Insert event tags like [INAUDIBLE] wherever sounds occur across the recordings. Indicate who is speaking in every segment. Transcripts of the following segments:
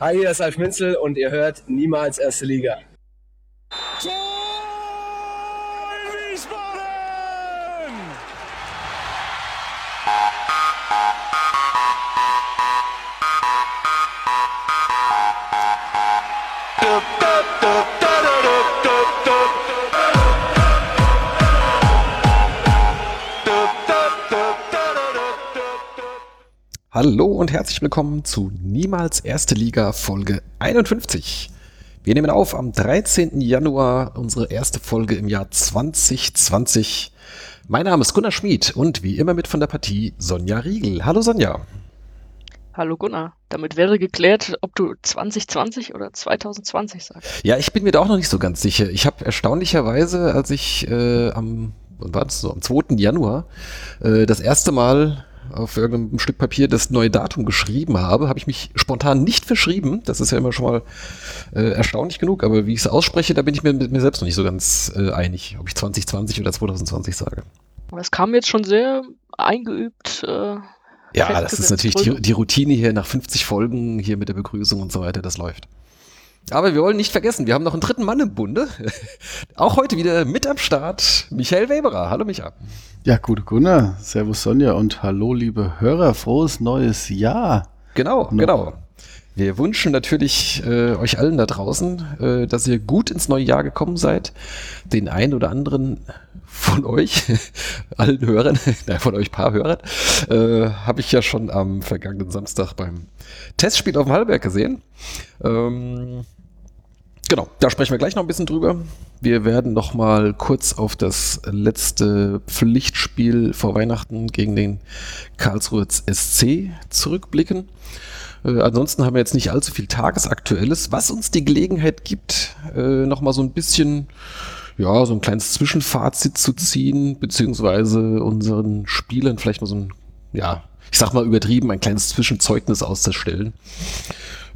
Speaker 1: Hi, hier ist Alf Minzel und ihr hört niemals erste Liga.
Speaker 2: Hallo und herzlich willkommen zu Niemals Erste Liga Folge 51. Wir nehmen auf am 13. Januar unsere erste Folge im Jahr 2020. Mein Name ist Gunnar Schmid und wie immer mit von der Partie Sonja Riegel. Hallo Sonja.
Speaker 3: Hallo Gunnar. Damit wäre geklärt, ob du 2020 oder 2020 sagst.
Speaker 2: Ja, ich bin mir da auch noch nicht so ganz sicher. Ich habe erstaunlicherweise, als ich äh, am, wann war das so, am 2. Januar äh, das erste Mal auf irgendeinem Stück Papier das neue Datum geschrieben habe, habe ich mich spontan nicht verschrieben. Das ist ja immer schon mal äh, erstaunlich genug, aber wie ich es ausspreche, da bin ich mir mit mir selbst noch nicht so ganz äh, einig, ob ich 2020 oder 2020 sage.
Speaker 3: Es kam jetzt schon sehr eingeübt. Äh,
Speaker 2: ja, das ist natürlich die, die Routine hier nach 50 Folgen hier mit der Begrüßung und so weiter, das läuft. Aber wir wollen nicht vergessen, wir haben noch einen dritten Mann im Bunde. [LAUGHS] Auch heute wieder mit am Start, Michael Weberer. Hallo Micha.
Speaker 4: Ja, gute Gunnar. Servus Sonja und hallo liebe Hörer. Frohes neues Jahr.
Speaker 2: Genau, no. genau. Wir wünschen natürlich äh, euch allen da draußen, äh, dass ihr gut ins neue Jahr gekommen seid. Den einen oder anderen von euch, [LAUGHS] allen Hörern, [LAUGHS] nein, von euch paar Hörern, äh, habe ich ja schon am vergangenen Samstag beim Testspiel auf dem Hallberg gesehen. Ähm, Genau, da sprechen wir gleich noch ein bisschen drüber. Wir werden noch mal kurz auf das letzte Pflichtspiel vor Weihnachten gegen den Karlsruher SC zurückblicken. Äh, ansonsten haben wir jetzt nicht allzu viel Tagesaktuelles, was uns die Gelegenheit gibt, äh, noch mal so ein bisschen, ja, so ein kleines Zwischenfazit zu ziehen, beziehungsweise unseren Spielern vielleicht mal so ein, ja, ich sag mal übertrieben, ein kleines Zwischenzeugnis auszustellen.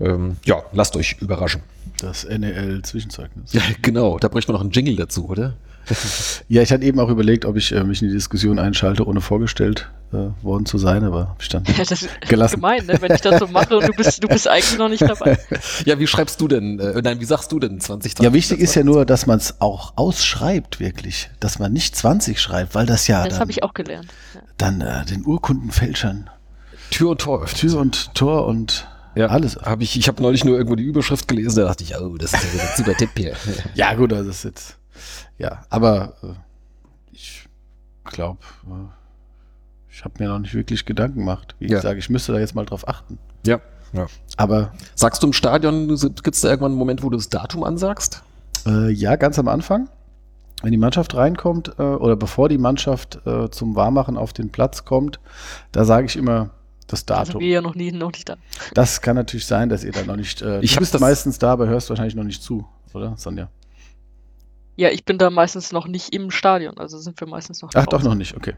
Speaker 2: Ähm, ja, lasst euch überraschen.
Speaker 4: Das NEL-Zwischenzeugnis.
Speaker 2: Ja, genau. Da bräuchte man noch einen Jingle dazu, oder? [LAUGHS]
Speaker 4: ja, ich hatte eben auch überlegt, ob ich äh, mich in die Diskussion einschalte, ohne vorgestellt äh, worden zu sein, aber habe ich dann [LAUGHS] ja, das gelassen.
Speaker 3: gemein, ne? wenn ich das so mache und du bist, du bist eigentlich noch nicht dabei. [LAUGHS]
Speaker 2: ja, wie schreibst du denn, äh, nein, wie sagst du denn 2020?
Speaker 4: Ja, wichtig ist ja nur, dass man es auch ausschreibt, wirklich. Dass man nicht 20 schreibt, weil das ja.
Speaker 3: Das habe ich auch gelernt.
Speaker 4: Ja. Dann äh, den Urkundenfälschern
Speaker 2: Tür und Tor
Speaker 4: öffnet. Tür und Tor und
Speaker 2: ja, alles. Hab ich ich habe neulich nur irgendwo die Überschrift gelesen, da dachte ich, oh, das ist ein super Tipp hier. [LAUGHS]
Speaker 4: ja, gut, das ist jetzt. Ja, aber äh, ich glaube, äh, ich habe mir noch nicht wirklich Gedanken gemacht. Wie ja. ich sage, ich müsste da jetzt mal drauf achten.
Speaker 2: Ja. ja.
Speaker 4: Aber.
Speaker 2: Sagst du im Stadion, gibt es da irgendwann einen Moment, wo du das Datum ansagst?
Speaker 4: Äh, ja, ganz am Anfang. Wenn die Mannschaft reinkommt äh, oder bevor die Mannschaft äh, zum Warmachen auf den Platz kommt, da sage ich immer das Datum. Also
Speaker 3: wir ja noch, nie, noch nicht da.
Speaker 4: Das kann natürlich sein, dass ihr da noch nicht. Äh,
Speaker 2: ich
Speaker 4: du bist meistens da, aber hörst wahrscheinlich noch nicht zu, oder, Sonja?
Speaker 3: Ja, ich bin da meistens noch nicht im Stadion, also sind wir meistens noch.
Speaker 4: Ach, draußen. doch noch nicht, okay.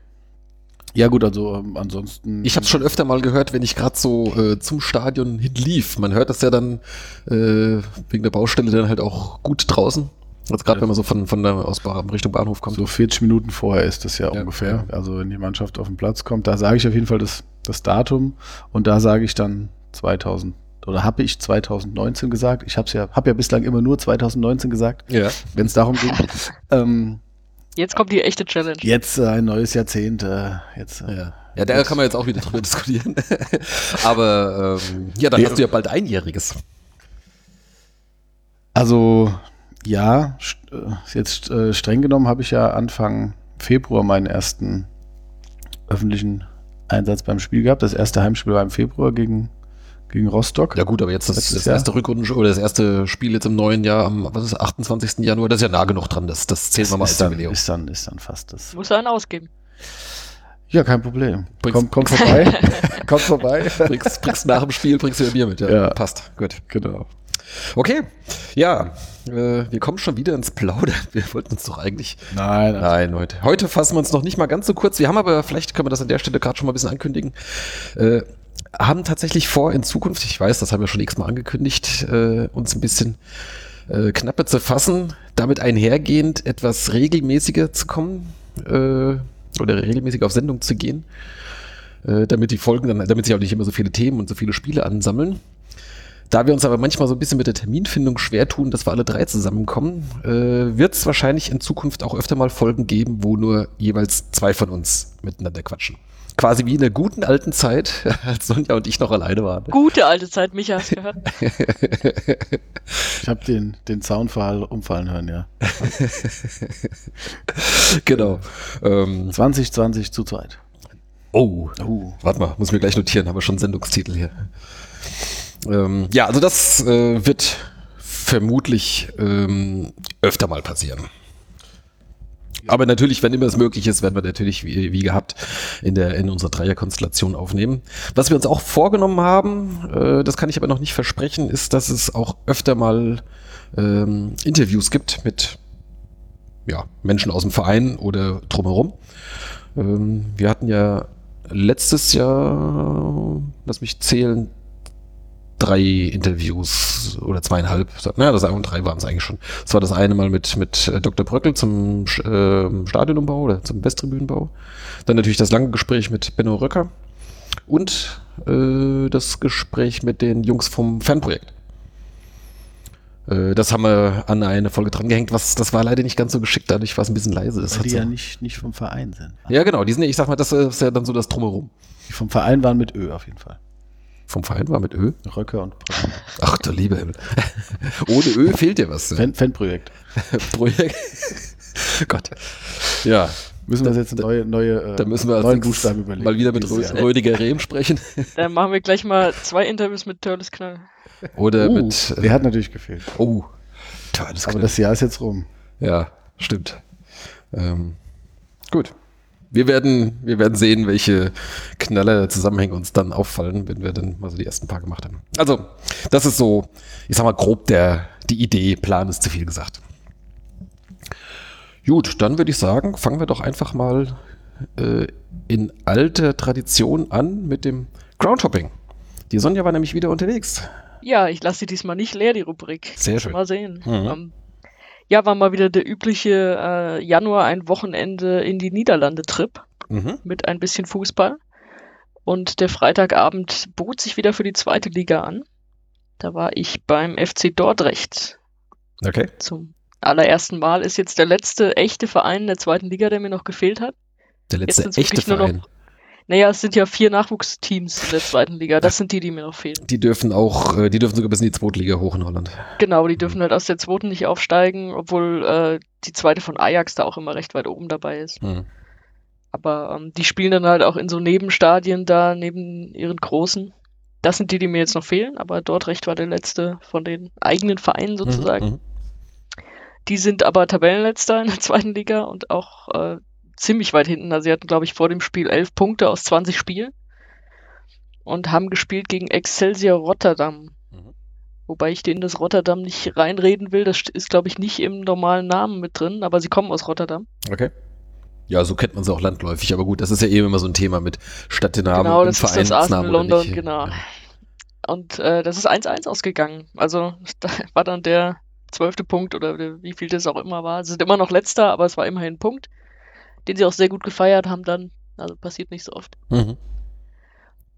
Speaker 4: Ja gut, also ähm, ansonsten.
Speaker 2: Ich habe es schon öfter mal gehört, wenn ich gerade so äh, zum Stadion hin lief. Man hört das ja dann äh, wegen der Baustelle dann halt auch gut draußen. Also gerade wenn man so von, von der aus Richtung Bahnhof kommt.
Speaker 4: So 40 Minuten vorher ist das ja, ja ungefähr. Ja. Also wenn die Mannschaft auf den Platz kommt, da sage ich auf jeden Fall das, das Datum und da sage ich dann 2000 oder habe ich 2019 gesagt. Ich habe ja, hab ja bislang immer nur 2019 gesagt,
Speaker 2: ja.
Speaker 4: wenn es darum ging. ähm,
Speaker 3: jetzt kommt die echte Challenge.
Speaker 4: Jetzt äh, ein neues Jahrzehnt. Äh, jetzt,
Speaker 2: äh, ja. ja, da kann man jetzt auch wieder drüber [LAUGHS] diskutieren. [LAUGHS] Aber ähm, ja, dann nee, hast du ja bald einjähriges.
Speaker 4: Also ja, äh, jetzt äh, streng genommen habe ich ja Anfang Februar meinen ersten öffentlichen Einsatz beim Spiel gehabt. Das erste Heimspiel war im Februar gegen, gegen Rostock.
Speaker 2: Ja gut, aber jetzt das, das erste Rückrunden oder das erste Spiel jetzt im neuen Jahr am was ist, 28. Januar, das ist ja nah genug dran. Das, das zählen wir mal
Speaker 4: als dann, Ist dann, ist dann fast das.
Speaker 3: Muss er einen ausgeben.
Speaker 4: Ja, kein Problem. Komm, komm vorbei. [LAUGHS]
Speaker 2: komm vorbei. Bringst, bringst nach dem Spiel, bringst du ein Bier mit. Ja,
Speaker 4: ja.
Speaker 2: passt. Gut.
Speaker 4: Genau.
Speaker 2: Okay, ja, äh, wir kommen schon wieder ins Plaudern. [LAUGHS] Wir wollten uns doch eigentlich.
Speaker 4: Nein,
Speaker 2: nein, heute. Heute fassen wir uns noch nicht mal ganz so kurz. Wir haben aber, vielleicht können wir das an der Stelle gerade schon mal ein bisschen ankündigen. Äh, haben tatsächlich vor, in Zukunft, ich weiß, das haben wir schon x-mal angekündigt, äh, uns ein bisschen äh, knapper zu fassen, damit einhergehend etwas regelmäßiger zu kommen äh, oder regelmäßig auf Sendung zu gehen, äh, damit die Folgen dann, damit sich auch nicht immer so viele Themen und so viele Spiele ansammeln. Da wir uns aber manchmal so ein bisschen mit der Terminfindung schwer tun, dass wir alle drei zusammenkommen, äh, wird es wahrscheinlich in Zukunft auch öfter mal Folgen geben, wo nur jeweils zwei von uns miteinander quatschen. Quasi wie in der guten alten Zeit, [LAUGHS] als Sonja und ich noch alleine waren.
Speaker 3: Gute alte Zeit, Micha, hast gehört? [LAUGHS]
Speaker 4: Ich habe den, den Zaunfall umfallen hören, ja. [LAUGHS]
Speaker 2: genau. Ähm,
Speaker 4: 2020 zu zweit.
Speaker 2: oh,
Speaker 4: Oh.
Speaker 2: warte mal, muss mir gleich notieren, haben wir schon einen Sendungstitel hier. Ähm, ja, also das äh, wird vermutlich ähm, öfter mal passieren. Aber natürlich, wenn immer es möglich ist, werden wir natürlich wie, wie gehabt in der in unserer Dreierkonstellation aufnehmen. Was wir uns auch vorgenommen haben, äh, das kann ich aber noch nicht versprechen, ist, dass es auch öfter mal ähm, Interviews gibt mit ja, Menschen aus dem Verein oder drumherum. Ähm, wir hatten ja letztes Jahr, lass mich zählen, drei Interviews oder zweieinhalb. Naja, das und drei waren es eigentlich schon. Das war das eine Mal mit, mit äh, Dr. Bröckel zum äh, Stadionumbau oder zum Westtribünenbau. Dann natürlich das lange Gespräch mit Benno Röcker und äh, das Gespräch mit den Jungs vom Fanprojekt. Äh, das haben wir an eine Folge drangehängt, was das war leider nicht ganz so geschickt, dadurch war es ein bisschen leise. Das
Speaker 4: Weil die
Speaker 2: so,
Speaker 4: ja nicht, nicht vom Verein sind.
Speaker 2: ja, genau, die sind, ich sag mal, das ist ja dann so das Drumherum.
Speaker 4: Die vom Verein waren mit Ö auf jeden Fall.
Speaker 2: Vom Verein war mit Ö.
Speaker 4: Röcker und Bröcker.
Speaker 2: Ach du lieber Himmel. Ohne Ö fehlt dir was.
Speaker 4: Fan, Fanprojekt.
Speaker 2: Projekt. Gott. Ja,
Speaker 4: Müssen wir uns jetzt neue, neue, äh,
Speaker 2: da müssen wir als
Speaker 4: neuen Buchstaben überlegen.
Speaker 2: mal wieder mit Rö
Speaker 4: Jahr.
Speaker 2: Rödiger Rehm sprechen.
Speaker 3: Dann machen wir gleich mal zwei Interviews mit Törles Knall.
Speaker 2: Oder
Speaker 4: Uh,
Speaker 2: mit.
Speaker 4: der hat natürlich gefehlt.
Speaker 2: oh, tolles
Speaker 4: Aber das Jahr ist jetzt rum.
Speaker 2: Ja, stimmt. Ähm, gut. Wir werden, wir werden sehen, welche Knaller Zusammenhänge uns dann auffallen, wenn wir dann mal so die ersten paar gemacht haben. Also, das ist so, ich sag mal, grob der, die Idee. Plan ist zu viel gesagt. Gut, dann würde ich sagen, fangen wir doch einfach mal äh, in alter Tradition an mit dem Groundhopping. Die Sonja war nämlich wieder unterwegs.
Speaker 3: Ja, ich lasse sie diesmal nicht leer, die Rubrik.
Speaker 2: Sehr schön.
Speaker 3: Mal sehen.
Speaker 2: Mhm.
Speaker 3: Ähm, ja, war mal wieder der übliche äh, Januar ein Wochenende in die Niederlande-Trip
Speaker 2: Mhm.
Speaker 3: mit ein bisschen Fußball. Und der Freitagabend bot sich wieder für die zweite Liga an. Da war ich beim FC Dordrecht
Speaker 2: Okay.
Speaker 3: zum allerersten Mal. Ist jetzt der letzte echte Verein in der zweiten Liga, der mir noch gefehlt hat.
Speaker 2: Der letzte echte
Speaker 3: nur noch-
Speaker 2: Verein.
Speaker 3: Naja, es sind ja vier Nachwuchsteams in der zweiten Liga. Das sind die, die mir noch fehlen.
Speaker 2: Die dürfen auch, äh, die dürfen sogar bis in die Zweitliga hoch in Holland.
Speaker 3: Genau, die dürfen halt aus der zweiten nicht aufsteigen, obwohl äh, die zweite von Ajax da auch immer recht weit oben dabei ist.
Speaker 2: Mhm.
Speaker 3: Aber ähm, die spielen dann halt auch in so Nebenstadien da, neben ihren großen. Das sind die, die mir jetzt noch fehlen, aber Dordrecht war der letzte von den eigenen Vereinen sozusagen.
Speaker 2: Mhm.
Speaker 3: Die sind aber Tabellenletzter in der zweiten Liga und auch äh, ziemlich weit hinten. Also sie hatten, glaube ich, vor dem Spiel elf Punkte aus 20 Spielen und haben gespielt gegen Excelsior Rotterdam.
Speaker 2: Mhm.
Speaker 3: Wobei ich denen das Rotterdam nicht reinreden will. Das ist, glaube ich, nicht im normalen Namen mit drin, aber sie kommen aus Rotterdam.
Speaker 2: Okay. Ja, so kennt man sie auch landläufig, aber gut, das ist ja eben immer so ein Thema mit Stadtnamen
Speaker 3: Genau,
Speaker 2: und
Speaker 3: das ist das
Speaker 2: Vereinsnamen
Speaker 3: Arsenal
Speaker 2: oder
Speaker 3: London,
Speaker 2: nicht.
Speaker 3: genau.
Speaker 2: Ja.
Speaker 3: Und äh, das ist 1-1 ausgegangen. Also [LAUGHS] da war dann der zwölfte Punkt oder der- wie viel das auch immer war. Sie sind immer noch letzter, aber es war immerhin ein Punkt, den sie auch sehr gut gefeiert haben dann. Also passiert nicht so oft.
Speaker 2: Mhm.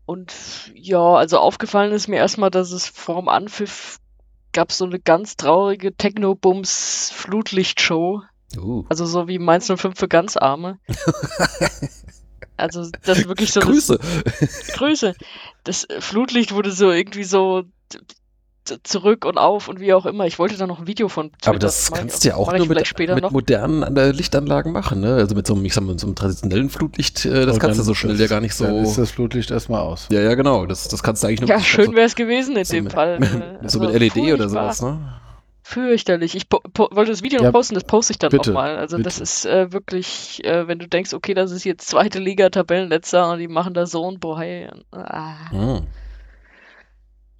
Speaker 3: Und ja, also aufgefallen ist mir erstmal, dass es vorm Anpfiff gab so eine ganz traurige Techno-Bums-Flutlichtshow.
Speaker 2: Uh.
Speaker 3: Also so wie Mainz 05 für ganz Arme. [LAUGHS] Also das ist wirklich so das-
Speaker 2: Grüße.
Speaker 3: Grüße. Das Flutlicht wurde so irgendwie so zurück und auf und wie auch immer. Ich wollte da noch ein Video von.
Speaker 2: Aber
Speaker 3: Twitter-
Speaker 2: das
Speaker 3: mach ich-
Speaker 2: kannst du ja auch nur mit,
Speaker 3: später
Speaker 2: mit modernen der Lichtanlagen machen, ne? Also mit so einem, ich sag mal, mit so einem traditionellen Flutlicht, äh, das
Speaker 4: Und
Speaker 2: kannst du so schnell
Speaker 4: ist-
Speaker 2: ja gar nicht
Speaker 4: Dann ist
Speaker 2: so.
Speaker 4: das Flutlicht erstmal aus.
Speaker 2: Ja, ja, genau. Das, das kannst du eigentlich nur
Speaker 3: Ja, schön wäre es gewesen in
Speaker 2: so,
Speaker 3: dem
Speaker 2: mit,
Speaker 3: Fall. [LAUGHS] äh,
Speaker 2: so
Speaker 3: also
Speaker 2: mit LED oder
Speaker 3: furchtbar.
Speaker 2: sowas, ne?
Speaker 3: Fürchterlich. Ich wollte das Video
Speaker 4: Ja,
Speaker 3: noch posten, das poste ich dann
Speaker 4: bitte,
Speaker 3: auch mal. Also das
Speaker 4: bitte.
Speaker 3: ist äh, wirklich, äh, wenn du denkst, okay, das ist jetzt zweite Liga, Tabellenletzter und die machen da so ein Bohai. Ah.
Speaker 2: Mhm.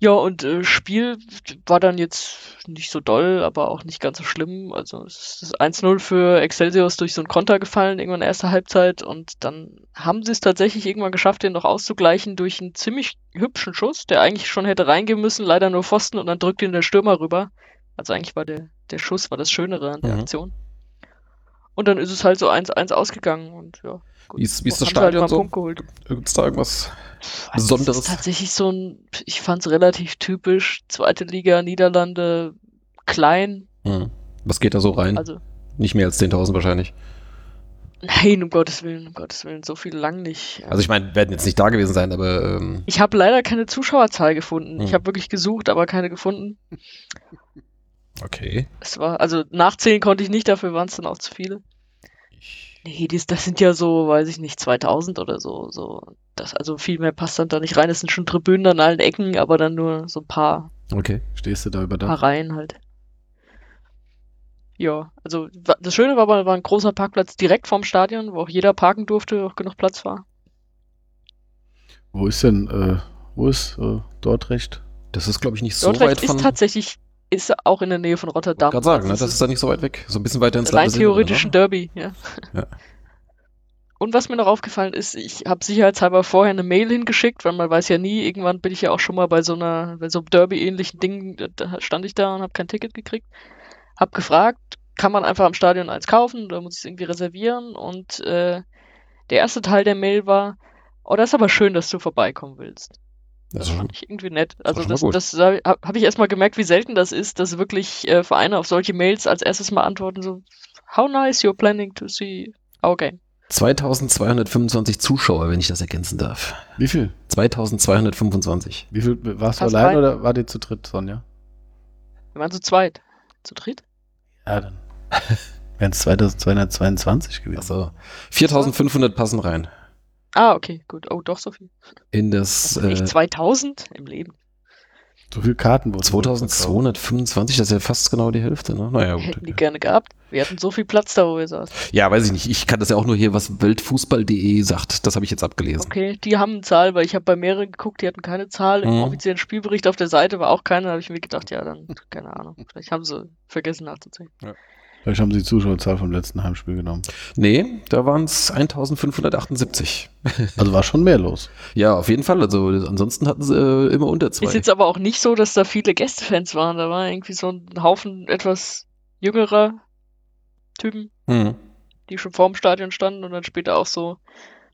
Speaker 3: Ja, und äh, Spiel war dann jetzt nicht so doll, aber auch nicht ganz so schlimm. Also es ist 1-0 für Excelsior durch so einen Konter gefallen, irgendwann erste Halbzeit. Und dann haben sie es tatsächlich irgendwann geschafft, den noch auszugleichen durch einen ziemlich hübschen Schuss, der eigentlich schon hätte reingehen müssen, leider nur Pfosten und dann drückt ihn der Stürmer rüber. Also eigentlich war der, der Schuss war das Schönere an der
Speaker 2: Mhm.
Speaker 3: Aktion. Und dann ist es halt so 1-1 ausgegangen und ja.
Speaker 2: Wie ist, wie ist das
Speaker 3: halt
Speaker 2: Stadion
Speaker 3: einen
Speaker 2: so? Gibt es da irgendwas
Speaker 3: Also
Speaker 2: Besonderes?
Speaker 3: Es ist tatsächlich so ein, ich fand es relativ typisch, zweite Liga, Niederlande, klein,
Speaker 2: Hm. Was geht da so rein?
Speaker 3: also
Speaker 2: Nicht mehr als 10.000 wahrscheinlich.
Speaker 3: nein, um Gottes Willen, um Gottes Willen, so viel lang nicht.
Speaker 2: Also ich meine, werden jetzt nicht da gewesen sein, aber ähm,
Speaker 3: Ich habe leider keine Zuschauerzahl gefunden. Ich
Speaker 2: Hm.
Speaker 3: habe wirklich gesucht, aber keine gefunden.
Speaker 2: Okay.
Speaker 3: Es war, also nachzählen konnte ich nicht, dafür waren es dann auch zu viele. Nee, das, das sind ja so, weiß ich nicht, 2000 oder so, so. Das, also viel mehr passt dann da nicht rein. Es sind schon Tribünen an allen Ecken, aber dann nur so ein paar,
Speaker 2: Okay.
Speaker 4: Stehst du da über
Speaker 3: paar
Speaker 4: Dach?
Speaker 3: Reihen halt. Ja, also das Schöne war, war ein großer Parkplatz direkt vorm Stadion, wo auch jeder parken durfte, auch genug Platz war.
Speaker 4: Wo ist denn, äh, wo ist äh, Dortrecht?
Speaker 2: Das ist, glaube ich, nicht so
Speaker 3: Dordrecht
Speaker 2: weit von.
Speaker 3: ist tatsächlich, ist auch in der Nähe von Rotterdam.
Speaker 2: gerade sagen, ne?
Speaker 3: Also
Speaker 2: das ist da nicht so weit weg. So ein bisschen weiter ins
Speaker 3: rein
Speaker 2: Landesinnere,
Speaker 3: theoretisch ein
Speaker 2: ne?
Speaker 3: Derby, ja.
Speaker 2: Ja.
Speaker 3: Und was mir noch aufgefallen ist, ich habe sicherheitshalber vorher eine Mail hingeschickt, weil man weiß ja nie, irgendwann bin ich ja auch schon mal bei so einer, bei so einem Derby-ähnlichen Ding, da- da stand ich da und habe kein Ticket gekriegt. Hab gefragt, kann man einfach am Stadion eins kaufen oder muss ich es irgendwie reservieren? Und äh, der erste Teil der Mail war, oh, das ist aber schön, dass du vorbeikommen willst.
Speaker 2: Das
Speaker 3: Das fand ich irgendwie nett. Also das,
Speaker 2: gut.
Speaker 3: das habe hab ich erstmal gemerkt, wie selten das ist, dass wirklich äh, Vereine auf solche Mails als erstes mal antworten, so, how nice you're planning to see our game.
Speaker 2: 2225 Zuschauer, wenn ich das ergänzen darf.
Speaker 4: Wie viel?
Speaker 2: 2225.
Speaker 4: Wie viel warst du
Speaker 3: Fast
Speaker 4: allein oder war dir zu dritt, Sonja?
Speaker 3: Wir waren zu zweit. Zu dritt?
Speaker 4: Ja, dann wären es 2222 gewesen.
Speaker 2: Also 4500 passen rein.
Speaker 3: Ah, okay, gut. Oh, doch so viel.
Speaker 2: In das
Speaker 3: Also nicht
Speaker 2: äh,
Speaker 3: 2000 im Leben.
Speaker 4: So viele Karten wurden verkauft.
Speaker 2: 2225, das ist ja fast genau die Hälfte, ne? Naja, gut.
Speaker 3: Hätten die gerne gehabt. Wir hatten so viel Platz da, wo wir saßen.
Speaker 2: Ja, weiß ich nicht. Ich kann das ja auch nur hier, was Weltfußball.de sagt. Das habe ich jetzt abgelesen.
Speaker 3: Okay, die haben eine Zahl, weil ich habe bei mehreren geguckt, die hatten keine Zahl. Im
Speaker 2: Mhm.
Speaker 3: offiziellen Spielbericht auf der Seite war auch keine. Da habe ich mir gedacht, ja, dann, keine Ahnung. Vielleicht haben sie vergessen nachzuzählen.
Speaker 4: Vielleicht haben sie die Zuschauerzahl vom letzten Heimspiel genommen.
Speaker 2: Nee, da waren es 1578.
Speaker 4: Also war schon mehr los.
Speaker 2: Ja, auf jeden Fall. Also ansonsten hatten sie äh, immer unter zwei.
Speaker 3: Ist jetzt aber auch nicht so, dass da viele Gästefans waren. Da war irgendwie so ein Haufen etwas jüngerer Typen,
Speaker 2: Hm.
Speaker 3: die schon vorm Stadion standen und dann später auch so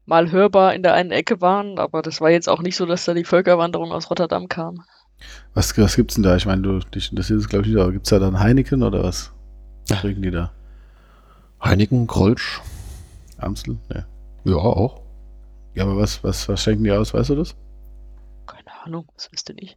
Speaker 3: mal hörbar in der einen Ecke waren. Aber das war jetzt auch nicht so, dass da die Völkerwanderung aus Rotterdam kam.
Speaker 4: Was, was gibt's denn da? Ich meine, du, dich interessiert es, glaube ich, nicht, aber gibt's da dann Heineken oder was? Was trinken die da?
Speaker 2: Heineken, Grolsch.
Speaker 4: Amstel? Ja.
Speaker 2: Ja, auch.
Speaker 4: Ja, aber was, was, was schenken die aus, weißt du das?
Speaker 3: Keine Ahnung, was wisst ihr nicht?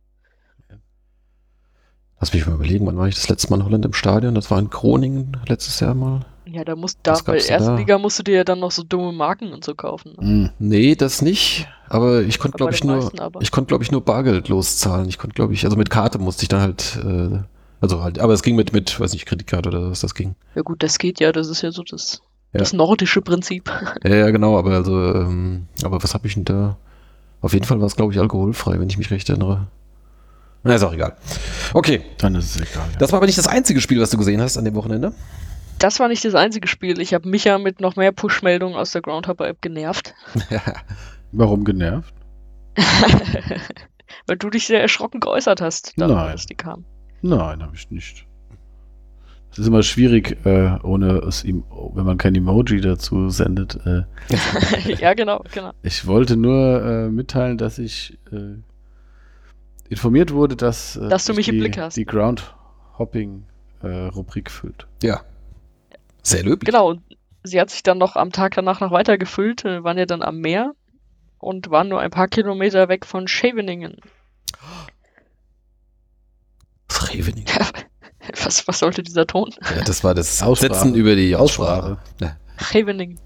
Speaker 2: Lass mich mal überlegen, wann war ich das letzte Mal in Holland im Stadion? Das war in Groningen letztes Jahr mal.
Speaker 3: Ja, da musst da bei ersten
Speaker 2: da?
Speaker 3: Liga musst du dir ja dann noch so dumme Marken und so kaufen. Ne?
Speaker 4: Hm.
Speaker 2: Nee, das nicht. Aber ich konnte, glaube ich, nur, ich konnte, glaube ich, nur Bargeld loszahlen. Ich konnte, glaube ich, also mit Karte musste ich dann halt, äh, also halt, aber es ging mit, mit, weiß nicht, Kreditkarte oder was das ging.
Speaker 3: Ja gut, das geht ja, das ist ja so das,
Speaker 2: Ja.
Speaker 3: das nordische Prinzip. [LAUGHS]
Speaker 2: Ja, ja, genau, aber also, ähm, aber was habe ich denn da? Auf jeden Fall war es, glaube ich, alkoholfrei, wenn ich mich recht erinnere. Na, ist auch egal. Okay,
Speaker 4: Dann ist es egal. Ja.
Speaker 2: das war aber nicht das einzige Spiel, was du gesehen hast an dem Wochenende.
Speaker 3: Das war nicht das einzige Spiel. Ich habe Micha mit noch mehr Push-Meldungen aus der Groundhopper-App genervt. [LAUGHS]
Speaker 4: Warum genervt? [LAUGHS]
Speaker 3: Weil du dich sehr erschrocken geäußert hast, darüber,
Speaker 4: Nein.
Speaker 3: die kamen.
Speaker 4: Nein, habe ich nicht. Es ist immer schwierig, äh, ohne es ihm, wenn man kein Emoji dazu sendet. Äh, [LAUGHS]
Speaker 3: ja, genau, genau.
Speaker 4: ich wollte nur äh, mitteilen, dass ich äh, informiert wurde, dass, äh,
Speaker 3: Dass du mich im
Speaker 4: die,
Speaker 3: Blick hast.
Speaker 4: die Groundhopping-Rubrik füllt.
Speaker 2: Ja. Sehr löblich.
Speaker 3: Genau, und sie hat sich dann noch am Tag danach noch weiter gefüllt. Wir waren ja dann am Meer und waren nur ein paar Kilometer weg von Scheveningen.
Speaker 2: Scheveningen. [LAUGHS]
Speaker 3: Was, was sollte dieser Ton?
Speaker 2: Ja, das war das
Speaker 4: Aussprache.
Speaker 2: Setzen über die Aussprache.
Speaker 4: Aussprache.
Speaker 3: Scheveningen.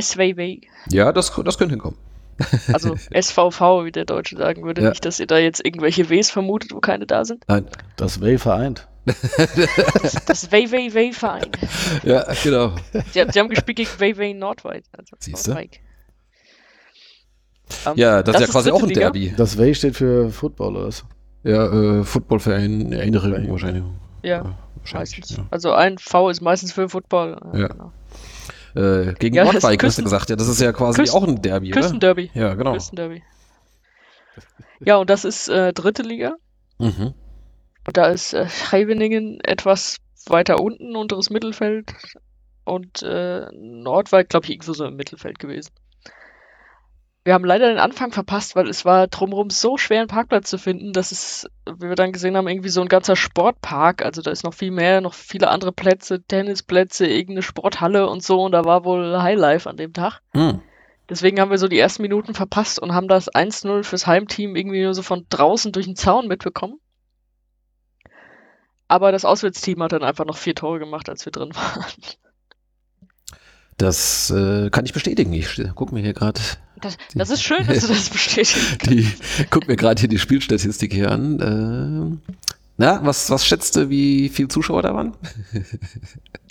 Speaker 3: SWW.
Speaker 2: Ja, das, das könnte hinkommen.
Speaker 3: Also [LAUGHS] SVV, wie der Deutsche sagen würde.
Speaker 2: Ja.
Speaker 3: Nicht, dass ihr da jetzt irgendwelche Ws vermutet, wo keine da sind.
Speaker 2: Nein.
Speaker 4: Das Way vereint.
Speaker 3: Das, das WWW-Verein.
Speaker 2: Ja, genau.
Speaker 3: Sie, sie haben gespielt gegen WW Nordweit. Also
Speaker 2: Siehste?
Speaker 3: Nordwijk. Ähm,
Speaker 2: Ja, das, ist ja quasi auch ein
Speaker 3: Liga.
Speaker 2: Derby.
Speaker 4: Das Way steht für Football oder was?
Speaker 2: Ja, äh, Footballverein, Erinnerung wahrscheinlich.
Speaker 3: Ja,
Speaker 2: wahrscheinlich.
Speaker 3: meistens. Also ein V ist meistens für Football.
Speaker 2: Ja.
Speaker 3: Genau.
Speaker 2: Ja. Äh, gegen
Speaker 3: Ja, das
Speaker 2: Nordwijk, hast du gesagt. Ja, das ist ja quasi
Speaker 3: Küsten-
Speaker 2: auch ein Derby, oder?
Speaker 3: Küstenderby.
Speaker 2: Ja, genau.
Speaker 3: Küstenderby. Ja, und das ist äh, dritte Liga.
Speaker 2: Mhm.
Speaker 3: Und da ist äh, Scheveningen etwas weiter unten, unteres Mittelfeld. Und äh, Nordwald, glaube ich, irgendwo so im Mittelfeld gewesen. Wir haben leider den Anfang verpasst, weil es war drumherum so schwer, einen Parkplatz zu finden, dass es, wie wir dann gesehen haben, irgendwie so ein ganzer Sportpark, also da ist noch viel mehr, noch viele andere Plätze, Tennisplätze, irgendeine Sporthalle und so, und da war wohl Highlife an dem Tag.
Speaker 2: Hm.
Speaker 3: Deswegen haben wir so die ersten Minuten verpasst und haben das 1-0 fürs Heimteam irgendwie nur so von draußen durch den Zaun mitbekommen. Aber das Auswärtsteam hat dann einfach noch vier Tore gemacht, als wir drin waren.
Speaker 2: Das äh, kann ich bestätigen. Ich gucke mir hier gerade
Speaker 3: Das, das ist schön, dass du das bestätigst. [LAUGHS]
Speaker 2: die, guck mir gerade hier die Spielstatistik hier an. Äh, na, was, was schätzt du, wie viele Zuschauer da waren?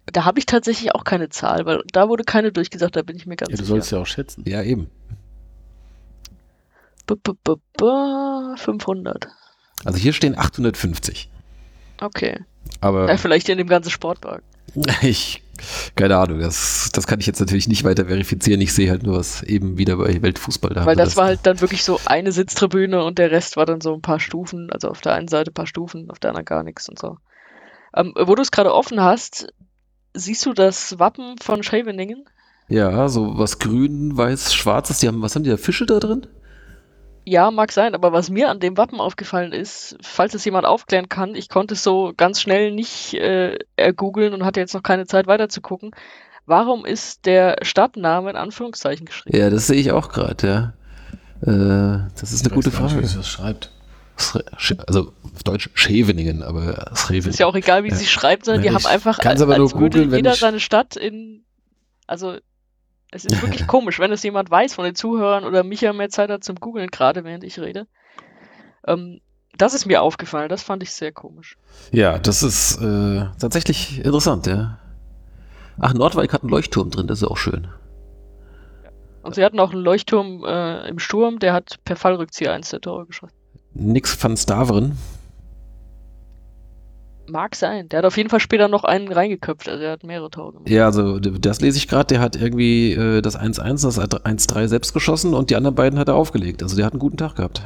Speaker 3: Da habe ich tatsächlich auch keine Zahl, weil da wurde keine durchgesagt, da bin ich mir ganz
Speaker 4: Ja, du
Speaker 3: sicher.
Speaker 4: sollst ja auch schätzen.
Speaker 2: Ja, eben.
Speaker 3: B -b -b -b 500.
Speaker 2: Also hier stehen 850.
Speaker 3: Okay.
Speaker 2: Aber
Speaker 3: Ja, vielleicht in dem ganzen Sportpark. [LAUGHS]
Speaker 2: ich, keine Ahnung, das, das kann ich jetzt natürlich nicht weiter verifizieren. Ich sehe halt nur, was eben wieder bei Weltfußball da
Speaker 3: Weil das war halt dann wirklich so eine Sitztribüne und der Rest war dann so ein paar Stufen. Also auf der einen Seite ein paar Stufen, auf der anderen gar nichts und so. Ähm, wo du es gerade offen hast, siehst du das Wappen von Scheveningen?
Speaker 2: Ja, so was grün, weiß, schwarzes. Die haben, was haben die da? Fische da drin?
Speaker 3: Ja, mag sein, aber was mir an dem Wappen aufgefallen ist, falls es jemand aufklären kann, ich konnte es so ganz schnell nicht äh, ergoogeln und hatte jetzt noch keine Zeit weiter zu gucken. Warum ist der Stadtname in Anführungszeichen geschrieben?
Speaker 2: Ja, das sehe ich auch gerade, ja. Äh, das ist eine
Speaker 4: Ich
Speaker 2: gute
Speaker 4: weiß gar nicht,
Speaker 2: Frage.
Speaker 4: Wie sie das schreibt.
Speaker 2: Schre- Sch- Also auf Deutsch Scheveningen, aber
Speaker 3: Es ist ja auch egal, wie
Speaker 2: Ja.
Speaker 3: sie schreibt, sondern die haben einfach,
Speaker 4: kann's aber nur
Speaker 3: als würde
Speaker 4: googeln, wenn
Speaker 3: jeder seine Stadt in, also es ist wirklich [LAUGHS] komisch, wenn es jemand weiß von den Zuhörern oder Micha mehr Zeit hat zum Googeln, gerade während ich rede. Ähm, das ist mir aufgefallen, das fand ich sehr komisch.
Speaker 2: Ja, das ist äh, tatsächlich interessant, ja. Ach, Nordwijk hat einen Leuchtturm drin, das ist auch schön.
Speaker 3: Und sie hatten auch einen Leuchtturm äh, im Sturm, der hat per Fallrückzieher eins der Tore geschossen.
Speaker 2: Nix van Staveren.
Speaker 3: Mag sein. Der hat auf jeden Fall später noch einen reingeköpft, also er hat mehrere Tore gemacht.
Speaker 2: Ja, also das lese ich gerade, der hat irgendwie äh, das 1-1, das 1-3 selbst geschossen und die anderen beiden hat er aufgelegt. Also der hat einen guten Tag gehabt.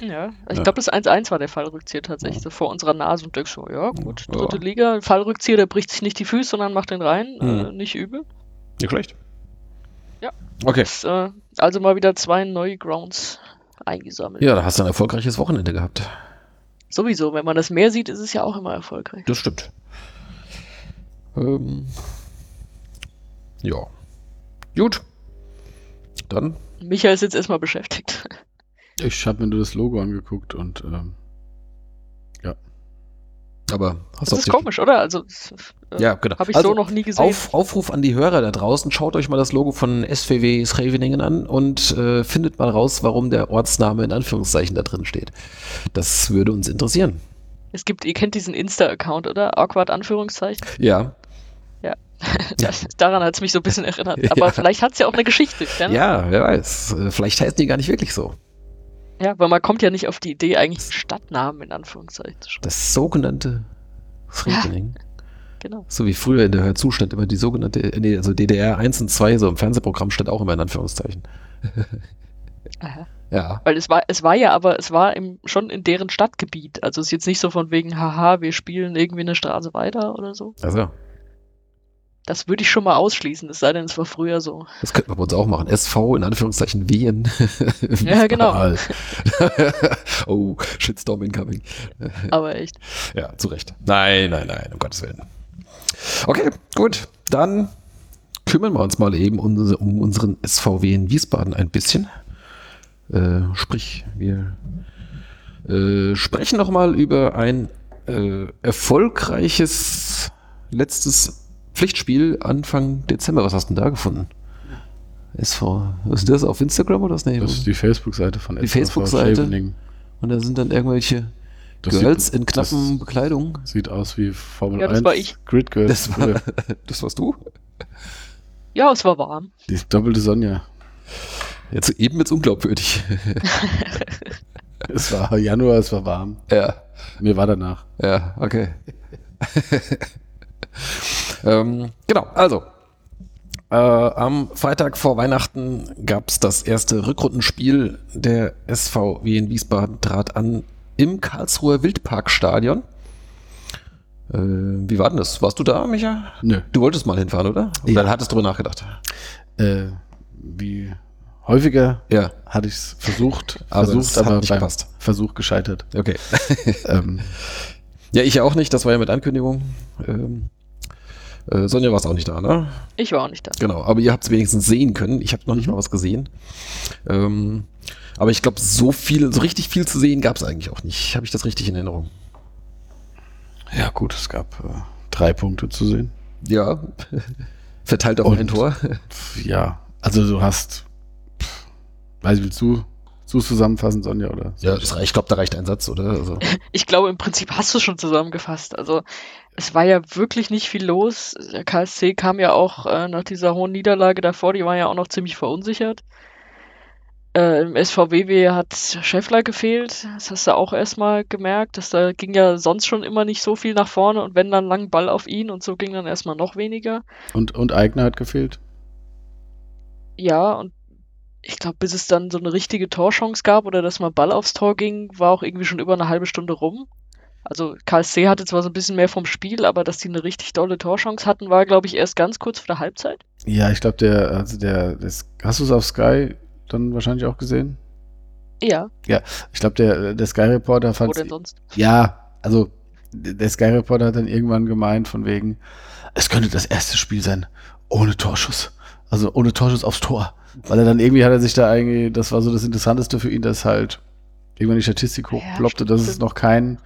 Speaker 3: Ja, also ich
Speaker 2: Ja.
Speaker 3: glaube, das 1-1 war der Fallrückzieher tatsächlich, so vor unserer Nase und denkst so, ja gut,
Speaker 2: Ja.
Speaker 3: dritte Liga, Fallrückzieher, der bricht sich nicht die Füße, sondern macht den rein, äh,
Speaker 2: Mhm.
Speaker 3: nicht übel.
Speaker 2: Nicht schlecht.
Speaker 3: Ja.
Speaker 2: Okay.
Speaker 3: Ist, äh, also mal wieder zwei neue Grounds eingesammelt.
Speaker 2: Ja, da hast du ein erfolgreiches Wochenende gehabt.
Speaker 3: Sowieso, wenn man das Meer sieht, ist es ja auch immer erfolgreich.
Speaker 2: Das stimmt. Ähm, ja. Gut. Dann.
Speaker 3: Michael ist jetzt erstmal beschäftigt.
Speaker 4: Ich habe mir nur das Logo angeguckt und ähm,
Speaker 2: Aber hast
Speaker 3: Das ist komisch, oder? Also, äh,
Speaker 2: Ja, genau.
Speaker 3: habe ich
Speaker 2: Also,
Speaker 3: so noch nie gesehen.
Speaker 2: Auf, Aufruf an die Hörer da draußen, schaut euch mal das Logo von SVW Scheveningen an und äh, findet mal raus, warum der Ortsname in Anführungszeichen da drin steht. Das würde uns interessieren.
Speaker 3: Es gibt, ihr kennt diesen Insta-Account, oder? Awkward Anführungszeichen.
Speaker 2: Ja. [LAUGHS]
Speaker 3: Das, daran hat es mich so ein bisschen erinnert. [LAUGHS]
Speaker 2: Ja.
Speaker 3: Aber vielleicht hat es ja auch eine Geschichte. Ja?
Speaker 2: Ja, wer weiß. Äh, Vielleicht heißen die gar nicht wirklich so.
Speaker 3: Ja, weil man kommt ja nicht auf die Idee, eigentlich einen Stadtnamen in Anführungszeichen zu schreiben.
Speaker 2: Das sogenannte Scheveningen. [LAUGHS]
Speaker 3: Genau.
Speaker 2: So wie früher in der Hörzu stand immer die sogenannte, nee, also DDR 1 und 2, so im Fernsehprogramm stand auch immer in Anführungszeichen. [LAUGHS]
Speaker 3: Aha.
Speaker 2: Ja.
Speaker 3: Weil es war, es war ja aber, es war im, schon in deren Stadtgebiet. Also es ist jetzt nicht so von wegen, haha, wir spielen irgendwie eine Straße weiter oder so.
Speaker 2: Also,
Speaker 3: Das würde ich schon mal ausschließen, es sei denn, es war früher so.
Speaker 2: das könnten wir bei uns auch machen. SV in Anführungszeichen Wien. [LAUGHS]
Speaker 3: Ja, genau. [LAUGHS]
Speaker 2: Oh, Shitstorm incoming.
Speaker 3: Aber echt.
Speaker 2: Ja, zu Recht. Nein, nein, nein, um Gottes Willen. Okay, gut. Dann kümmern wir uns mal eben um, um unseren SVW in Wiesbaden ein bisschen. Äh, sprich, wir äh, sprechen noch mal über ein äh, erfolgreiches letztes Pflichtspiel Anfang Dezember. Was hast du denn da gefunden? SV, was ist das auf Instagram oder das? Nee,
Speaker 4: Das ist die Facebook-Seite von
Speaker 2: Die
Speaker 4: SVV
Speaker 2: Facebook-Seite? Und da sind dann irgendwelche
Speaker 4: Das
Speaker 2: Girls
Speaker 4: sieht,
Speaker 2: in knappen Bekleidung.
Speaker 4: Das sieht aus wie Formel
Speaker 3: Ja, das
Speaker 4: 1
Speaker 3: war ich.
Speaker 4: Grid Girls.
Speaker 2: Das, war, [LAUGHS] das warst du?
Speaker 3: Ja, es war warm.
Speaker 4: die doppelte Sonja.
Speaker 2: Jetzt eben jetzt unglaubwürdig. [LAUGHS]
Speaker 4: Es war Januar, es war warm.
Speaker 2: ja,
Speaker 4: Mir war danach.
Speaker 2: ja, okay. [LAUGHS] ähm, genau, also. Äh, am Freitag vor Weihnachten gab es das erste Rückrundenspiel. Der SVW in Wiesbaden trat an im Karlsruher Wildparkstadion. Äh, wie war denn das? Warst du da, Micha?
Speaker 4: Nö.
Speaker 2: Du wolltest mal hinfahren, oder? Und
Speaker 4: Ja.
Speaker 2: dann hattest du drüber nachgedacht.
Speaker 4: Äh, wie häufiger
Speaker 2: Ja,
Speaker 4: hatte ich es versucht,
Speaker 2: Aber
Speaker 4: versucht,
Speaker 2: es hat
Speaker 4: aber
Speaker 2: nicht
Speaker 4: beim
Speaker 2: gepasst.
Speaker 4: Versuch gescheitert.
Speaker 2: okay. [LAUGHS]
Speaker 4: ähm,
Speaker 2: Ja, ich auch nicht. Das war ja mit Ankündigung. Ähm, äh, Sonja war es auch nicht da, ne?
Speaker 3: Ich war auch nicht da.
Speaker 2: Genau, aber ihr habt es wenigstens sehen können. Ich habe noch nicht
Speaker 4: Mhm.
Speaker 2: mal was gesehen. Ähm, aber ich glaube, so viel, so richtig viel zu sehen gab es eigentlich auch nicht. Habe ich das richtig in Erinnerung?
Speaker 4: ja gut, es gab äh, drei Punkte zu sehen.
Speaker 2: Ja. [LAUGHS] Verteilt auf
Speaker 4: Und-
Speaker 2: ein Tor.
Speaker 4: Ja, also du hast, weiß ich, willst du du es zusammenfassen, Sonja, oder?
Speaker 2: Ja, das reicht, ich glaube, da reicht ein Satz, oder? Also, [LAUGHS]
Speaker 3: Ich glaube, im Prinzip hast du schon zusammengefasst. Also es war ja wirklich nicht viel los. Der KSC kam ja auch äh, nach dieser hohen Niederlage davor, die waren ja auch noch ziemlich verunsichert. Äh, Im SVW hat Scheffler gefehlt. Das hast du auch erstmal gemerkt. Dass da ging ja sonst schon immer nicht so viel nach vorne und wenn dann lang Ball auf ihn und so ging dann erstmal noch weniger.
Speaker 4: Und, und Eigner hat gefehlt.
Speaker 3: Ja, und ich glaube, bis es dann so eine richtige Torchance gab oder dass mal Ball aufs Tor ging, war auch irgendwie schon über eine halbe Stunde rum. Also KSC hatte zwar so ein bisschen mehr vom Spiel, aber dass die eine richtig dolle Torchance hatten, war, glaube ich, erst ganz kurz vor der Halbzeit.
Speaker 4: Ja, ich glaube, der, also der, das, hast du es auf Sky dann wahrscheinlich auch gesehen?
Speaker 3: Ja,
Speaker 4: Ich glaube, der, der Sky-Reporter
Speaker 3: wo
Speaker 4: fand
Speaker 3: denn sonst?
Speaker 4: Ja, also der Sky-Reporter hat dann irgendwann gemeint, von wegen, es könnte das erste Spiel sein, ohne Torschuss. Also ohne Torschuss aufs Tor. Weil er dann irgendwie hat er sich da eigentlich, das war so das Interessanteste für ihn, dass halt irgendwann die Statistik
Speaker 3: Ja,
Speaker 4: hochploppte, dass es noch keinen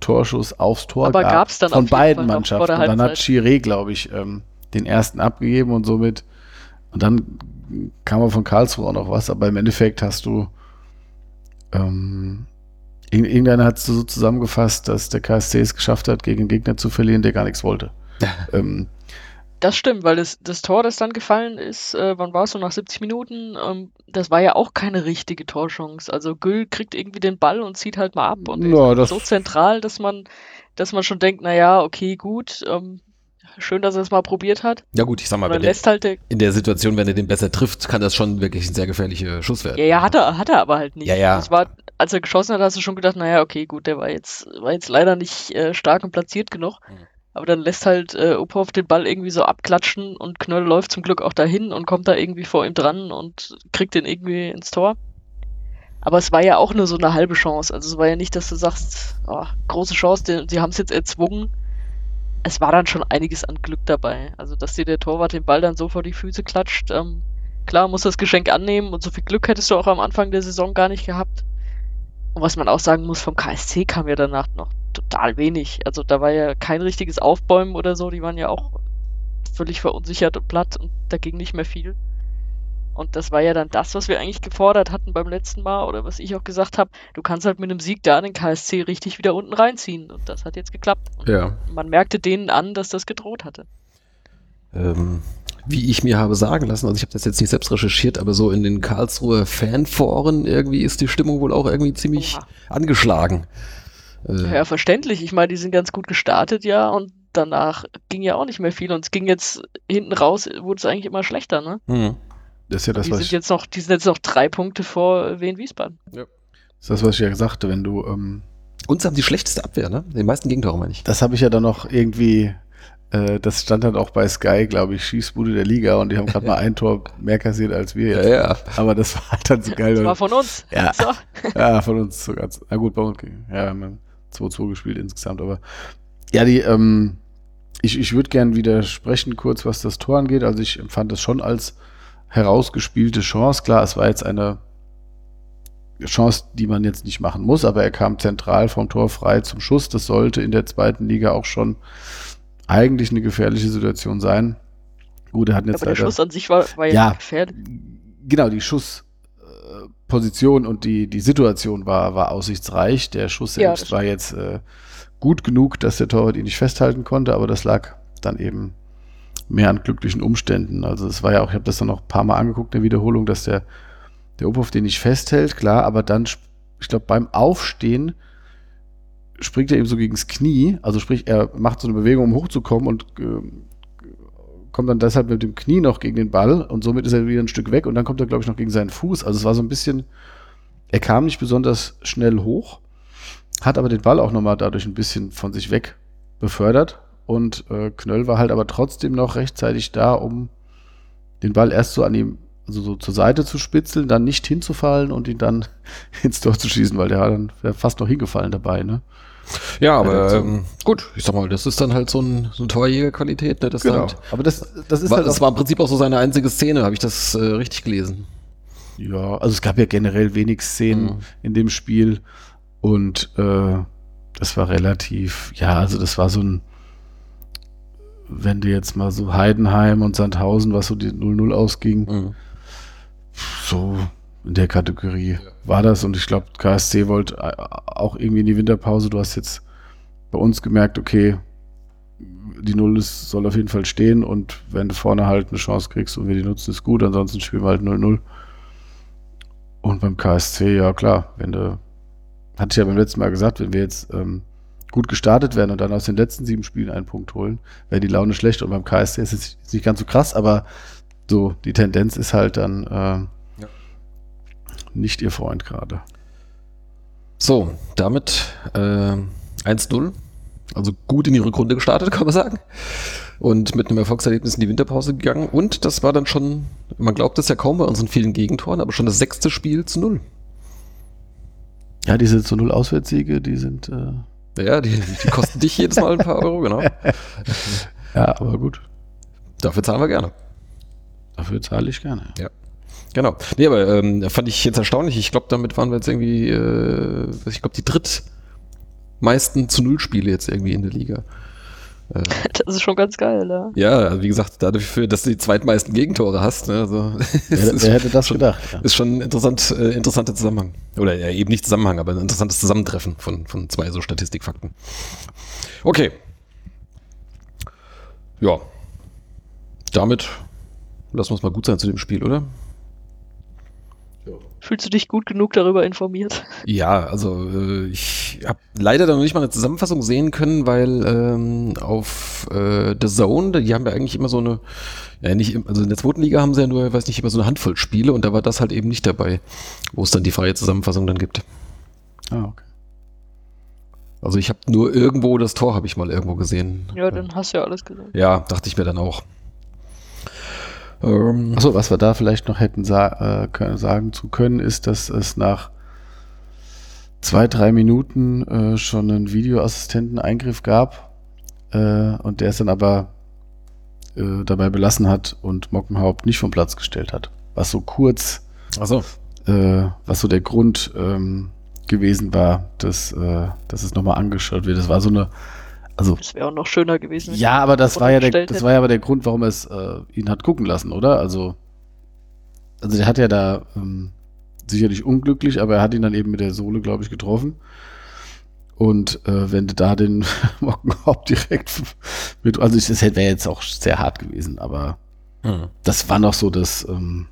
Speaker 4: Torschuss aufs Tor
Speaker 3: Aber
Speaker 4: gab.
Speaker 3: gab's dann
Speaker 4: von beiden Mannschaften. Und dann hat. Chiré, glaube ich, ähm, den ersten abgegeben und somit, und dann kam aber von Karlsruhe auch noch was, aber im Endeffekt hast du ähm, Irgend- Irgendeiner hat es so zusammengefasst, dass der KSC es geschafft hat, gegen einen Gegner zu verlieren, der gar nichts wollte. [LAUGHS] ähm,
Speaker 3: Das stimmt, weil das, das Tor, das dann gefallen ist, äh, wann war es so, nach 70 Minuten, ähm, das war ja auch keine richtige Torchance. Also Gül kriegt irgendwie den Ball und zieht halt mal ab und
Speaker 4: Ja,
Speaker 3: ist so zentral, dass man, dass man schon denkt, naja, okay, gut, ähm, schön, dass er es mal probiert hat.
Speaker 2: ja gut, ich sag mal, wenn der,
Speaker 3: halt der,
Speaker 2: in der Situation, wenn er den besser trifft, kann das schon wirklich ein sehr gefährlicher Schuss werden.
Speaker 3: ja, ja, hat er, hat er aber halt nicht.
Speaker 2: Ja, ja.
Speaker 3: Das war, als er geschossen hat, hast du schon gedacht, naja, okay, gut, der war jetzt, war jetzt leider nicht äh, stark und platziert genug.
Speaker 2: Mhm.
Speaker 3: Aber dann lässt halt äh, Uphoff den Ball irgendwie so abklatschen und Knöll läuft zum Glück auch dahin und kommt da irgendwie vor ihm dran und kriegt den irgendwie ins Tor. Aber es war ja auch nur so eine halbe Chance. Also es war ja nicht, dass du sagst, oh, große Chance, die, die haben es jetzt erzwungen. Es war dann schon einiges an Glück dabei. Also dass dir der Torwart den Ball dann so vor die Füße klatscht, ähm, klar, muss das Geschenk annehmen und so viel Glück hättest du auch am Anfang der Saison gar nicht gehabt. Und was man auch sagen muss, vom KSC kam ja danach noch total wenig. Also da war ja kein richtiges Aufbäumen oder so, die waren ja auch völlig verunsichert und platt und da ging nicht mehr viel. Und das war ja dann das, was wir eigentlich gefordert hatten beim letzten Mal oder was ich auch gesagt habe, du kannst halt mit einem Sieg da den KSC richtig wieder unten reinziehen und das hat jetzt geklappt. Und
Speaker 2: Ja.
Speaker 3: man merkte denen an, dass das gedroht hatte.
Speaker 2: ähm, wie ich mir habe sagen lassen, also ich habe das jetzt nicht selbst recherchiert, aber so in den Karlsruher Fanforen irgendwie ist die Stimmung wohl auch irgendwie ziemlich
Speaker 3: Oha.
Speaker 2: angeschlagen. Äh,
Speaker 3: Ja, verständlich. Ich meine, die sind ganz gut gestartet, ja, und danach ging ja auch nicht mehr viel. Und es ging jetzt hinten raus, wurde es eigentlich immer schlechter, ne?
Speaker 2: hm.
Speaker 4: das ist ja das,
Speaker 3: die
Speaker 4: was
Speaker 3: sind
Speaker 4: ich,
Speaker 3: jetzt noch, die sind jetzt noch drei Punkte vor Wien Wiesbaden.
Speaker 4: das, ist das, was ich ja sagte, wenn du, ähm,
Speaker 2: Uns haben die schlechteste Abwehr, ne? Den meisten Gegentore, meine ich.
Speaker 4: das habe ich ja dann noch irgendwie, äh, das stand dann auch bei Sky, glaube ich, Schießbude der Liga und die haben gerade mal ein Tor mehr kassiert als wir jetzt.
Speaker 2: ja.
Speaker 4: Aber das war halt dann so geil.
Speaker 3: Das war von uns.
Speaker 4: Ja.
Speaker 3: So.
Speaker 4: Ja, von uns sogar. Na gut, bei uns. Ja, haben 2-2 gespielt insgesamt, aber ja, die, ähm, ich, ich würde gern widersprechen kurz, was das Tor angeht. Also ich empfand das schon als herausgespielte Chance. Klar, es war jetzt eine Chance, die man jetzt nicht machen muss, aber er kam zentral vom Tor frei zum Schuss. Das sollte in der zweiten Liga auch schon eigentlich eine gefährliche Situation sein. Gut, er hat jetzt
Speaker 3: Aber der
Speaker 4: leider
Speaker 3: Schuss an sich war, war ja,
Speaker 4: Ja.
Speaker 3: gefährlich.
Speaker 4: genau, die Schussposition und die, die Situation war, war aussichtsreich. Der Schuss
Speaker 3: Ja,
Speaker 4: selbst
Speaker 3: das
Speaker 4: war jetzt äh, gut genug, dass der Torwart ihn nicht festhalten konnte, aber das lag dann eben mehr an glücklichen Umständen. Also es war ja auch, ich habe das dann noch ein paar Mal angeguckt, eine Wiederholung, dass der, der Ophoff den nicht festhält, klar, aber dann, ich glaube, beim Aufstehen springt er ihm so gegens Knie, also sprich, er macht so eine Bewegung, um hochzukommen und ähm, kommt dann deshalb mit dem Knie noch gegen den Ball und somit ist er wieder ein Stück weg und dann kommt er, glaube ich, noch gegen seinen Fuß. Also es war so ein bisschen, er kam nicht besonders schnell hoch, hat aber den Ball auch nochmal dadurch ein bisschen von sich weg befördert und äh, Knöll war halt aber trotzdem noch rechtzeitig da, um den Ball erst so an ihm, also so zur Seite zu spitzeln, dann nicht hinzufallen und ihn dann [LAUGHS] ins Tor zu schießen, weil der war dann fast noch hingefallen dabei, ne?
Speaker 2: Ja, aber ähm, gut, ich sag mal, das ist dann halt so, ein, so eine Torjägerqualität, ne? Das
Speaker 4: Genau.
Speaker 2: halt,
Speaker 4: Aber das, das ist
Speaker 2: war,
Speaker 4: halt
Speaker 2: das war im Prinzip auch so seine einzige Szene, habe ich das äh, richtig gelesen.
Speaker 4: ja, also es gab ja generell wenig Szenen
Speaker 2: Mhm.
Speaker 4: in dem Spiel und äh, das war relativ, ja, also das war so ein, wenn du jetzt mal so Heidenheim und Sandhausen, was so die 0-0 ausging,
Speaker 2: Mhm.
Speaker 4: so in der Kategorie war das und ich glaube, KSC wollte äh, auch irgendwie in die Winterpause. Du hast jetzt bei uns gemerkt, okay, die Null ist, soll auf jeden Fall stehen und wenn du vorne halt eine Chance kriegst und wir die nutzen, ist gut, ansonsten spielen wir halt 0-0. Und beim KSC, ja klar, wenn du, hatte ich ja beim letzten Mal gesagt, wenn wir jetzt ähm, gut gestartet werden und dann aus den letzten sieben Spielen einen Punkt holen, wäre die Laune schlecht und beim KSC ist es nicht ganz so krass, aber so, die Tendenz ist halt dann äh, nicht ihr Freund gerade.
Speaker 2: So, damit äh, 1-0. Also gut in die Rückrunde gestartet, [LAUGHS] kann man sagen. Und mit einem Erfolgserlebnis in die Winterpause gegangen. Und das war dann schon, man glaubt es ja kaum bei unseren vielen Gegentoren, aber schon das sechste Spiel zu null.
Speaker 4: Ja, diese zu Null Auswärtssiege, die sind, äh,
Speaker 2: Ja, die, die kosten dich jedes Mal ein paar Euro, genau. [LAUGHS]
Speaker 4: ja, aber gut.
Speaker 2: Dafür zahlen wir gerne.
Speaker 4: Dafür zahle ich gerne.
Speaker 2: Genau. Nee, aber ähm, fand ich jetzt erstaunlich. Ich glaube, damit waren wir jetzt irgendwie, äh, ich glaube, die drittmeisten zu Null Spiele jetzt irgendwie in der Liga. Äh, [LAUGHS]
Speaker 3: Das ist schon ganz geil, ja.
Speaker 2: ja, also wie gesagt, dafür, dass du die zweitmeisten Gegentore hast. Ne, also, [LAUGHS]
Speaker 4: Wer,
Speaker 2: ist
Speaker 4: wer hätte das
Speaker 2: schon,
Speaker 4: gedacht? Ja.
Speaker 2: Ist schon ein interessant, äh, interessanter Zusammenhang. Oder ja, eben nicht Zusammenhang, aber ein interessantes Zusammentreffen von, von zwei so Statistikfakten. Okay. Ja. Damit lassen wir es mal gut sein zu dem Spiel, oder?
Speaker 3: Fühlst du dich gut genug darüber informiert?
Speaker 2: Ja, also äh, ich habe leider noch nicht mal eine Zusammenfassung sehen können, weil ähm, auf äh, The Zone, die haben ja eigentlich immer so eine, ja nicht, also in der zweiten Liga haben sie ja nur, weiß nicht, immer so eine Handvoll Spiele und da war das halt eben nicht dabei, wo es dann die freie Zusammenfassung dann gibt.
Speaker 4: Ah, okay.
Speaker 2: Also ich habe nur irgendwo das Tor habe ich mal irgendwo gesehen.
Speaker 3: Ja, dann hast du ja alles gesehen.
Speaker 2: Ja, dachte ich mir dann auch. Ähm,
Speaker 4: Achso, was wir da vielleicht noch hätten sa äh, können, sagen zu können, ist, dass es nach zwei, drei Minuten äh, schon einen Videoassistenten-Eingriff gab äh, und der es dann aber äh, dabei belassen hat und Mockenhaupt nicht vom Platz gestellt hat. Was so kurz,
Speaker 2: Achso,
Speaker 4: äh, was so der Grund ähm, gewesen war, dass, äh, dass es nochmal angeschaut wird. Das war so eine, also
Speaker 3: Das wäre auch noch schöner gewesen.
Speaker 4: ja, aber das war ja der, das war ja aber der Grund, warum er es äh, ihn hat gucken lassen, oder? Also, also der hat ja da ähm, sicherlich unglücklich, aber er hat ihn dann eben mit der Sohle, glaube ich, getroffen. Und äh, wenn du da den [LAUGHS] Mockenhaupt direkt [LAUGHS] mit, also ich- das wäre jetzt auch sehr hart gewesen, aber
Speaker 2: hm.
Speaker 4: das war noch so das, ähm,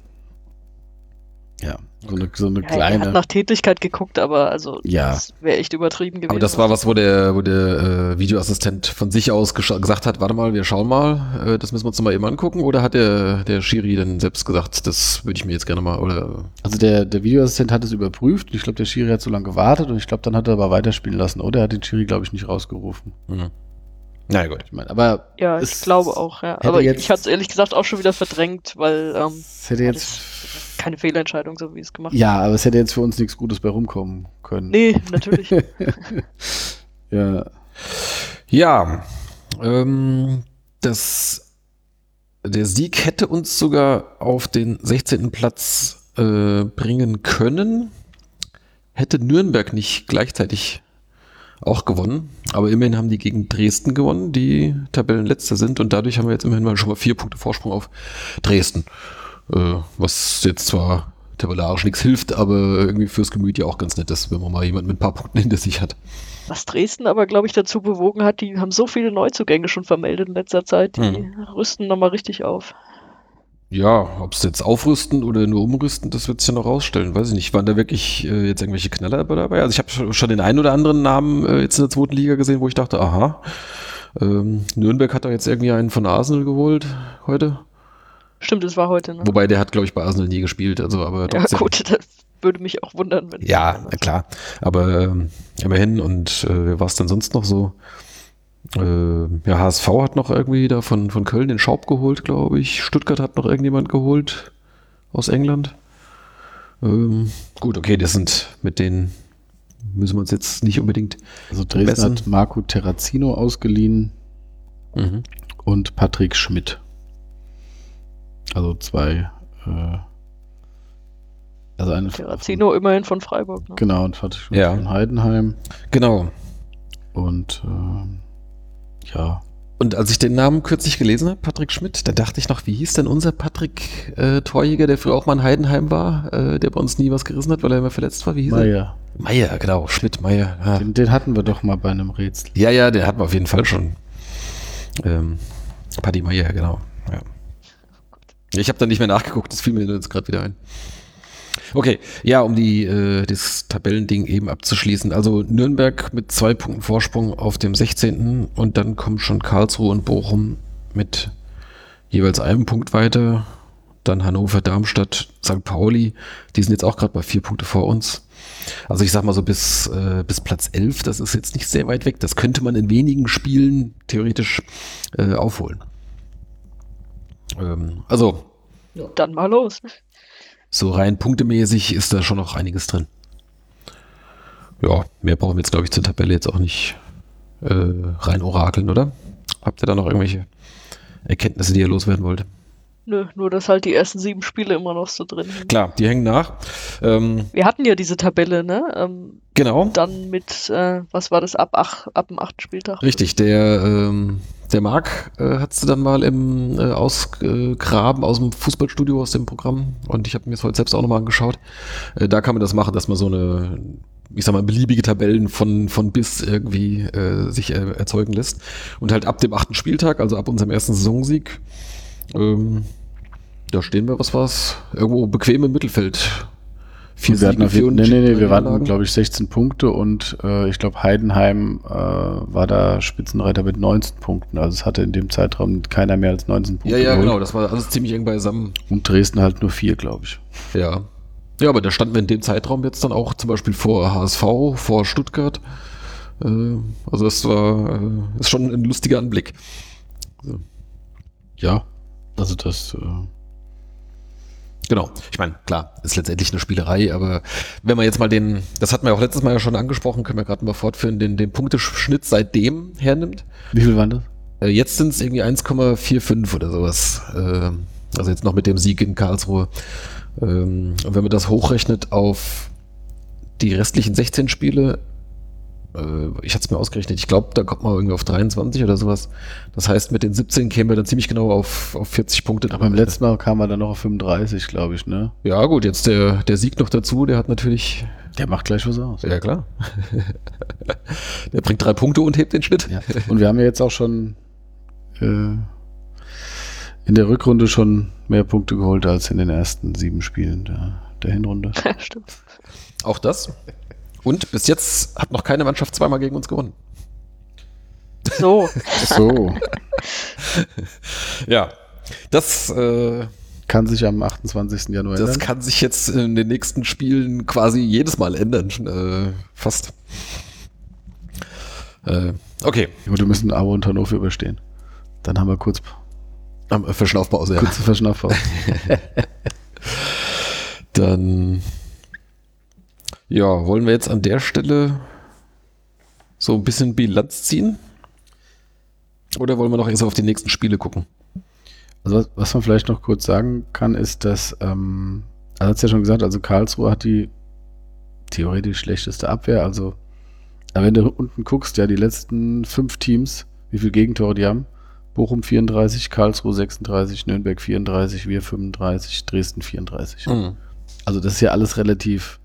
Speaker 4: ja, so eine, so eine
Speaker 3: Ja, er
Speaker 4: kleine.
Speaker 3: hat nach Tätigkeit geguckt, aber also
Speaker 4: Ja.
Speaker 3: das wäre echt übertrieben gewesen.
Speaker 2: Aber das war was, wo der, wo der äh, Videoassistent von sich aus gesagt hat, warte mal, wir schauen mal, äh, das müssen wir uns noch mal eben angucken. Oder hat der, der Schiri dann selbst gesagt, das würde ich mir jetzt gerne mal, oder
Speaker 4: Also der, der Videoassistent hat es überprüft. Ich glaube, der Schiri hat so lange gewartet und ich glaube, dann hat er aber weiterspielen lassen. Oder er hat den Schiri, glaube ich, nicht rausgerufen.
Speaker 2: hm. Na gut.
Speaker 4: Ich meine, aber
Speaker 3: Ja, ich glaube auch, ja. Aber ich-
Speaker 4: jetzt-
Speaker 3: ich hatte es ehrlich gesagt auch schon wieder verdrängt, weil ähm,
Speaker 4: es hätte jetzt.
Speaker 3: keine Fehlentscheidung, so wie es gemacht
Speaker 4: Ja, aber es hätte jetzt für uns nichts Gutes bei rumkommen können.
Speaker 3: Nee, natürlich. [LAUGHS]
Speaker 4: Ja.
Speaker 2: Ja, ähm, das, der Sieg hätte uns sogar auf den 16. Platz äh, bringen können, hätte Nürnberg nicht gleichzeitig auch gewonnen. Aber immerhin haben die gegen Dresden gewonnen, die Tabellenletzter sind. Und dadurch haben wir jetzt immerhin mal schon mal vier Punkte Vorsprung auf Dresden. Äh, was jetzt zwar tabellarisch nichts hilft, aber irgendwie fürs Gemüt ja auch ganz nett ist, wenn man mal jemanden mit ein paar Punkten hinter sich hat.
Speaker 3: Was Dresden aber, glaube ich, dazu bewogen hat, die haben so viele Neuzugänge schon vermeldet in letzter Zeit, die
Speaker 2: Hm.
Speaker 3: rüsten nochmal richtig auf.
Speaker 2: Ja, ob sie jetzt aufrüsten oder nur umrüsten, das wird sich ja noch rausstellen. Weiß ich nicht. Waren da wirklich äh, jetzt irgendwelche Knaller dabei? Also ich habe schon den einen oder anderen Namen äh, jetzt in der zweiten Liga gesehen, wo ich dachte, aha, ähm, Nürnberg hat da jetzt irgendwie einen von Arsenal geholt heute.
Speaker 3: Stimmt, es war heute, ne?
Speaker 2: Wobei der hat, glaube ich, bei Arsenal nie gespielt. Also aber
Speaker 3: ja, gut, [LAUGHS] das würde mich auch wundern, wenn.
Speaker 2: Ja, klar. Aber ähm, immerhin und äh, wer war es denn sonst noch so? Äh, ja, HSV hat noch irgendwie da von, von Köln den Schaub geholt, glaube ich. Stuttgart hat noch irgendjemand geholt aus England. Ähm, gut, okay, das sind mit denen müssen wir uns jetzt nicht unbedingt.
Speaker 4: Also Dresden messen. hat Marco Terrazino ausgeliehen mhm. und Patrick Schmidt. Also zwei. Äh,
Speaker 3: also eine Terrazino von, immerhin von Freiburg.
Speaker 4: Ne? Genau, und Patrick Schmidt ja. von Heidenheim.
Speaker 2: Genau.
Speaker 4: Und äh, ja,
Speaker 2: und als ich den Namen kürzlich gelesen habe, Patrick Schmidt, da dachte ich noch, wie hieß denn unser Patrick äh, Torjäger, der früher auch mal in Heidenheim war, äh, der bei uns nie was gerissen hat, weil er immer verletzt war? Wie hieß
Speaker 4: Meier.
Speaker 2: er? Meier, genau, Schmidt, Meier.
Speaker 4: Ja. Den, den, hatten wir doch mal bei einem Rätsel.
Speaker 2: Ja, ja, den hatten wir auf jeden Fall schon. Ähm, Paddy Meier, genau. Ja. Ich habe da nicht mehr nachgeguckt, das fiel mir jetzt gerade wieder ein. Okay, ja, um die, äh, das Tabellending eben abzuschließen. Also Nürnberg mit zwei Punkten Vorsprung auf dem 16. und dann kommen schon Karlsruhe und Bochum mit jeweils einem Punkt weiter. Dann Hannover, Darmstadt, St. Pauli, die sind jetzt auch gerade bei vier Punkte vor uns. Also ich sag mal so bis, äh, bis Platz 11, das ist jetzt nicht sehr weit weg. Das könnte man in wenigen Spielen theoretisch äh, aufholen. Ähm, also.
Speaker 3: Dann mal los
Speaker 2: so rein punktemäßig ist da schon noch einiges drin. Ja, mehr brauchen wir jetzt, glaube ich, zur Tabelle jetzt auch nicht äh, rein orakeln, oder? Habt ihr da noch irgendwelche Erkenntnisse, die ihr loswerden wollt?
Speaker 3: Nö, nur dass halt die ersten sieben Spiele immer noch so drin
Speaker 2: sind. Klar, die hängen nach.
Speaker 3: Ähm, wir hatten ja diese Tabelle, ne? Ähm,
Speaker 2: genau.
Speaker 3: Dann mit, äh, was war das, ab, ach, ab dem achten Spieltag?
Speaker 2: Richtig, der, ähm, der Marc äh, hat sie dann mal im äh, Ausgraben aus dem Fußballstudio, aus dem Programm. Und ich habe mir das heute selbst auch nochmal angeschaut. Äh, da kann man das machen, dass man so eine ich sag mal, beliebige Tabellen von, von bis irgendwie äh, sich äh, erzeugen lässt. Und halt ab dem achten Spieltag, also ab unserem ersten Saisonsieg, ähm, da stehen wir, was war's? Irgendwo bequem im Mittelfeld.
Speaker 4: Vier wir hatten vier nee, nee, nee, wir waren, glaube ich, 16 Punkte und äh, ich glaube, Heidenheim äh, war da Spitzenreiter mit 19 Punkten. Also es hatte in dem Zeitraum keiner mehr als 19 Punkte.
Speaker 2: Ja, ja, geholt. genau, das war alles ziemlich eng beisammen.
Speaker 4: Und Dresden halt nur vier, glaube ich.
Speaker 2: Ja. Ja, aber da standen wir in dem Zeitraum jetzt dann auch zum Beispiel vor HSV, vor Stuttgart. Äh, also das war äh, ist schon ein lustiger Anblick.
Speaker 4: So. Ja, also das.
Speaker 2: Genau. Ich meine, klar, ist letztendlich eine Spielerei, aber wenn man jetzt mal den, das hatten wir auch letztes Mal ja schon angesprochen, können wir gerade mal fortführen, den, den Punkteschnitt seitdem hernimmt.
Speaker 4: Wie viel waren das?
Speaker 2: Äh, jetzt sind es irgendwie 1,45 oder sowas. Äh, also jetzt noch mit dem Sieg in Karlsruhe. Ähm, und wenn man das hochrechnet auf die restlichen 16 Spiele, ich hatte es mir ausgerechnet, ich glaube, da kommt man irgendwie auf 23 oder sowas. Das heißt, mit den 17 kämen wir dann ziemlich genau auf, auf 40 Punkte.
Speaker 4: Aber beim letzten Mal kam er dann noch auf 35, glaube ich, ne?
Speaker 2: Ja, gut, jetzt der, der Sieg noch dazu, der hat natürlich.
Speaker 4: Der macht gleich was aus.
Speaker 2: Ja, klar. [LAUGHS] der bringt drei Punkte und hebt den Schnitt.
Speaker 4: Ja. Und wir haben ja jetzt auch schon äh, in der Rückrunde schon mehr Punkte geholt als in den ersten sieben Spielen der, der Hinrunde. [LAUGHS]
Speaker 3: Ja, stimmt.
Speaker 2: Auch das. Und bis jetzt hat noch keine Mannschaft zweimal gegen uns gewonnen.
Speaker 3: So.
Speaker 4: so. [LAUGHS]
Speaker 2: ja, das äh,
Speaker 4: kann sich am 28. Januar
Speaker 2: ändern. Das kann sich jetzt in den nächsten Spielen quasi jedes Mal ändern. Äh, fast. Äh, okay.
Speaker 4: Aber du müssen Abo und Hannover überstehen. Dann haben wir kurz.
Speaker 2: Verschnaufpause,
Speaker 4: ja. Kurze Verschnaufpause. [LAUGHS]
Speaker 2: Dann ja, wollen wir jetzt an der Stelle so ein bisschen Bilanz ziehen? Oder wollen wir noch erst auf die nächsten Spiele gucken?
Speaker 4: Also was, man vielleicht noch kurz sagen kann, ist, dass, ähm, also hat es ja schon gesagt, also Karlsruhe hat die theoretisch schlechteste Abwehr. Also, aber wenn du unten guckst, ja, die letzten fünf Teams, wie viele Gegentore die haben? Bochum 34, Karlsruhe 36, Nürnberg 34, wir 35, Dresden 34. Mhm. Also das ist ja alles relativ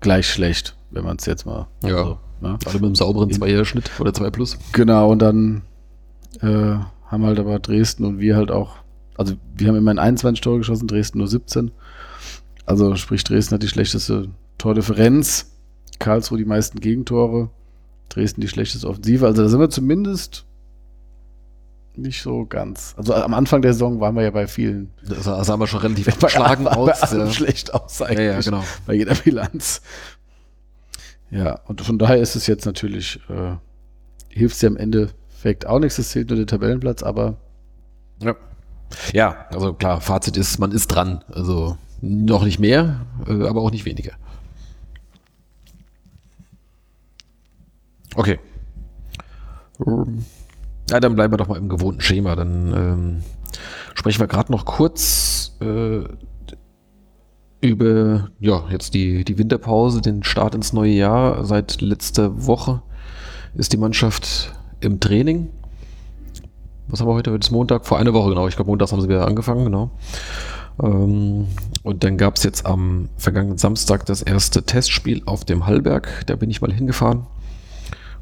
Speaker 4: gleich schlecht, wenn man es jetzt mal.
Speaker 2: Ja. So, ne? Alle mit einem sauberen Zweierschnitt oder 2 plus.
Speaker 4: Genau, und dann äh, haben halt aber Dresden und wir halt auch, also wir haben immerhin 21 Tore geschossen, Dresden nur 17. Also sprich, Dresden hat die schlechteste Tordifferenz, Karlsruhe die meisten Gegentore, Dresden die schlechteste Offensive. Also da sind wir zumindest nicht so ganz. Also am Anfang der Saison waren wir ja bei vielen.
Speaker 2: Da sahen wir schon relativ [LAUGHS] verschlagen aus.
Speaker 4: Ja. schlecht aus
Speaker 2: eigentlich. Ja, ja, genau.
Speaker 4: Bei jeder Bilanz. Ja, und von daher ist es jetzt natürlich äh, hilft es ja am Endeffekt auch nichts, es zählt nur der Tabellenplatz, aber
Speaker 2: Ja. Ja, also klar, Fazit ist, man ist dran. Also noch nicht mehr, äh, aber auch nicht weniger. Okay. Ähm, Ja, dann bleiben wir doch mal im gewohnten Schema. Dann ähm, sprechen wir gerade noch kurz äh, über ja, jetzt die, die Winterpause, den Start ins neue Jahr. Seit letzter Woche ist die Mannschaft im Training. Was haben wir heute? Heute ist Montag, vor einer Woche genau. Ich glaube, montags haben sie wieder angefangen, genau. Ähm, und dann gab es jetzt am vergangenen Samstag das erste Testspiel auf dem Hallberg. Da bin ich mal hingefahren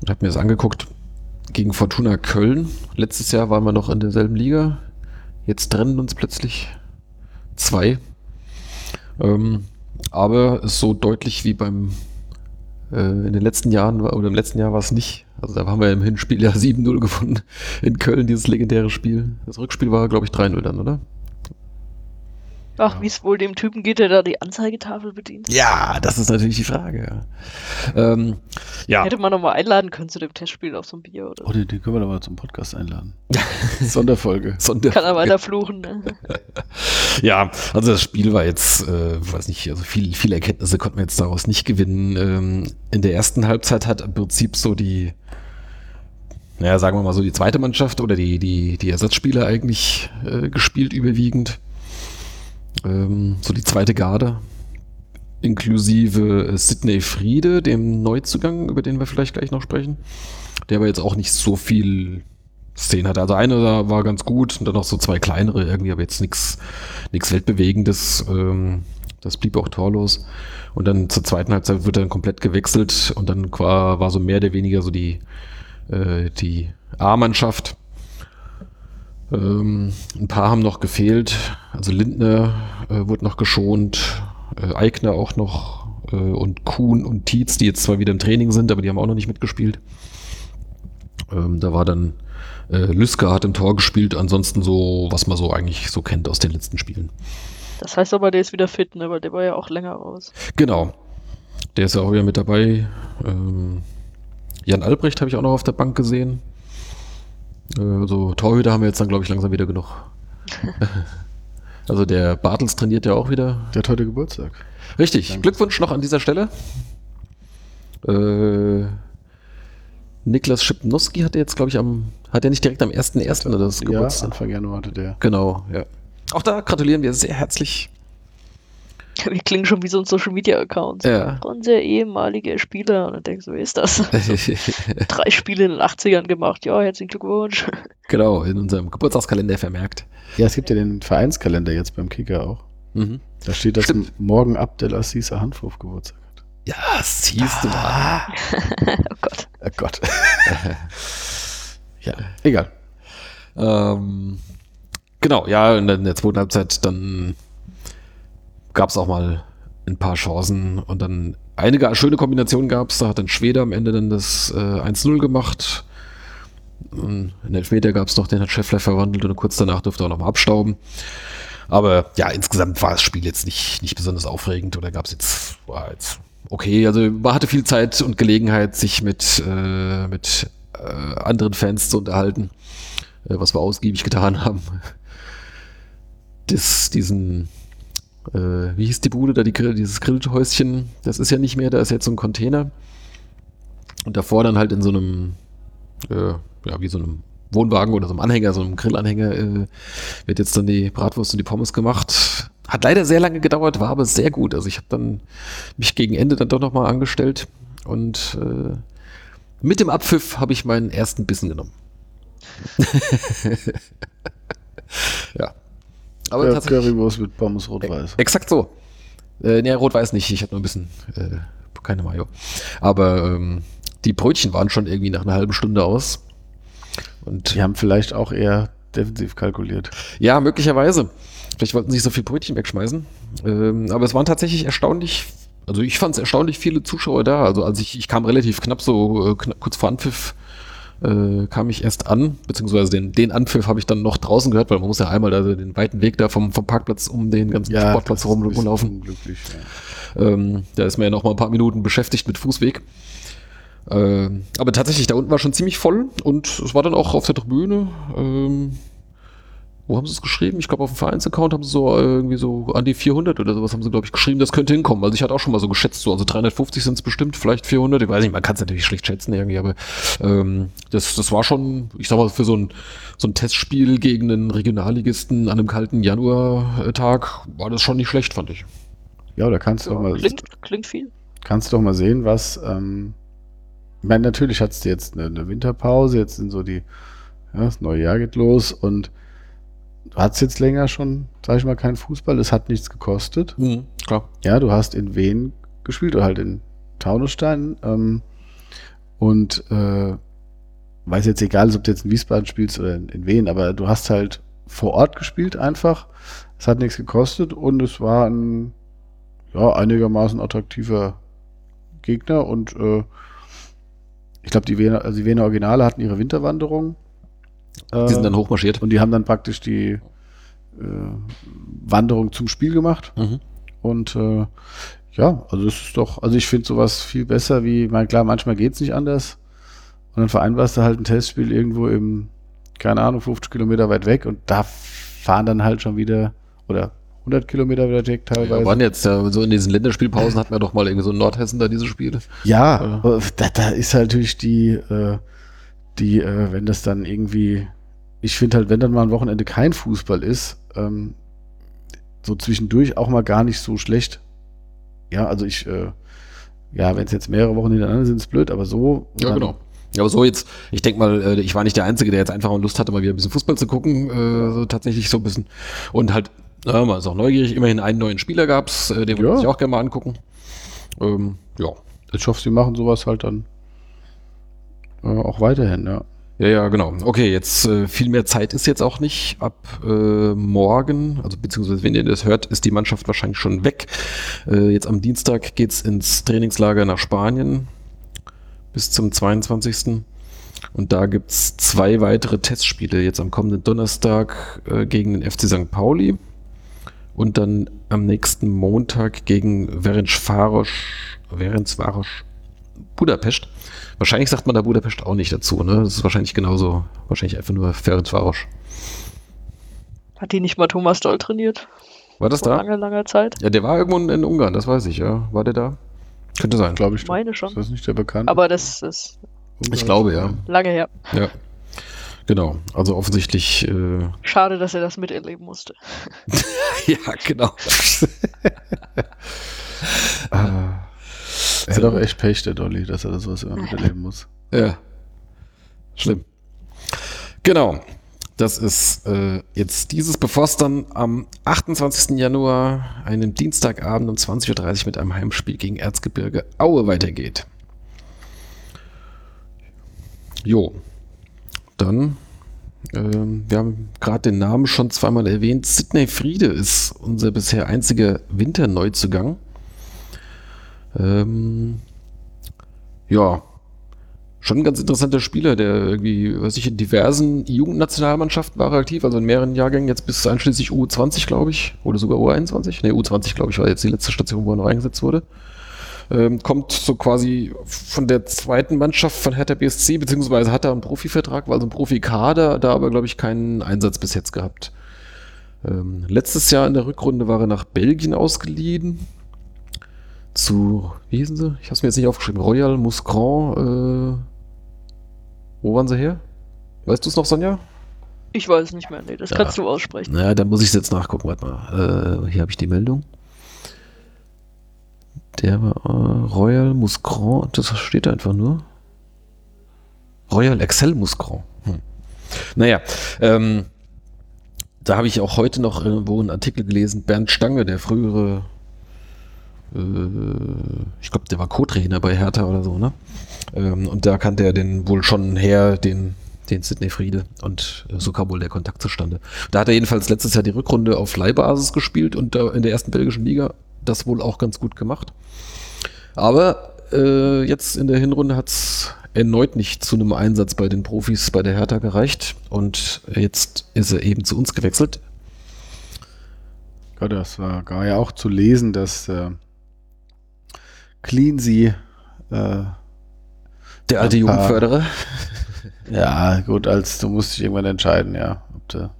Speaker 2: und habe mir das angeguckt gegen Fortuna Köln. Letztes Jahr waren wir noch in derselben Liga. Jetzt trennen uns plötzlich zwei. Ähm, aber so deutlich wie beim äh, in den letzten Jahren oder im letzten Jahr war es nicht. Also da haben wir im Hinspiel ja [LAUGHS] 7-0 gewonnen in Köln, dieses legendäre Spiel. Das Rückspiel war, glaube ich, 3-0 dann, oder?
Speaker 3: Ach, wie es wohl dem Typen geht, der da die Anzeigetafel bedient.
Speaker 2: Ja, das ist natürlich die Frage. Ähm, ja,
Speaker 3: Hätte man noch mal einladen können zu dem Testspiel auf so ein Bier oder
Speaker 4: oh,
Speaker 3: so.
Speaker 4: den, den können wir doch mal zum Podcast einladen. [LAUGHS] Sonderfolge.
Speaker 2: Sonder
Speaker 3: Kann er weiter fluchen, ne? [LAUGHS]
Speaker 2: Ja, also das Spiel war jetzt, äh, weiß nicht, also viel, viele Erkenntnisse konnten wir jetzt daraus nicht gewinnen. Ähm, in der ersten Halbzeit hat im Prinzip so die, naja, sagen wir mal so, die zweite Mannschaft oder die, die, die Ersatzspieler eigentlich äh, gespielt überwiegend. Ähm, so die zweite Garde. Inklusive äh, Sidney Friede, dem Neuzugang, über den wir vielleicht gleich noch sprechen. Der aber jetzt auch nicht so viel Szenen hatte. Also eine da war ganz gut und dann noch so zwei kleinere irgendwie, aber jetzt nichts Weltbewegendes. Ähm, das blieb auch torlos. Und dann zur zweiten Halbzeit wird dann komplett gewechselt und dann war, war so mehr oder weniger so die, äh, die A-Mannschaft. Ähm, ein paar haben noch gefehlt. Also Lindner äh, wurde noch geschont, äh, Eigner auch noch äh, und Kuhn und Tietz, die jetzt zwar wieder im Training sind, aber die haben auch noch nicht mitgespielt. Ähm, da war dann äh, Lüsker hat im Tor gespielt, ansonsten so, was man so eigentlich so kennt aus den letzten Spielen.
Speaker 3: Das heißt aber, der ist wieder fit, ne? Weil der war ja auch länger raus.
Speaker 2: Genau. Der ist ja auch wieder mit dabei. Ähm, Jan Albrecht habe ich auch noch auf der Bank gesehen. Also Torhüter haben wir jetzt dann, glaube ich, langsam wieder genug. [LAUGHS] also der Bartels trainiert ja auch wieder.
Speaker 4: Der hat heute Geburtstag.
Speaker 2: Richtig.
Speaker 4: Danke.
Speaker 2: Glückwunsch noch an dieser Stelle. Äh, Niklas Schipnowski hat er jetzt, glaube ich, am, hat er nicht direkt am 1.1. oder das
Speaker 4: Ja,
Speaker 2: Geburtstag?
Speaker 4: Anfang Januar hatte der.
Speaker 2: Genau, ja. Auch da gratulieren wir sehr herzlich. [LAUGHS]
Speaker 3: Wir klingen schon wie so ein Social Media Account.
Speaker 2: Ja.
Speaker 3: Unser ehemaliger Spieler. Und dann denkst du, wer ist das? [LAUGHS] Drei Spiele in den 80ern gemacht. Ja, herzlichen Glückwunsch. [LAUGHS]
Speaker 2: genau, in unserem Geburtstagskalender vermerkt.
Speaker 4: Ja, es gibt ja den Vereinskalender jetzt beim Kicker auch.
Speaker 2: Mhm.
Speaker 4: Da steht, dass
Speaker 2: Stimmt.
Speaker 4: morgen Abdelaziz Handwurf Geburtstag hat.
Speaker 2: Ja, siehst du da.
Speaker 3: oh Gott.
Speaker 4: Oh Gott. ja, egal.
Speaker 2: Ähm, genau, ja, in der zweiten Halbzeit dann gab es auch mal ein paar Chancen und dann einige schöne Kombinationen gab es. Da hat dann Schwede am Ende dann das äh, 1-0 gemacht. Und in den Elfmeter gab es noch, den hat Scheffler verwandelt und kurz danach durfte er auch nochmal abstauben. Aber ja, insgesamt war das Spiel jetzt nicht, nicht besonders aufregend oder gab es jetzt, war jetzt okay. Also man hatte viel Zeit und Gelegenheit, sich mit, äh, mit äh, anderen Fans zu unterhalten, äh, was wir ausgiebig getan haben. Das, diesen, äh, wie hieß die Bude da, die, dieses Grillhäuschen, das ist ja nicht mehr, da ist jetzt so ein Container. Und davor dann halt in so einem, äh, ja, wie so einem Wohnwagen oder so einem Anhänger, so einem Grillanhänger, äh, wird jetzt dann die Bratwurst und die Pommes gemacht. Hat leider sehr lange gedauert, war aber sehr gut. Also ich habe dann mich gegen Ende dann doch nochmal angestellt und äh, mit dem Abpfiff habe ich meinen ersten Bissen genommen. [LAUGHS] ja. Aber
Speaker 4: Ja,
Speaker 2: tatsächlich.
Speaker 4: Currywurst mit Pommes rot-weiß.
Speaker 2: Exakt so. Äh, ne, rot-weiß nicht. Ich hatte nur ein bisschen, äh, keine Mayo. Aber ähm, die Brötchen waren schon irgendwie nach einer halben Stunde aus. Und
Speaker 4: Die haben vielleicht auch eher defensiv kalkuliert.
Speaker 2: ja, möglicherweise. Vielleicht wollten sie nicht so viel Brötchen wegschmeißen. Ähm, aber es waren tatsächlich erstaunlich, also ich fand es erstaunlich viele Zuschauer da. Also als ich, ich kam relativ knapp so, äh, knapp, kurz vor Anpfiff, äh, kam ich erst an, beziehungsweise den, den Anpfiff habe ich dann noch draußen gehört, weil man muss ja einmal da den weiten Weg da vom, vom Parkplatz um den ganzen Sportplatz rum,
Speaker 4: bisschen
Speaker 2: rumlaufen.
Speaker 4: Ja.
Speaker 2: Ähm, da ist man ja noch mal ein paar Minuten beschäftigt mit Fußweg. Ähm, aber tatsächlich, da unten war schon ziemlich voll und es war dann auch auf der Tribüne. Ähm, wo haben sie es geschrieben? Ich glaube, auf dem Vereinsaccount haben sie so äh, irgendwie so an die 400 oder sowas haben sie, glaube ich, geschrieben. Das könnte hinkommen. Also ich hatte auch schon mal so geschätzt, so also 350 sind es bestimmt, vielleicht 400. Ich weiß nicht, man kann es natürlich schlecht schätzen irgendwie, aber ähm, das, das war schon, ich sag mal, für so ein, so ein Testspiel gegen einen Regionalligisten an einem kalten Januartag war das schon nicht schlecht, fand ich.
Speaker 4: Ja, da kannst du doch mal,
Speaker 3: Klingt, klingt viel.
Speaker 4: kannst du doch mal sehen, was, ähm, ich meine, natürlich hattest du jetzt eine, eine Winterpause, jetzt sind so die, ja, das neue Jahr geht los und du hattest jetzt länger schon, sag ich mal, keinen Fußball, es hat nichts gekostet.
Speaker 2: Mhm, klar.
Speaker 4: Ja, du hast in Wien gespielt oder halt in Taunusstein. Ähm, und äh, weiß jetzt egal, ob du jetzt in Wiesbaden spielst oder in, in Wien, aber du hast halt vor Ort gespielt einfach. Es hat nichts gekostet und es war ein ja, einigermaßen attraktiver Gegner und äh, ich glaube, die Wiener, also die Wiener Originale hatten ihre Winterwanderung.
Speaker 2: Die sind
Speaker 4: Äh,
Speaker 2: dann hochmarschiert.
Speaker 4: und die haben dann praktisch die äh, Wanderung zum Spiel gemacht.
Speaker 2: Mhm.
Speaker 4: Und äh, ja, also es ist doch, also ich finde sowas viel besser wie, mein, klar, manchmal geht's nicht anders. Und dann vereinbarst du halt ein Testspiel irgendwo im, keine Ahnung, 50 Kilometer weit weg und da fahren dann halt schon wieder, oder 100 Kilometer wieder weg
Speaker 2: Ja,
Speaker 4: teilweise.
Speaker 2: waren jetzt ja so in diesen Länderspielpausen hatten wir doch mal irgendwie so in Nordhessen da diese Spiele.
Speaker 4: Ja, aber da, da ist halt natürlich die, äh, die, äh, wenn das dann irgendwie, ich finde halt, wenn dann mal ein Wochenende kein Fußball ist, ähm, so zwischendurch auch mal gar nicht so schlecht. Ja, also ich, äh, ja, wenn es jetzt mehrere Wochen hintereinander sind, ist blöd, aber so.
Speaker 2: Ja,
Speaker 4: dann-
Speaker 2: genau. Ja, aber so jetzt, ich denke mal, äh, ich war nicht der Einzige, der jetzt einfach mal Lust hatte, mal wieder ein bisschen Fußball zu gucken, äh, so tatsächlich so ein bisschen. Und halt, ja, man ist auch neugierig, immerhin einen neuen Spieler gab's, äh, den würde
Speaker 4: Ja.
Speaker 2: ich auch gerne mal angucken. Ähm, ja.
Speaker 4: Ich hoffe, sie machen sowas halt dann äh, auch weiterhin, ja.
Speaker 2: Ja, ja, genau. Okay, jetzt äh, viel mehr Zeit ist jetzt auch nicht. Ab äh, morgen, also beziehungsweise wenn ihr das hört, ist die Mannschaft wahrscheinlich schon weg. Äh, jetzt am Dienstag geht's ins Trainingslager nach Spanien bis zum 22. Und da gibt's zwei weitere Testspiele. Jetzt am kommenden Donnerstag äh, gegen den FC St. Pauli und dann am nächsten Montag gegen Ferencvaros, Ferencvaros Budapest. Wahrscheinlich sagt man da Budapest auch nicht dazu, ne? Das ist wahrscheinlich genauso, wahrscheinlich einfach nur Ferencvaros.
Speaker 3: Hat die nicht mal Thomas Doll trainiert?
Speaker 2: War das
Speaker 3: Vor
Speaker 2: da?
Speaker 3: langer, langer Zeit?
Speaker 2: Ja, der war irgendwo in Ungarn, das weiß ich, ja. War der da? Könnte sein.
Speaker 4: Glaube ich.
Speaker 3: Meine
Speaker 4: Ist
Speaker 3: schon.
Speaker 4: das nicht der bekannte?
Speaker 3: Aber das ist
Speaker 2: Ich glaube, ja.
Speaker 3: lange her.
Speaker 2: Ja. Genau. Also offensichtlich, äh,
Speaker 3: Schade, dass er das miterleben musste. [LAUGHS]
Speaker 2: ja, genau. [LAUGHS]
Speaker 4: Er hat auch echt Pech, der Dolly, dass er das sowas immer miterleben muss.
Speaker 2: Ja. Schlimm. Genau. Das ist äh, jetzt dieses, bevor es dann am 28. Januar, einem Dienstagabend um 20.30 Uhr mit einem Heimspiel gegen Erzgebirge Aue weitergeht. Jo. Dann, ähm, wir haben gerade den Namen schon zweimal erwähnt. Sidney Friede ist unser bisher einziger Winterneuzugang. Ähm, ja, schon ein ganz interessanter Spieler, der irgendwie, weiß ich, in diversen Jugendnationalmannschaften war er aktiv, also in mehreren Jahrgängen, jetzt bis einschließlich U20, glaube ich, oder sogar U21. Ne, U20, glaube ich, war jetzt die letzte Station, wo er noch eingesetzt wurde. Ähm, kommt so quasi von der zweiten Mannschaft von Hertha BSC, beziehungsweise hat er einen Profivertrag, war also ein Profikader, da aber, glaube ich, keinen Einsatz bis jetzt gehabt. Ähm, letztes Jahr in der Rückrunde war er nach Belgien ausgeliehen. Zu, wie hießen sie? Ich habe es mir jetzt nicht aufgeschrieben. Royal Muscron, äh, wo waren sie her? Weißt du es noch, Sonja?
Speaker 3: Ich weiß nicht mehr. Nee, das
Speaker 2: Ja.
Speaker 3: kannst du aussprechen.
Speaker 2: Naja, da muss ich jetzt nachgucken. Warte mal. Äh, hier habe ich die Meldung. Der war äh, Royal Muscron. Das steht da einfach nur. Royal Excel Muscron. Hm. Naja, ähm, da habe ich auch heute noch irgendwo einen Artikel gelesen. Bernd Stange, der frühere, ich glaube, der war Co-Trainer bei Hertha oder so, ne? Ähm, und da kannte er den wohl schon her, den, den Sidney Friede. Und äh, so kam wohl der Kontakt zustande. Da hat er jedenfalls letztes Jahr die Rückrunde auf Leihbasis gespielt und in der ersten belgischen Liga das wohl auch ganz gut gemacht. Aber äh, jetzt in der Hinrunde hat es erneut nicht zu einem Einsatz bei den Profis bei der Hertha gereicht und jetzt ist er eben zu uns gewechselt.
Speaker 4: Ja, das war gar ja auch zu lesen, dass äh, Cleansey äh,
Speaker 2: Der alte
Speaker 4: paar-
Speaker 2: Jugendförderer. [LAUGHS]
Speaker 4: Ja, gut, als du musst dich irgendwann entscheiden, ja, ob du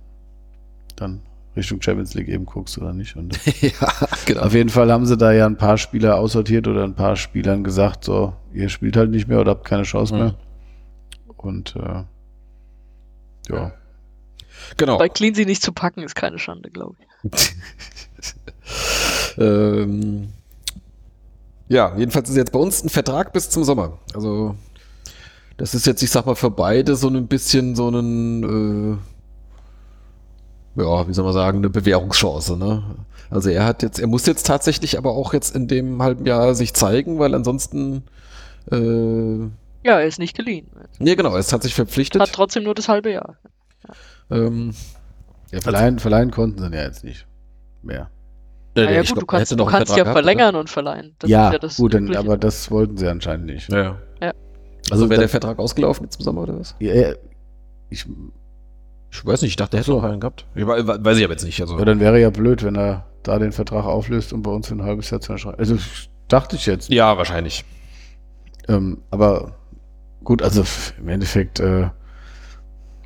Speaker 4: dann Richtung Champions League eben guckst oder nicht. Und [LAUGHS] [LAUGHS]
Speaker 2: ja, genau.
Speaker 4: auf jeden Fall haben sie da ja ein paar Spieler aussortiert oder ein paar Spielern gesagt, so, ihr spielt halt nicht mehr oder habt keine Chance
Speaker 2: Mhm.
Speaker 4: mehr. Und äh, ja.
Speaker 2: Genau.
Speaker 3: Bei Cleansy nicht zu packen ist keine Schande, glaube ich.
Speaker 2: ähm, ja, jedenfalls ist jetzt bei uns ein Vertrag bis zum Sommer. Also das ist jetzt, ich sag mal, für beide so ein bisschen so ein, äh, ja, wie soll man sagen, eine Bewährungschance. Ne? Also er hat jetzt, er muss jetzt tatsächlich aber auch jetzt in dem halben Jahr sich zeigen, weil ansonsten, äh,
Speaker 3: Ja, er ist nicht geliehen.
Speaker 2: nee, genau, er ist tatsächlich verpflichtet.
Speaker 3: Hat trotzdem nur das halbe Jahr.
Speaker 2: ähm, ja,
Speaker 4: Verleihen, verleihen konnten sie ja jetzt nicht mehr.
Speaker 2: Äh,
Speaker 3: Na ja, gut,
Speaker 2: glaub,
Speaker 3: du kannst, du kannst ja
Speaker 2: gehabt,
Speaker 3: verlängern und verleihen. Das
Speaker 4: ja,
Speaker 3: ist ja das
Speaker 4: gut, dann, aber das wollten sie anscheinend nicht.
Speaker 2: oder? Ja.
Speaker 4: Also
Speaker 2: wäre der Vertrag ausgelaufen jetzt im Sommer oder was?
Speaker 4: Ja, ich,
Speaker 2: Ich weiß nicht, ich dachte, er hätte noch einen gehabt. Ich, we- we- weiß ich aber jetzt nicht. Also,
Speaker 4: ja, dann wäre ja blöd, wenn er da den Vertrag auflöst und bei uns für ein halbes Jahr zu unterschreiben. Also dachte ich jetzt.
Speaker 2: ja, wahrscheinlich.
Speaker 4: Ähm, aber gut, also im Endeffekt äh,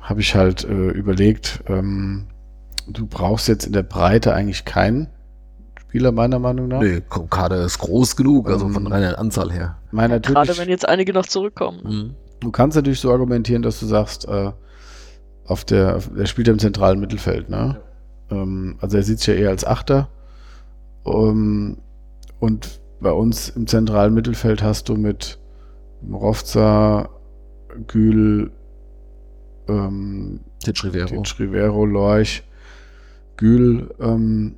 Speaker 4: habe ich halt äh, überlegt, ähm, du brauchst jetzt in der Breite eigentlich keinen Spieler, meiner Meinung nach.
Speaker 2: Nee, Kader ist groß genug, also von
Speaker 4: Ähm,
Speaker 2: reiner Anzahl her.
Speaker 4: Meine, natürlich,
Speaker 3: Gerade wenn jetzt einige noch zurückkommen.
Speaker 2: Mhm.
Speaker 4: du kannst natürlich so argumentieren, dass du sagst, äh, auf der, der spielt im zentralen Mittelfeld, ne? Ähm, also er sieht sich ja eher als Achter. Um, und bei uns im zentralen Mittelfeld hast du mit Rovza, Gül, ähm,
Speaker 2: Titch Rivero.
Speaker 4: Titsch, Rivero, Lorch, Gül, ähm,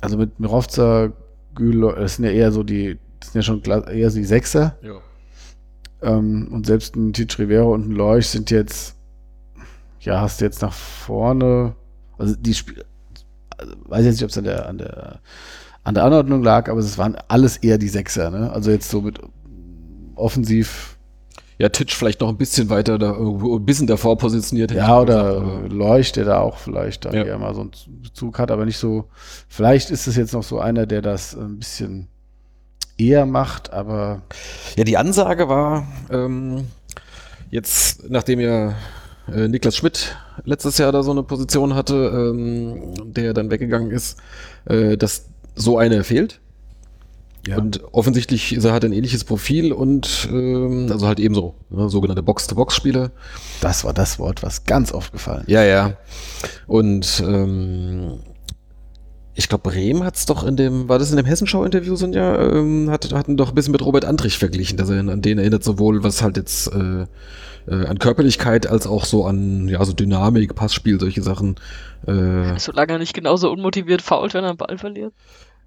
Speaker 4: also mit Mirovza, Gül, das sind ja eher so die, das sind ja schon eher so die Sechser.
Speaker 2: Ja.
Speaker 4: Ähm, und selbst ein Titsch Rivero und ein Lorch sind jetzt, ja, hast du jetzt nach vorne, also die Spiel, also weiß jetzt nicht, ob es an der, an der, an der Anordnung lag, aber es waren alles eher die Sechser, ne? Also jetzt so mit offensiv,
Speaker 2: ja, Titch vielleicht noch ein bisschen weiter da irgendwo ein bisschen davor positioniert. hätte
Speaker 4: ja, oder
Speaker 2: gesagt,
Speaker 4: Leuch, der da auch vielleicht da
Speaker 2: Ja.
Speaker 4: mal so einen Bezug hat, aber nicht so, vielleicht ist es jetzt noch so einer, der das ein bisschen eher macht, aber
Speaker 2: Ja, die Ansage war, ähm, jetzt, nachdem ja äh, Niklas Schmidt letztes Jahr da so eine Position hatte, ähm, der dann weggegangen ist, äh, dass so eine fehlt.
Speaker 4: Ja.
Speaker 2: Und offensichtlich ist er hat ein ähnliches Profil und ähm, also halt ebenso, ne, sogenannte Box-to-Box-Spieler.
Speaker 4: das war das Wort, was ganz oft gefallen ist.
Speaker 2: Ja, ja. Und ähm, ich glaube, Brehm hat es doch in dem, war das in dem Hessenschau-Interview, Sonja, ähm, hat, hatten doch ein bisschen mit Robert Antrich verglichen, dass er an den erinnert, sowohl was halt jetzt äh, äh, an Körperlichkeit als auch so an, ja, so Dynamik, Passspiel, solche Sachen. Äh,
Speaker 3: Solange er nicht genauso unmotiviert fault, wenn er einen Ball verliert.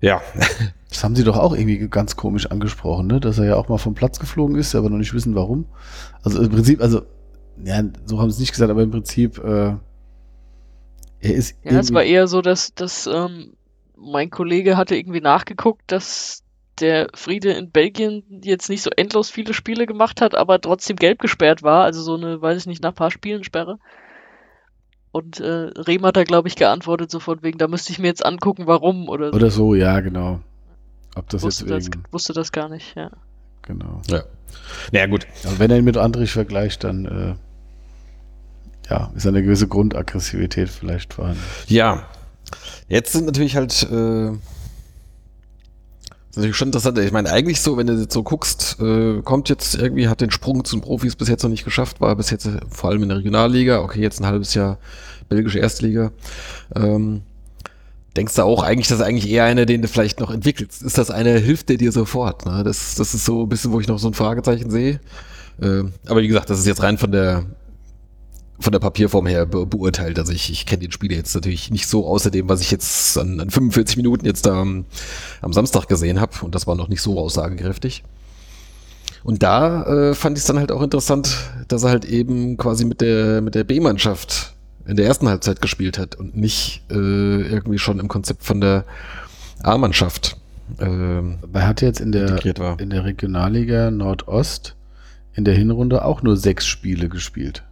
Speaker 2: Ja, [LAUGHS]
Speaker 4: Das haben sie doch auch irgendwie ganz komisch angesprochen, ne? dass er ja auch mal vom Platz geflogen ist, aber noch nicht wissen, warum. Also im Prinzip, also, ja, so haben sie es nicht gesagt, aber im Prinzip, äh, er ist
Speaker 3: Ja, es war eher so, dass, dass ähm, mein Kollege hatte irgendwie nachgeguckt, dass der Friede in Belgien jetzt nicht so endlos viele Spiele gemacht hat, aber trotzdem gelb gesperrt war, also so eine, weiß ich nicht, nach ein paar Spielen Sperre. Und äh, Rehm hat da, glaube ich, geantwortet, so von wegen, da müsste ich mir jetzt angucken, warum oder so.
Speaker 4: Oder so, ja, genau. Ob das
Speaker 3: wusste,
Speaker 4: jetzt
Speaker 3: das,
Speaker 4: wegen,
Speaker 3: wusste das gar nicht, ja.
Speaker 4: genau.
Speaker 2: ja. Naja, gut.
Speaker 4: Also wenn er ihn mit Andrich vergleicht, dann, äh, ja, ist eine gewisse Grundaggressivität vielleicht vorhanden.
Speaker 2: Ja, jetzt sind natürlich halt, äh, ist natürlich schon interessant. Ich meine, eigentlich so, wenn du jetzt so guckst, äh, kommt jetzt irgendwie, hat den Sprung zu den Profis bis jetzt noch nicht geschafft, war bis jetzt äh, vor allem in der Regionalliga, okay, jetzt ein halbes Jahr belgische Erstliga. Ähm, denkst du auch eigentlich, dass er eigentlich eher einer, den du vielleicht noch entwickelst? Ist das einer, hilft der dir sofort? Ne? Das, das ist so ein bisschen, wo ich noch so ein Fragezeichen sehe. Äh, aber wie gesagt, das ist jetzt rein von der von der Papierform her be beurteilt. Also ich, ich kenne den Spieler jetzt natürlich nicht so außer dem, was ich jetzt an, an 45 Minuten jetzt da am, am Samstag gesehen habe. Und das war noch nicht so aussagekräftig. Und da äh, fand ich es dann halt auch interessant, dass er halt eben quasi mit der, mit der B-Mannschaft in der ersten Halbzeit gespielt hat und nicht äh, irgendwie schon im Konzept von der A-Mannschaft
Speaker 4: Aber er hat jetzt in der, in der Regionalliga Nordost in der Hinrunde auch nur sechs Spiele gespielt.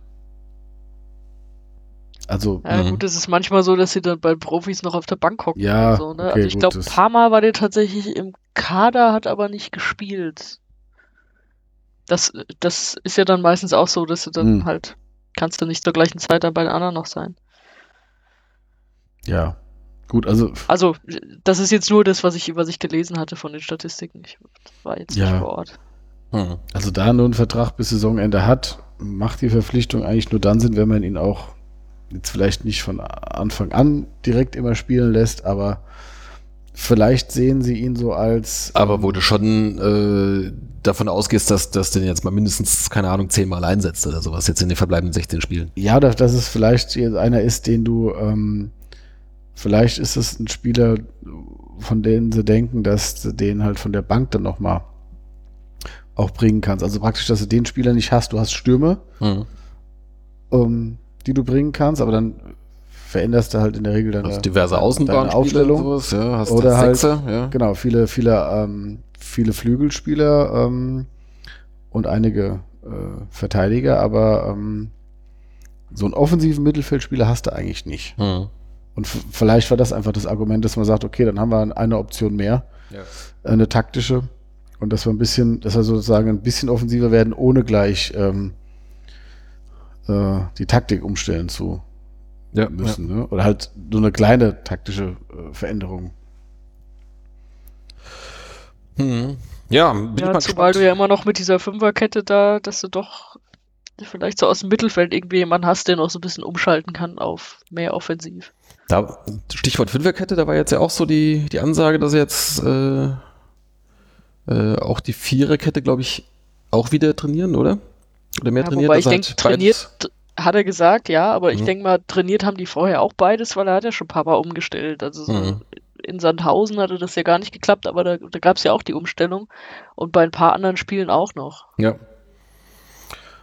Speaker 4: Also,
Speaker 3: Ja,
Speaker 2: Mhm.
Speaker 3: gut, es ist manchmal so, dass sie dann bei Profis noch auf der Bank hocken.
Speaker 4: Ja,
Speaker 3: so, ne?
Speaker 4: okay,
Speaker 3: also ich glaube,
Speaker 4: das-
Speaker 3: Parma war der tatsächlich im Kader, hat aber nicht gespielt. Das, das ist ja dann meistens auch so, dass du dann
Speaker 4: Hm.
Speaker 3: halt, kannst du nicht zur gleichen Zeit dann bei den anderen noch sein.
Speaker 4: Ja. Gut, also
Speaker 3: Also, das ist jetzt nur das, was ich, was ich gelesen hatte von den Statistiken. Ich war jetzt
Speaker 4: Ja.
Speaker 3: nicht vor Ort.
Speaker 2: Hm.
Speaker 4: Also da nur einen Vertrag bis Saisonende hat, macht die Verpflichtung eigentlich nur dann Sinn, wenn man ihn auch jetzt vielleicht nicht von Anfang an direkt immer spielen lässt, aber vielleicht sehen sie ihn so als
Speaker 2: Aber wo du schon äh, davon ausgehst, dass, dass den jetzt mal mindestens, keine Ahnung, zehnmal einsetzt oder sowas jetzt in den verbleibenden 16 Spielen.
Speaker 4: ja, dass, dass es vielleicht einer ist, den du ähm, vielleicht ist es ein Spieler, von denen sie denken, dass du den halt von der Bank dann nochmal auch bringen kannst. Also praktisch, dass du den Spieler nicht hast, du hast Stürme,
Speaker 2: Hm.
Speaker 4: ähm, die du bringen kannst, aber dann veränderst du halt in der Regel deine,
Speaker 2: Hast diverse
Speaker 4: deine Aufstellung.
Speaker 2: sowas, ja, hast
Speaker 4: Oder halt-
Speaker 2: Sechser, ja.
Speaker 4: Genau, viele, viele, ähm, viele Flügelspieler ähm, und einige äh, Verteidiger, aber ähm, so einen offensiven Mittelfeldspieler hast du eigentlich nicht.
Speaker 2: Hm.
Speaker 4: Und vielleicht war das einfach das Argument, dass man sagt, okay, dann haben wir eine Option mehr,
Speaker 2: Ja.
Speaker 4: eine taktische, und dass wir ein bisschen, dass wir sozusagen ein bisschen offensiver werden, ohne gleich ähm, äh, die Taktik umstellen zu
Speaker 2: Ja,
Speaker 4: müssen. Ne? Oder halt so eine kleine taktische äh, Veränderung.
Speaker 2: Ja, hm. ja bin ich
Speaker 3: Ja,
Speaker 2: mal
Speaker 3: zumal
Speaker 2: gespannt.
Speaker 3: du ja immer noch mit dieser Fünferkette da, dass du doch vielleicht so aus dem Mittelfeld irgendwie jemanden hast, der noch so ein bisschen umschalten kann auf mehr offensiv.
Speaker 2: Da, Stichwort Fünferkette, da war jetzt ja auch so die, die Ansage, dass jetzt äh, äh, auch die Viererkette, glaube ich, auch wieder trainieren, oder? Oder mehr
Speaker 3: Ja,
Speaker 2: trainiert?
Speaker 3: wobei ich
Speaker 2: dass er
Speaker 3: denke, trainiert
Speaker 2: beides-
Speaker 3: hat er gesagt, ja, aber ich
Speaker 2: Mhm.
Speaker 3: denke mal, trainiert haben die vorher auch beides, weil er hat ja schon ein paar Mal umgestellt. Also so
Speaker 2: Mhm.
Speaker 3: in Sandhausen hatte das ja gar nicht geklappt, aber da, da gab es ja auch die Umstellung und bei ein paar anderen Spielen auch noch.
Speaker 2: Ja.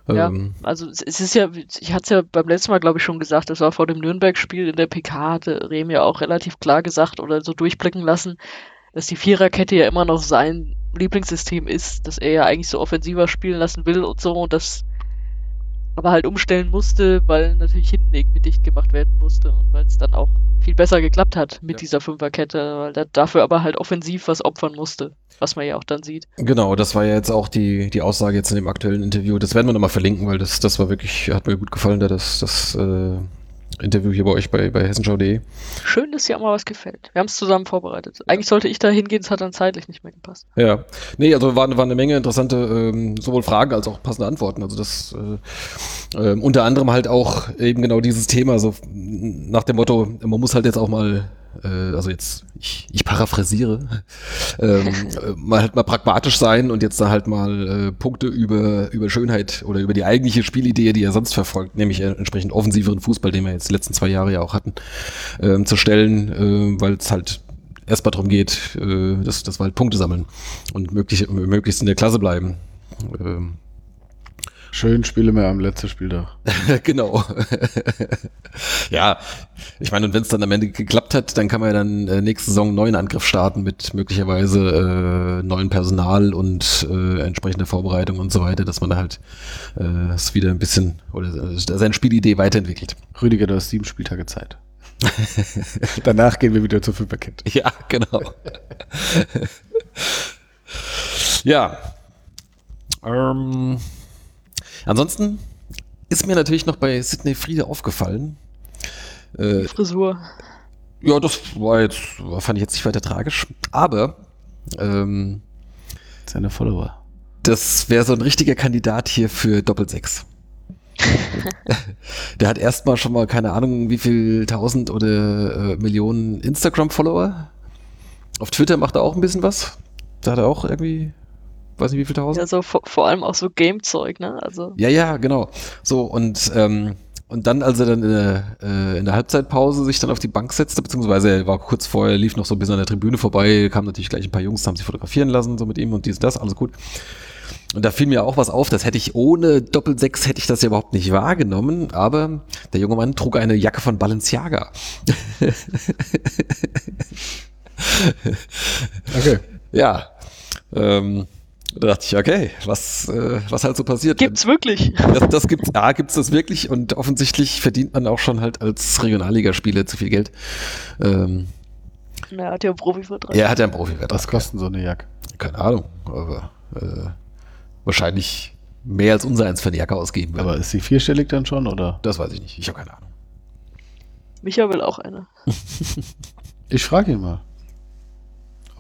Speaker 3: Ja.
Speaker 2: Ähm,
Speaker 3: Also es, es ist ja, ich hatte es ja beim letzten Mal, glaube ich, schon gesagt, das war vor dem Nürnberg-Spiel in der PK, hatte Rehm ja auch relativ klar gesagt oder so durchblicken lassen, dass die Viererkette ja immer noch sein Lieblingssystem ist, dass er ja eigentlich so offensiver spielen lassen will und so und das aber halt umstellen musste, weil natürlich hinten irgendwie dicht gemacht werden musste und weil es dann auch viel besser geklappt hat mit
Speaker 2: Ja.
Speaker 3: dieser Fünferkette, weil er dafür aber halt offensiv was opfern musste, was man ja auch dann sieht.
Speaker 2: Genau, das war ja jetzt auch die, die Aussage jetzt in dem aktuellen Interview. Das werden wir nochmal verlinken, weil das, das war wirklich, hat mir gut gefallen, da das, das äh, Interview hier bei euch bei, bei hessenschau.de.
Speaker 3: Schön, dass dir auch mal was gefällt. Wir haben es zusammen vorbereitet. Eigentlich sollte ich da hingehen, es hat dann zeitlich nicht mehr gepasst.
Speaker 2: Ja, nee, also waren, waren eine Menge interessante ähm, sowohl Fragen als auch passende Antworten. Also das äh, ähm, unter anderem halt auch eben genau dieses Thema, so nach dem Motto, man muss halt jetzt auch mal, äh, also jetzt, ich, ich paraphrasiere, [LAUGHS] ähm, äh, mal halt mal pragmatisch sein und jetzt da halt mal äh, Punkte über, über Schönheit oder über die eigentliche Spielidee, die er sonst verfolgt, nämlich entsprechend offensiveren Fußball, den wir jetzt die letzten zwei Jahre ja auch hatten, ähm, zu stellen, äh, weil es halt erstmal darum geht, äh, dass, dass wir halt Punkte sammeln und möglich, möglichst in der Klasse bleiben. Ähm,
Speaker 4: Schön Spiele mehr am letzten Spieltag. [LAUGHS]
Speaker 2: genau. [LAUGHS] ja, ich meine, und wenn es dann am Ende geklappt hat, dann kann man ja dann äh, nächste Saison einen neuen Angriff starten mit möglicherweise äh, neuem Personal und äh, entsprechender Vorbereitung und so weiter, dass man da halt äh, es wieder ein bisschen oder äh, seine Spielidee weiterentwickelt.
Speaker 4: Rüdiger, du hast sieben Spieltage Zeit. [LAUGHS] Danach gehen wir wieder zur Fünferkette.
Speaker 2: Ja, genau. ja. Ähm, ansonsten ist mir natürlich noch bei Sidney Friede aufgefallen. Äh,
Speaker 3: Frisur.
Speaker 2: ja, das war jetzt, fand ich jetzt nicht weiter tragisch. Aber ähm,
Speaker 4: Seine Follower.
Speaker 2: das wäre so ein richtiger Kandidat hier für Doppelsechs. [LAUGHS] Der hat erstmal schon mal keine Ahnung, wie viel tausend oder äh, Millionen Instagram-Follower. Auf Twitter macht er auch ein bisschen was. Da hat er auch irgendwie, weiß nicht wie viel tausend.
Speaker 3: Ja, so vor, vor allem auch so Game-Zeug, ne? Also,
Speaker 2: Ja, ja, genau. So, und, ähm, und dann, als er dann in der, äh, in der Halbzeitpause sich dann auf die Bank setzte, beziehungsweise er war kurz vorher, lief noch so ein bisschen an der Tribüne vorbei, kamen natürlich gleich ein paar Jungs, haben sich fotografieren lassen, so mit ihm und dies, das, alles gut. Und da fiel mir auch was auf, das hätte ich ohne Doppelsechs hätte ich das ja überhaupt nicht wahrgenommen, aber der junge Mann trug eine Jacke von Balenciaga. [LAUGHS]
Speaker 4: Okay.
Speaker 2: Ja. Ähm, da dachte ich, okay, was, äh, was halt so passiert.
Speaker 3: gibt's wirklich.
Speaker 2: Das, das gibt's, A, gibt's das wirklich und offensichtlich verdient man auch schon halt als Regionalligaspieler zu viel Geld. Ähm,
Speaker 3: Na, er hat ja einen Profivertrag.
Speaker 2: er hat ja einen Profivertrag.
Speaker 4: Was kostet so eine Jacke?
Speaker 2: Keine Ahnung, aber äh, wahrscheinlich mehr als unser eins für eine Jacke ausgeben würden.
Speaker 4: Aber ist sie vierstellig dann schon, oder?
Speaker 2: das weiß ich nicht. Ich habe keine Ahnung.
Speaker 3: Micha will auch eine.
Speaker 4: Ich frage ihn mal.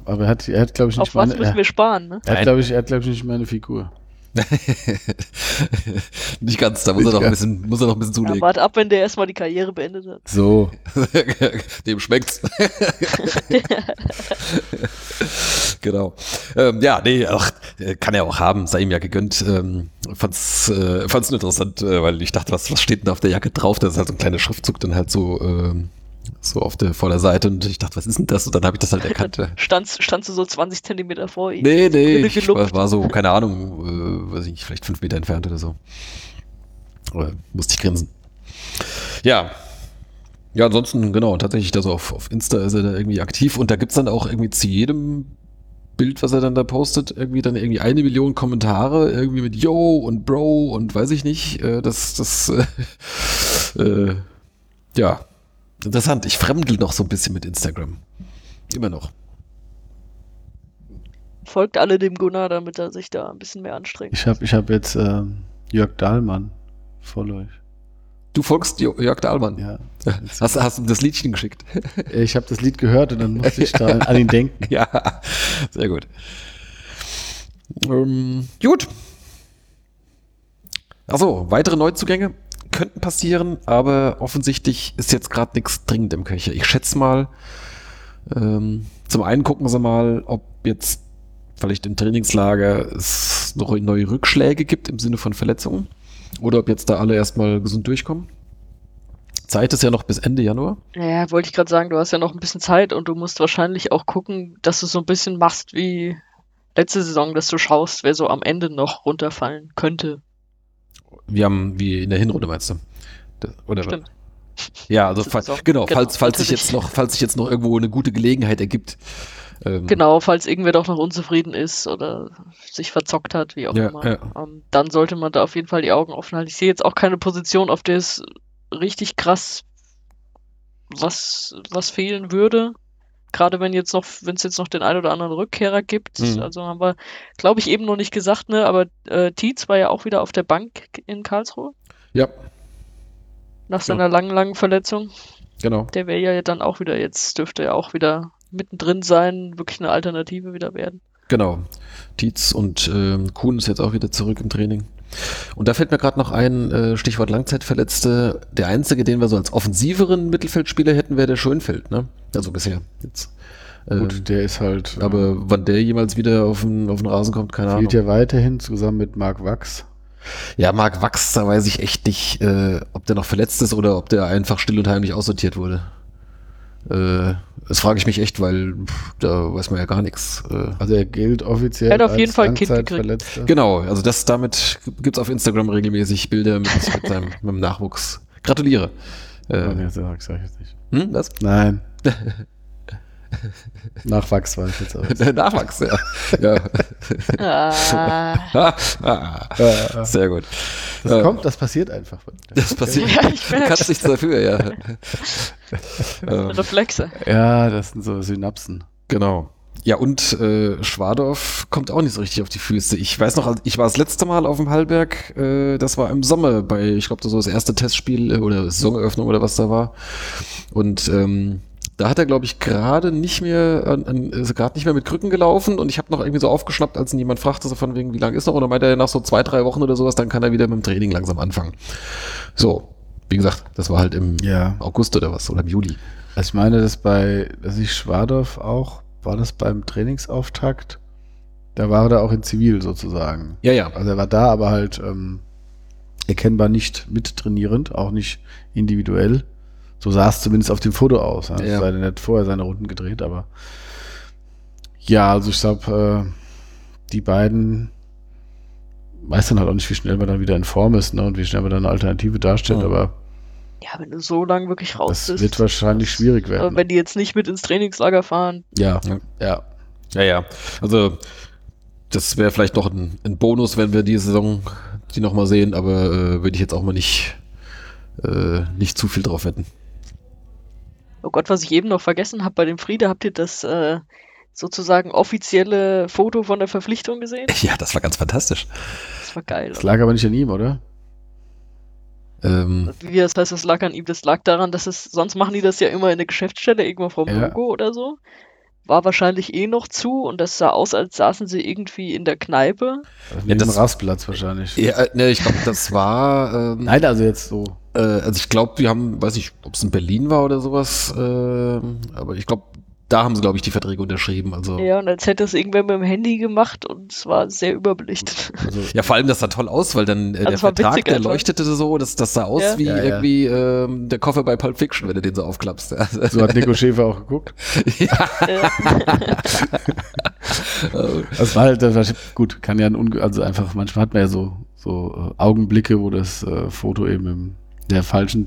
Speaker 4: Aber er hat, er hat glaube ich, nicht
Speaker 3: Auf was
Speaker 4: meine,
Speaker 3: müssen
Speaker 4: er,
Speaker 3: wir sparen, ne?
Speaker 4: er hat,
Speaker 2: Nein.
Speaker 4: glaube ich, er hat, glaube ich, nicht meine Figur. [LAUGHS]
Speaker 2: nicht ganz, da muss
Speaker 4: Nicht
Speaker 2: er noch ein bisschen, muss er noch ein bisschen
Speaker 3: Ja,
Speaker 2: zulegen.
Speaker 3: warte ab, wenn der erstmal die Karriere beendet hat.
Speaker 4: So. [LAUGHS]
Speaker 2: Dem schmeckt's. [LAUGHS] genau. Ähm, ja, nee, ach, äh, kann er auch haben, sei ihm ja gegönnt. Ähm, fand's, äh, fand's nur interessant, äh, weil ich dachte, was, was steht denn da auf der Jacke drauf? Das ist halt so ein kleiner Schriftzug dann halt so, ähm, so auf der Vorderseite und ich dachte, was ist denn das? Und dann habe ich das halt erkannt. [LAUGHS]
Speaker 3: Standst, standst du so 20 Zentimeter vor ihm?
Speaker 2: Nee, nee, ich war, war so, keine Ahnung, äh, weiß ich nicht, vielleicht fünf Meter entfernt oder so. Oder musste ich grinsen. Ja. Ja, ansonsten, genau, tatsächlich, da so auf, auf Insta ist er da irgendwie aktiv und da gibt's dann auch irgendwie zu jedem Bild, was er dann da postet, irgendwie dann irgendwie eine Million Kommentare, irgendwie mit Yo und Bro und weiß ich nicht. Äh, das, das, äh, [LAUGHS] äh, ja, interessant. Ich fremdel noch so ein bisschen mit Instagram. Immer noch.
Speaker 3: Folgt alle dem Gunnar, damit er sich da ein bisschen mehr anstrengt.
Speaker 4: Ich habe ich hab jetzt ähm, Jörg Dahlmann voll euch.
Speaker 2: Du folgst Jörg Dahlmann.
Speaker 4: Ja.
Speaker 2: Hast, hast du das Liedchen geschickt?
Speaker 4: Ich habe das Lied gehört und dann musste ich da an ihn denken. [LAUGHS]
Speaker 2: ja, sehr gut. Ähm, gut. Also, weitere Neuzugänge könnten passieren, aber offensichtlich ist jetzt gerade nichts dringend im Köcher. Ich schätze mal, ähm, zum einen gucken sie mal, ob jetzt vielleicht im Trainingslager es noch neue Rückschläge gibt im Sinne von Verletzungen oder ob jetzt da alle erstmal gesund durchkommen. Zeit ist ja noch bis Ende Januar.
Speaker 3: Ja, wollte ich gerade sagen, du hast ja noch ein bisschen Zeit und du musst wahrscheinlich auch gucken, dass du so ein bisschen machst wie letzte Saison, dass du schaust, wer so am Ende noch runterfallen könnte.
Speaker 2: Wir haben, wie in der Hinrunde meinst du? Oder
Speaker 3: Stimmt.
Speaker 2: Ja, also
Speaker 3: Das
Speaker 2: fa
Speaker 3: ist auch-
Speaker 2: genau,
Speaker 3: genau,
Speaker 2: falls, falls sich jetzt noch, falls sich jetzt noch irgendwo eine gute Gelegenheit ergibt. Ähm,
Speaker 3: Genau, falls irgendwer doch noch unzufrieden ist oder sich verzockt hat, wie auch
Speaker 2: Ja,
Speaker 3: immer.
Speaker 2: ja.
Speaker 3: Ähm, dann sollte man da auf jeden Fall die Augen offen halten. Ich sehe jetzt auch keine Position, auf der es richtig krass was, was fehlen würde. Gerade wenn jetzt noch, wenn es jetzt noch den einen oder anderen Rückkehrer gibt.
Speaker 2: Mhm.
Speaker 3: Also haben wir, glaube ich, eben noch nicht gesagt, ne? Aber äh, Tietz war ja auch wieder auf der Bank in Karlsruhe
Speaker 2: Ja,
Speaker 3: nach seiner langen, langen Verletzung.
Speaker 2: genau.
Speaker 3: Der wäre ja dann auch wieder, jetzt dürfte er auch wieder mittendrin sein, wirklich eine Alternative wieder werden.
Speaker 2: Genau. Tietz und ähm, Kuhn ist jetzt auch wieder zurück im Training. Und da fällt mir gerade noch ein, äh, Stichwort Langzeitverletzte. Der einzige, den wir so als offensiveren Mittelfeldspieler hätten, wäre der Schönfeld, ne? Also bisher. Jetzt. Ähm,
Speaker 4: Gut, der ist halt. äh,
Speaker 2: aber wann der jemals wieder auf den, auf den Rasen kommt, keine Ahnung.
Speaker 4: spielt ja weiterhin zusammen mit Marc Wachs.
Speaker 2: Ja, Marc Wachs, da weiß ich echt nicht, äh, ob der noch verletzt ist oder ob der einfach still und heimlich aussortiert wurde. Äh, das frage ich mich echt, weil pff, da weiß man ja gar nichts. Äh,
Speaker 4: Also er gilt offiziell
Speaker 3: Er hat auf
Speaker 4: als
Speaker 3: jeden Fall ein Kind gekriegt.
Speaker 2: Genau, also das damit gibt's auf Instagram regelmäßig Bilder mit, mit, seinem, mit dem Nachwuchs. Gratuliere.
Speaker 4: Oh, nee,
Speaker 2: Äh,
Speaker 4: sag, sag ich jetzt nicht.
Speaker 2: hm, was?
Speaker 4: Nein. [LAUGHS] Nachwachs war ich jetzt auch.
Speaker 2: Der [LAUGHS] Nachwachs, ja. ja.
Speaker 3: Ah,
Speaker 2: Ah, ah,
Speaker 4: Äh,
Speaker 2: sehr gut.
Speaker 4: Das
Speaker 2: Äh,
Speaker 4: kommt, das passiert einfach.
Speaker 2: Das passiert.
Speaker 3: Ja, ich
Speaker 2: du
Speaker 3: merk's.
Speaker 2: kannst nichts dafür, ja. [LAUGHS] ähm,
Speaker 3: Reflexe.
Speaker 4: Ja, das sind so Synapsen.
Speaker 2: Genau. Ja, und äh, Schwadorf kommt auch nicht so richtig auf die Füße. Ich weiß noch, ich war das letzte Mal auf dem Hallberg, äh, das war im Sommer bei, ich glaube, das war das erste Testspiel äh, oder Saisoneröffnung oder was da war. Und ähm, da hat er, glaube ich, gerade nicht mehr, ist gerade nicht mehr mit Krücken gelaufen und ich habe noch irgendwie so aufgeschnappt, als ihn jemand fragte, so von wegen, wie lange ist noch? Und dann meinte er, nach so zwei, drei Wochen oder sowas, dann kann er wieder mit dem Training langsam anfangen. So, wie gesagt, das war halt im
Speaker 4: Ja.
Speaker 2: August oder was, oder im Juli.
Speaker 4: Also ich meine, dass bei, dass ich Schwadorf auch, war das beim Trainingsauftakt? Da war er auch in Zivil sozusagen.
Speaker 2: Ja, ja.
Speaker 4: Also er war da, aber halt ähm, erkennbar nicht mittrainierend, auch nicht individuell. So sah es zumindest auf dem Foto aus. Ja.
Speaker 2: Ja.
Speaker 4: Ja. Er hat vorher seine Runden gedreht, aber ja, also ich glaube, äh, die beiden weiß dann halt auch nicht, wie schnell man dann wieder in Form ist ne, und wie schnell man dann eine Alternative darstellt,
Speaker 2: Mhm.
Speaker 4: aber
Speaker 3: Ja, wenn du so lange wirklich raus
Speaker 4: das
Speaker 3: bist.
Speaker 4: wird wahrscheinlich schwierig
Speaker 3: aber
Speaker 4: werden.
Speaker 3: wenn die jetzt nicht mit ins Trainingslager fahren,
Speaker 4: ja,
Speaker 2: Ja.
Speaker 4: ja.
Speaker 2: Ja, ja. Also, das wäre vielleicht noch ein, ein Bonus, wenn wir die Saison die nochmal sehen, aber äh, würde ich jetzt auch mal nicht, äh, nicht zu viel drauf wetten.
Speaker 3: Oh Gott, was ich eben noch vergessen habe bei dem Friede, habt ihr das äh, sozusagen offizielle Foto von der Verpflichtung gesehen? [LAUGHS]
Speaker 2: Ja, das war ganz fantastisch.
Speaker 3: Das war geil.
Speaker 4: Das lag aber nicht an ihm, oder?
Speaker 2: Ähm,
Speaker 3: Wie das heißt, das lag an ihm. Das lag daran, dass es, sonst machen die das ja immer in der Geschäftsstelle, irgendwo vom
Speaker 4: Ja.
Speaker 3: Logo oder so. War wahrscheinlich eh noch zu und das sah aus, als saßen sie irgendwie in der Kneipe.
Speaker 4: Also neben
Speaker 2: das-
Speaker 4: dem Rastplatz wahrscheinlich.
Speaker 2: ja, äh, ne, ich glaube, das war. Ähm,
Speaker 4: Nein, also jetzt so.
Speaker 2: Äh, also ich glaube, wir haben, weiß ich, ob es in Berlin war oder sowas, äh, aber ich glaube, da haben sie, glaube ich, die Verträge unterschrieben. Also
Speaker 3: Ja, und als hätte es irgendwer mit dem Handy gemacht und es war sehr überbelichtet.
Speaker 4: Also,
Speaker 2: Ja, vor allem, das sah toll aus, weil dann äh,
Speaker 3: Also
Speaker 2: der Vertrag,
Speaker 3: witzig
Speaker 2: der
Speaker 3: einfach.
Speaker 2: leuchtete so, das, das sah aus
Speaker 3: Ja.
Speaker 2: wie
Speaker 4: Ja, ja.
Speaker 2: irgendwie ähm, der Koffer bei Pulp Fiction, wenn du den so aufklappst.
Speaker 4: So hat Nico Schäfer auch geguckt. [LAUGHS] Das war halt, das war, gut, kann ja ein unge also einfach, manchmal hat man ja so, so äh, Augenblicke, wo das äh, Foto eben in der falschen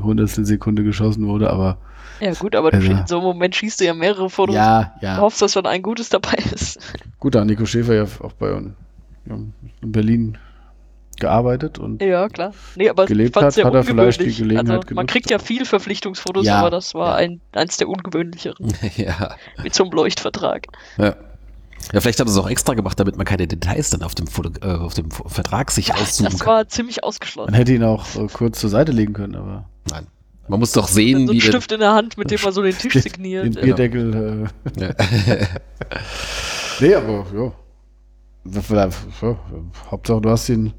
Speaker 4: Hundertstel Sekunde geschossen wurde, aber
Speaker 3: ja gut, aber du,
Speaker 4: Also-
Speaker 3: in so einem Moment schießt du ja mehrere Fotos.
Speaker 4: ja,
Speaker 3: Du
Speaker 4: ja.
Speaker 3: hoffst, dass dann ein gutes dabei ist.
Speaker 4: Gut, da hat Nico Schäfer ja auch bei uns ja, in Berlin gearbeitet und
Speaker 3: Ja, klar. Nee, aber
Speaker 4: Gelebt hat,
Speaker 3: sehr
Speaker 4: hat er vielleicht die
Speaker 3: ungewöhnlich.
Speaker 4: Gelegenheit
Speaker 3: also, Man kriegt ja viel Verpflichtungsfotos,
Speaker 4: Ja,
Speaker 3: aber das war
Speaker 4: ja.
Speaker 3: ein, eins der ungewöhnlicheren. [LAUGHS]
Speaker 2: ja.
Speaker 3: Mit so einem Leuchtvertrag.
Speaker 2: ja. Ja, vielleicht haben sie es auch extra gemacht, damit man keine Details dann auf dem, Foto, äh, auf dem Vertrag sich auszoomen
Speaker 3: Das
Speaker 2: kann.
Speaker 3: war ziemlich
Speaker 4: man
Speaker 3: ausgeschlossen.
Speaker 4: hätte ihn auch äh, kurz zur Seite legen können, aber
Speaker 2: Nein. Man muss doch sehen,
Speaker 3: so
Speaker 2: wie
Speaker 3: Stift in der Hand, mit dem man so den Tisch signiert.
Speaker 4: den
Speaker 3: Ja.
Speaker 4: Bierdeckel. Äh,
Speaker 2: Ja. [LAUGHS]
Speaker 4: nee, aber ja. Ja. Hauptsache, du hast ihn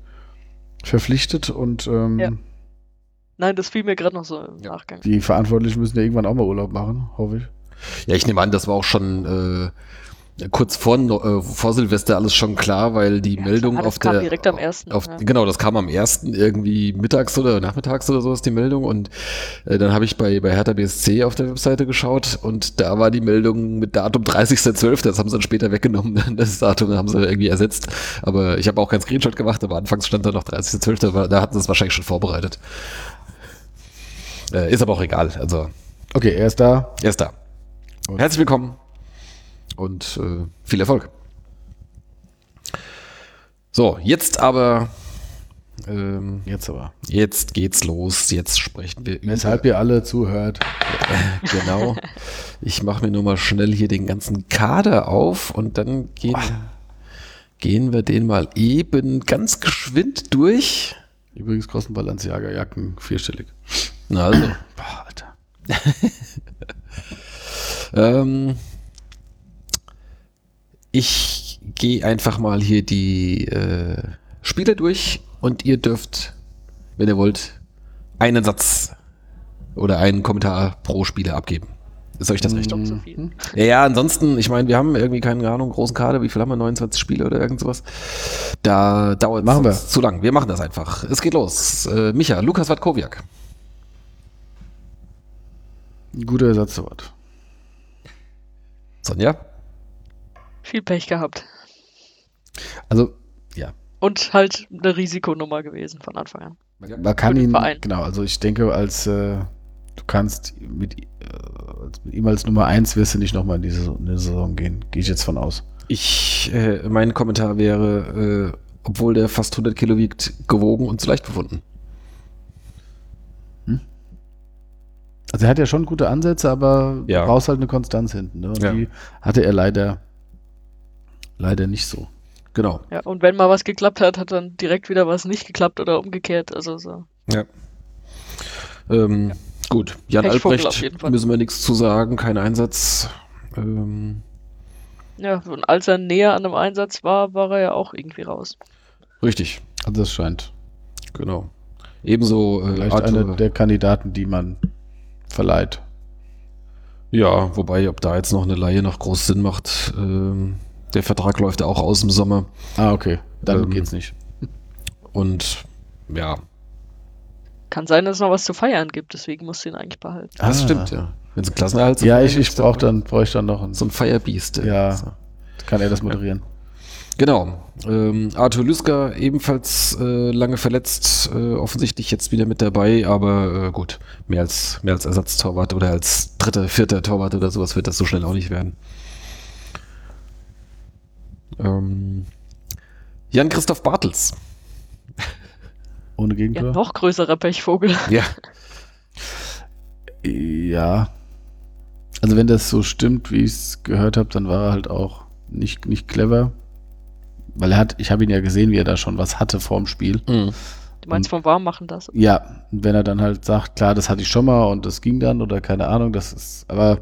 Speaker 4: verpflichtet und ähm,
Speaker 3: Ja. Nein, das fiel mir gerade noch so im
Speaker 2: Ja.
Speaker 3: Nachgang.
Speaker 4: die Verantwortlichen müssen ja irgendwann auch mal Urlaub machen, hoffe ich.
Speaker 2: Ja, ich nehme an, das war auch schon äh, kurz vor, äh, vor Silvester alles schon klar, weil die
Speaker 3: Ja,
Speaker 2: Meldung
Speaker 3: klar, das
Speaker 2: auf
Speaker 3: kam
Speaker 2: der
Speaker 3: direkt am ersten,
Speaker 2: Auf,
Speaker 3: ja.
Speaker 2: Genau, das kam am ersten irgendwie mittags oder nachmittags oder so ist die Meldung und äh, dann habe ich bei, bei Hertha BSC auf der Webseite geschaut und da war die Meldung mit Datum 30.12., das haben sie dann später weggenommen, [LAUGHS] das Datum haben sie irgendwie ersetzt, aber ich habe auch keinen Screenshot gemacht, aber anfangs stand da noch 30.12., aber da hatten sie es wahrscheinlich schon vorbereitet. Äh, ist aber auch egal, also
Speaker 4: Okay, er ist da.
Speaker 2: er ist da.
Speaker 4: Und-
Speaker 2: Herzlich willkommen und äh, viel Erfolg. So, jetzt aber, ähm,
Speaker 4: Jetzt aber.
Speaker 2: jetzt geht's los. Jetzt sprechen wir über.
Speaker 4: Weshalb ihr alle zuhört. [LAUGHS]
Speaker 2: Genau. Ich mache mir nur mal schnell hier den ganzen Kader auf und dann gehen, gehen wir den mal eben ganz geschwind durch.
Speaker 4: Übrigens kosten Balenciaga Jacken vierstellig.
Speaker 2: Na also,
Speaker 4: Boah, Alter. [LAUGHS]
Speaker 2: Ähm, ich gehe einfach mal hier die äh, Spieler durch und ihr dürft, wenn ihr wollt, einen Satz oder einen Kommentar pro Spieler abgeben. Ist euch das recht?
Speaker 3: Doch zu viel.
Speaker 2: Ja, ja, ansonsten, ich meine, wir haben irgendwie keine Ahnung, großen Kader, wie viel haben wir? 29 Spiele oder irgend sowas. Da dauert
Speaker 4: wir.
Speaker 2: zu lang. Wir machen das einfach. Es geht los. Äh, Micha, Lukas Watkowiak.
Speaker 4: Ein guter Ersatzwort.
Speaker 2: Sonja?
Speaker 3: Viel Pech gehabt.
Speaker 4: Also, ja.
Speaker 3: Und halt eine Risikonummer gewesen von Anfang an.
Speaker 4: Man kann ihn,
Speaker 3: Verein.
Speaker 4: genau, also ich denke, als äh, du kannst mit, äh, mit ihm als Nummer 1 wirst du nicht nochmal in diese in die Saison gehen. Gehe ich jetzt von aus.
Speaker 2: Ich, äh, mein Kommentar wäre, äh, obwohl der fast 100 Kilo wiegt, gewogen und zu leicht befunden.
Speaker 4: Also er hat ja schon gute Ansätze, aber
Speaker 2: Ja.
Speaker 4: du brauchst halt eine Konstanz hinten. Ne? Und
Speaker 2: Ja.
Speaker 4: die hatte er leider, leider nicht so.
Speaker 2: Genau.
Speaker 3: Ja, und wenn mal was geklappt hat, hat dann direkt wieder was nicht geklappt oder umgekehrt. Also so.
Speaker 2: Ja. Ähm, gut. Jan
Speaker 3: Pechvogel auf
Speaker 2: Albrecht
Speaker 3: jeden Fall.
Speaker 2: müssen wir nichts zu sagen, kein Einsatz. Ähm,
Speaker 3: Ja, und als er näher an einem Einsatz war, war er ja auch irgendwie raus.
Speaker 2: richtig,
Speaker 4: Also das scheint
Speaker 2: genau. Ebenso äh,
Speaker 4: vielleicht
Speaker 2: Arthur,
Speaker 4: einer der Kandidaten, die man verleiht.
Speaker 2: Ja, wobei, ob da jetzt noch eine Laie noch groß Sinn macht, ähm, der Vertrag läuft ja auch aus im Sommer.
Speaker 4: Ah, okay. Dann
Speaker 2: Ähm,
Speaker 4: geht's nicht.
Speaker 2: Und ja,
Speaker 3: Kann sein, dass es noch was zu feiern gibt, deswegen musst du ihn eigentlich behalten.
Speaker 2: das
Speaker 4: Ah.
Speaker 2: stimmt, ja. Wenn es Klassenerhalt zu
Speaker 4: Ja, ich, ich brauche dann, brauche ich dann noch einen.
Speaker 2: so ein Firebeast.
Speaker 4: Ja.
Speaker 2: so.
Speaker 4: Kann er das moderieren?
Speaker 2: Genau. Ähm, Arthur Lüsker ebenfalls äh, lange verletzt, äh, offensichtlich jetzt wieder mit dabei, aber äh, gut, mehr als, mehr als Ersatztorwart oder als dritter, vierter Torwart oder sowas wird das so schnell auch nicht werden. Ähm, Jan-Christoph Bartels.
Speaker 4: Ohne
Speaker 3: Ja,
Speaker 4: Gegentor?
Speaker 3: noch größerer Pechvogel.
Speaker 2: Ja.
Speaker 4: Ja. Also wenn das so stimmt, wie ich es gehört habe, dann war er halt auch nicht, nicht clever. weil er hat, ich habe ihn ja gesehen, wie er da schon was hatte vorm Spiel.
Speaker 2: Mhm.
Speaker 3: Du meinst vom Warmmachen das?
Speaker 4: Ja, und wenn er dann halt sagt, klar, das hatte ich schon mal und das ging dann oder keine Ahnung, das ist, aber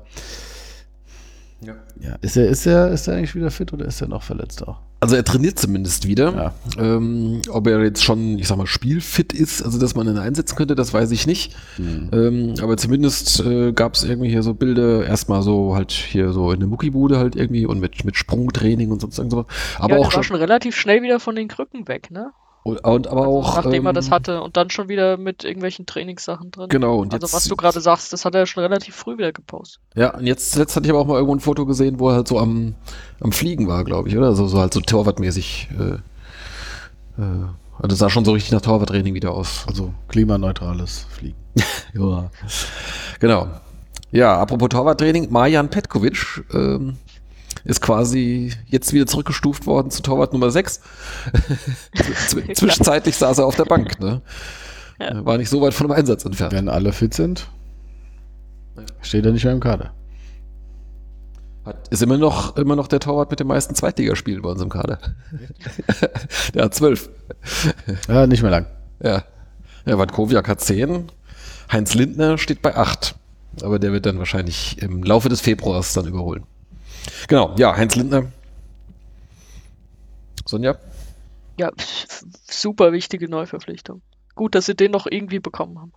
Speaker 2: Ja.
Speaker 4: ja, ist er, ist er, ist er eigentlich wieder fit oder ist er noch verletzt auch?
Speaker 2: Also er trainiert zumindest wieder.
Speaker 4: Ja.
Speaker 2: Ähm, ob er jetzt schon, ich sag mal, spielfit ist, also dass man ihn einsetzen könnte, das weiß ich nicht.
Speaker 4: Hm.
Speaker 2: Ähm, aber zumindest äh, gab es irgendwie hier so Bilder, erstmal so halt hier so in der Muckibude halt irgendwie und mit, mit Sprungtraining und sonst irgendwas. Aber
Speaker 3: ja,
Speaker 2: auch
Speaker 3: der war
Speaker 2: schon,
Speaker 3: schon relativ schnell wieder von den Krücken weg, ne?
Speaker 2: Und, und aber
Speaker 3: Also
Speaker 2: auch.
Speaker 3: nachdem er
Speaker 2: ähm,
Speaker 3: das hatte und dann schon wieder mit irgendwelchen Trainingssachen drin.
Speaker 2: Genau, und
Speaker 3: also
Speaker 2: jetzt-
Speaker 3: was du gerade sagst, das hat er schon relativ früh wieder gepostet.
Speaker 2: Ja, und jetzt, jetzt hatte ich aber auch mal irgendwo ein Foto gesehen, wo er halt so am, am Fliegen war, glaube ich, oder? So, so halt so Torwartmäßig. Äh, äh, also das sah schon so richtig nach Torwarttraining wieder aus.
Speaker 4: Also klimaneutrales Fliegen. [LAUGHS]
Speaker 2: Ja. Genau. Ja, apropos Torwarttraining, Marjan Petkovic ähm, ist quasi jetzt wieder zurückgestuft worden zu Torwart Nummer 6. [LAUGHS] Zw- Zwischenzeitlich saß er auf der Bank. Ne?
Speaker 3: Ja.
Speaker 2: War nicht so weit von dem Einsatz entfernt.
Speaker 4: Wenn alle fit sind, steht er nicht mehr im Kader.
Speaker 2: Hat, ist immer noch, immer noch der Torwart mit den meisten Zweitligaspielen bei uns im Kader. [LAUGHS] der hat zwölf.
Speaker 4: Ja, nicht mehr lang.
Speaker 2: Ja. Ja, Wadkowiak hat 10. Heinz Lindner steht bei 8. Aber der wird dann wahrscheinlich im Laufe des Februars dann überholen. Genau, ja, Heinz Lindner. Sonja?
Speaker 3: Ja, super wichtige Neuverpflichtung. Gut, dass sie den noch irgendwie bekommen haben.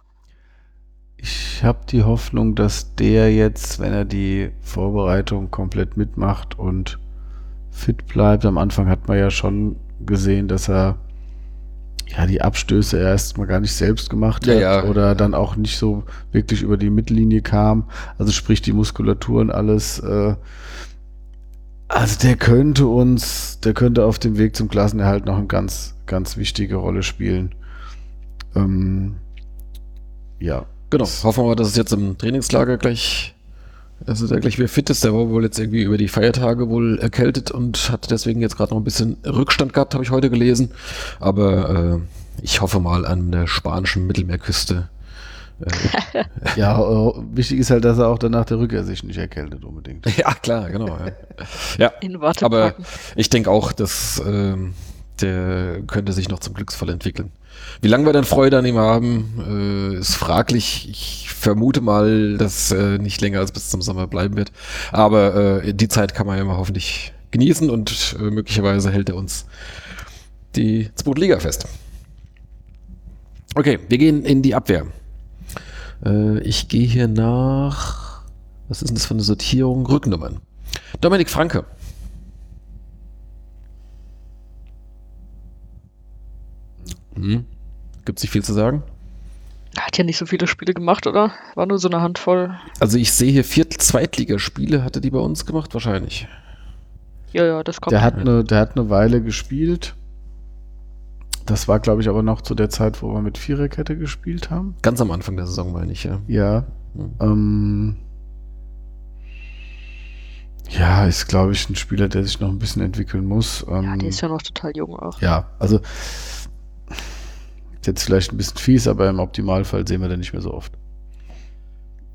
Speaker 4: Ich habe die Hoffnung, dass der jetzt, wenn er die Vorbereitung komplett mitmacht und fit bleibt, am Anfang hat man ja schon gesehen, dass er ja die Abstöße erst mal gar nicht selbst gemacht
Speaker 2: Ja,
Speaker 4: hat
Speaker 2: ja.
Speaker 4: oder dann auch nicht so wirklich über die Mittellinie kam. Also sprich die Muskulatur und alles. Äh, also der könnte uns, der könnte auf dem Weg zum Klassenerhalt noch eine ganz, ganz wichtige Rolle spielen. Ähm, ja,
Speaker 2: Genau. Hoffen wir mal, dass es jetzt im Trainingslager gleich, also der gleich wieder fit ist. Der war wohl jetzt irgendwie über die Feiertage wohl erkältet und hat deswegen jetzt gerade noch ein bisschen Rückstand gehabt, habe ich heute gelesen. Aber äh, ich hoffe mal an der spanischen Mittelmeerküste. Äh,
Speaker 4: Ja, äh, wichtig ist halt, dass er auch danach der Rückkehr sich nicht erkältet unbedingt. [LAUGHS]
Speaker 2: ja, klar, genau. Ja, ja
Speaker 3: In Warte
Speaker 2: aber
Speaker 3: packen.
Speaker 2: ich denke auch, dass ähm, der könnte sich noch zum Glücksfall entwickeln. Wie lange wir dann Freude an ihm haben, äh, ist fraglich. Ich vermute mal, dass äh, nicht länger als bis zum Sommer bleiben wird. Aber äh, die Zeit kann man ja mal hoffentlich genießen und äh, möglicherweise hält er uns die zweite Liga fest. Okay, wir gehen in die Abwehr. Äh, ich gehe hier nach. Was ist denn das für eine Sortierung? Rücknummern. Dominik Franke. Hm. Gibt es nicht viel zu sagen?
Speaker 3: Er hat ja nicht so viele Spiele gemacht, oder? War nur so eine Handvoll.
Speaker 2: Also ich sehe hier vier Zweitligaspiele, hatte die bei uns gemacht? Wahrscheinlich.
Speaker 3: Ja, ja, das kommt.
Speaker 4: Der hat eine, der hat eine Weile gespielt. Das war, glaube ich, aber noch zu der Zeit, wo wir mit Viererkette gespielt haben.
Speaker 2: Ganz am Anfang der Saison, meine ich, ja.
Speaker 4: Ja.
Speaker 2: Hm.
Speaker 4: Ähm, ja, ist, glaube ich, ein Spieler, der sich noch ein bisschen entwickeln muss.
Speaker 3: ja,
Speaker 4: Ähm,
Speaker 3: der ist ja noch total jung auch.
Speaker 4: ja, also ist jetzt vielleicht ein bisschen fies, aber im Optimalfall sehen wir den nicht mehr so oft.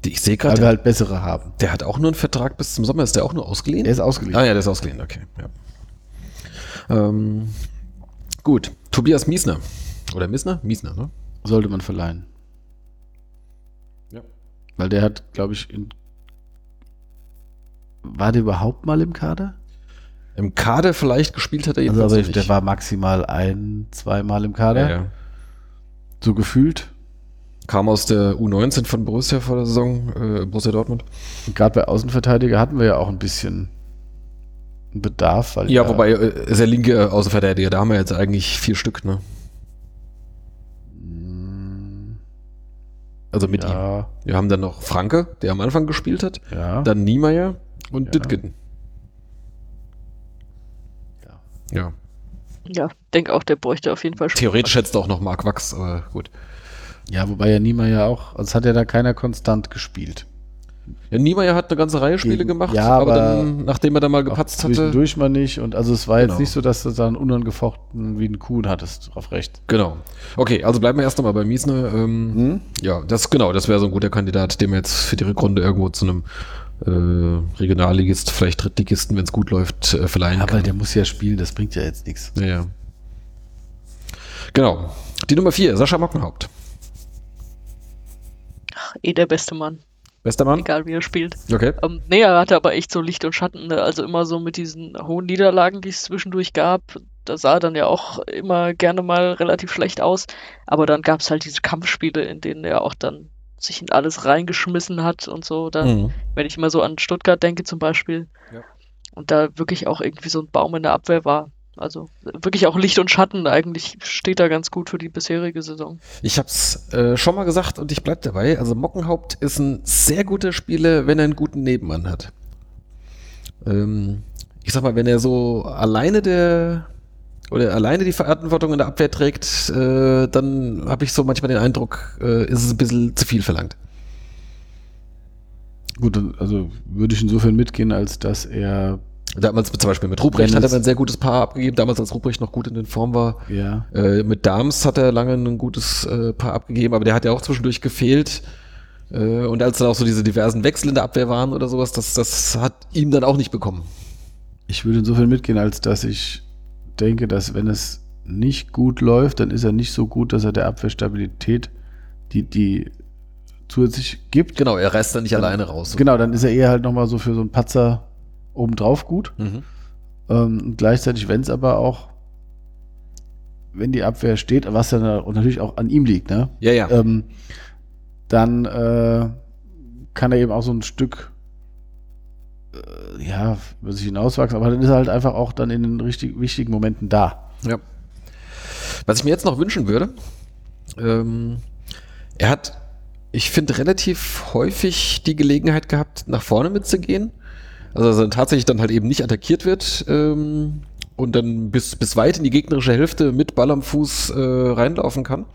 Speaker 2: Ich sehe
Speaker 4: Weil
Speaker 2: gerade,
Speaker 4: wir
Speaker 2: der,
Speaker 4: halt bessere haben.
Speaker 2: der hat auch nur einen Vertrag bis zum Sommer. Ist der auch nur ausgeliehen?
Speaker 4: Er ist ausgeliehen.
Speaker 2: Ah ja, der ist ausgeliehen, okay. Ja. Ähm, gut, Tobias Miesner. Oder Miesner? Miesner, ne?
Speaker 4: Sollte man verleihen.
Speaker 2: Ja.
Speaker 4: Weil der hat, glaube ich, in war der überhaupt mal im Kader?
Speaker 2: Im Kader vielleicht gespielt hat er
Speaker 4: Also,
Speaker 2: jedenfalls
Speaker 4: aber
Speaker 2: noch
Speaker 4: der war maximal ein, zweimal im Kader.
Speaker 2: ja, ja.
Speaker 4: So gefühlt.
Speaker 2: Kam aus der U19 von Borussia vor der Saison, äh, Borussia Dortmund.
Speaker 4: Und gerade bei Außenverteidiger hatten wir ja auch ein bisschen Bedarf. Weil
Speaker 2: Ja,
Speaker 4: er-
Speaker 2: wobei äh, ist der linke Außenverteidiger, da haben wir jetzt eigentlich vier Stück, ne?
Speaker 4: Mm,
Speaker 2: Also mit ihm.
Speaker 4: ja,
Speaker 2: Wir haben dann noch Franke, der am Anfang gespielt hat,
Speaker 4: ja.
Speaker 2: dann Niemeyer und
Speaker 4: Ja.
Speaker 2: Düttgen.
Speaker 4: Ja.
Speaker 2: Ja.
Speaker 3: Ja, denke auch, der bräuchte auf jeden Fall Spiel.
Speaker 2: Theoretisch hättest du auch noch Mark Wachs, aber gut.
Speaker 4: ja, wobei ja Niemeyer ja auch, also es hat ja da keiner konstant gespielt.
Speaker 2: Ja, Niemeyer hat eine ganze Reihe Spiele
Speaker 4: Gegen-
Speaker 2: gemacht,
Speaker 4: ja,
Speaker 2: aber,
Speaker 4: aber
Speaker 2: dann, nachdem er da mal gepatzt hatte.
Speaker 4: Zwischendurch mal nicht. Und also es war jetzt
Speaker 2: Genau.
Speaker 4: nicht so, dass du dann unangefochten wie ein Kuhn hattest, drauf recht.
Speaker 2: Genau. Okay, also bleiben wir erst einmal bei Miesner. Ähm,
Speaker 4: Hm?
Speaker 2: Ja, das genau, das wäre so ein guter Kandidat, den wir jetzt für die Rückrunde irgendwo zu einem äh, Regionalligist, vielleicht Drittligisten, wenn es gut läuft, äh, verleihen
Speaker 4: Aber
Speaker 2: kann.
Speaker 4: der muss ja spielen, das bringt ja jetzt nichts.
Speaker 2: ja, ja. Genau. Die Nummer vier, Sascha Mockenhaupt.
Speaker 3: Eh der beste Mann,
Speaker 2: Bester Mann?
Speaker 3: egal wie er spielt.
Speaker 2: Okay.
Speaker 3: Ähm, nee, er hatte aber echt so Licht und Schatten, ne? also immer so mit diesen hohen Niederlagen, die es zwischendurch gab. Da sah er dann ja auch immer gerne mal relativ schlecht aus. Aber dann gab es halt diese Kampfspiele, in denen er auch dann sich in alles reingeschmissen hat und so. Da,
Speaker 2: Mhm.
Speaker 3: Wenn ich immer so an Stuttgart denke zum Beispiel.
Speaker 2: Ja.
Speaker 3: Und da wirklich auch irgendwie so ein Baum in der Abwehr war. Also wirklich auch Licht und Schatten eigentlich steht da ganz gut für die bisherige Saison.
Speaker 2: Ich hab's äh, schon mal gesagt und ich bleib dabei. Also Mockenhaupt ist ein sehr guter Spieler, wenn er einen guten Nebenmann hat. Ähm, ich sag mal, wenn er so alleine der oder alleine die Verantwortung in der Abwehr trägt, äh, dann habe ich so manchmal den Eindruck, äh, ist es ein bisschen zu viel verlangt.
Speaker 4: Gut, dann, also würde ich insofern mitgehen, als dass er,
Speaker 2: Damals zum Beispiel mit Ruprecht hat er ein sehr gutes Paar abgegeben, damals als Ruprecht noch gut in den Form war.
Speaker 4: ja,
Speaker 2: Äh, mit Dams hat er lange ein gutes äh, Paar abgegeben, aber der hat ja auch zwischendurch gefehlt. Äh, und als dann auch so diese diversen Wechsel in der Abwehr waren oder sowas, das, das hat ihm dann auch nicht bekommen.
Speaker 4: ich würde insofern mitgehen, als dass ich denke, dass wenn es nicht gut läuft, dann ist er nicht so gut, dass er der Abwehrstabilität, die, die zusätzlich gibt.
Speaker 2: Genau, er reißt dann nicht alleine raus.
Speaker 4: Genau, dann ist er eher halt nochmal so für so einen Patzer obendrauf gut.
Speaker 2: Mhm.
Speaker 4: Ähm, gleichzeitig, wenn es aber auch, wenn die Abwehr steht, was dann und natürlich auch an ihm liegt, ne?
Speaker 2: Ja, ja.
Speaker 4: ähm, dann äh, kann er eben auch so ein Stück äh, ja, über sich hinauswachsen, aber dann ist er halt einfach auch dann in den richtig wichtigen Momenten da.
Speaker 2: ja. Was ich mir jetzt noch wünschen würde, ähm, er hat, ich finde, relativ häufig die Gelegenheit gehabt, nach vorne mitzugehen. Also, dass er tatsächlich dann halt eben nicht attackiert wird ähm, und dann bis, bis weit in die gegnerische Hälfte mit Ball am Fuß äh, reinlaufen kann.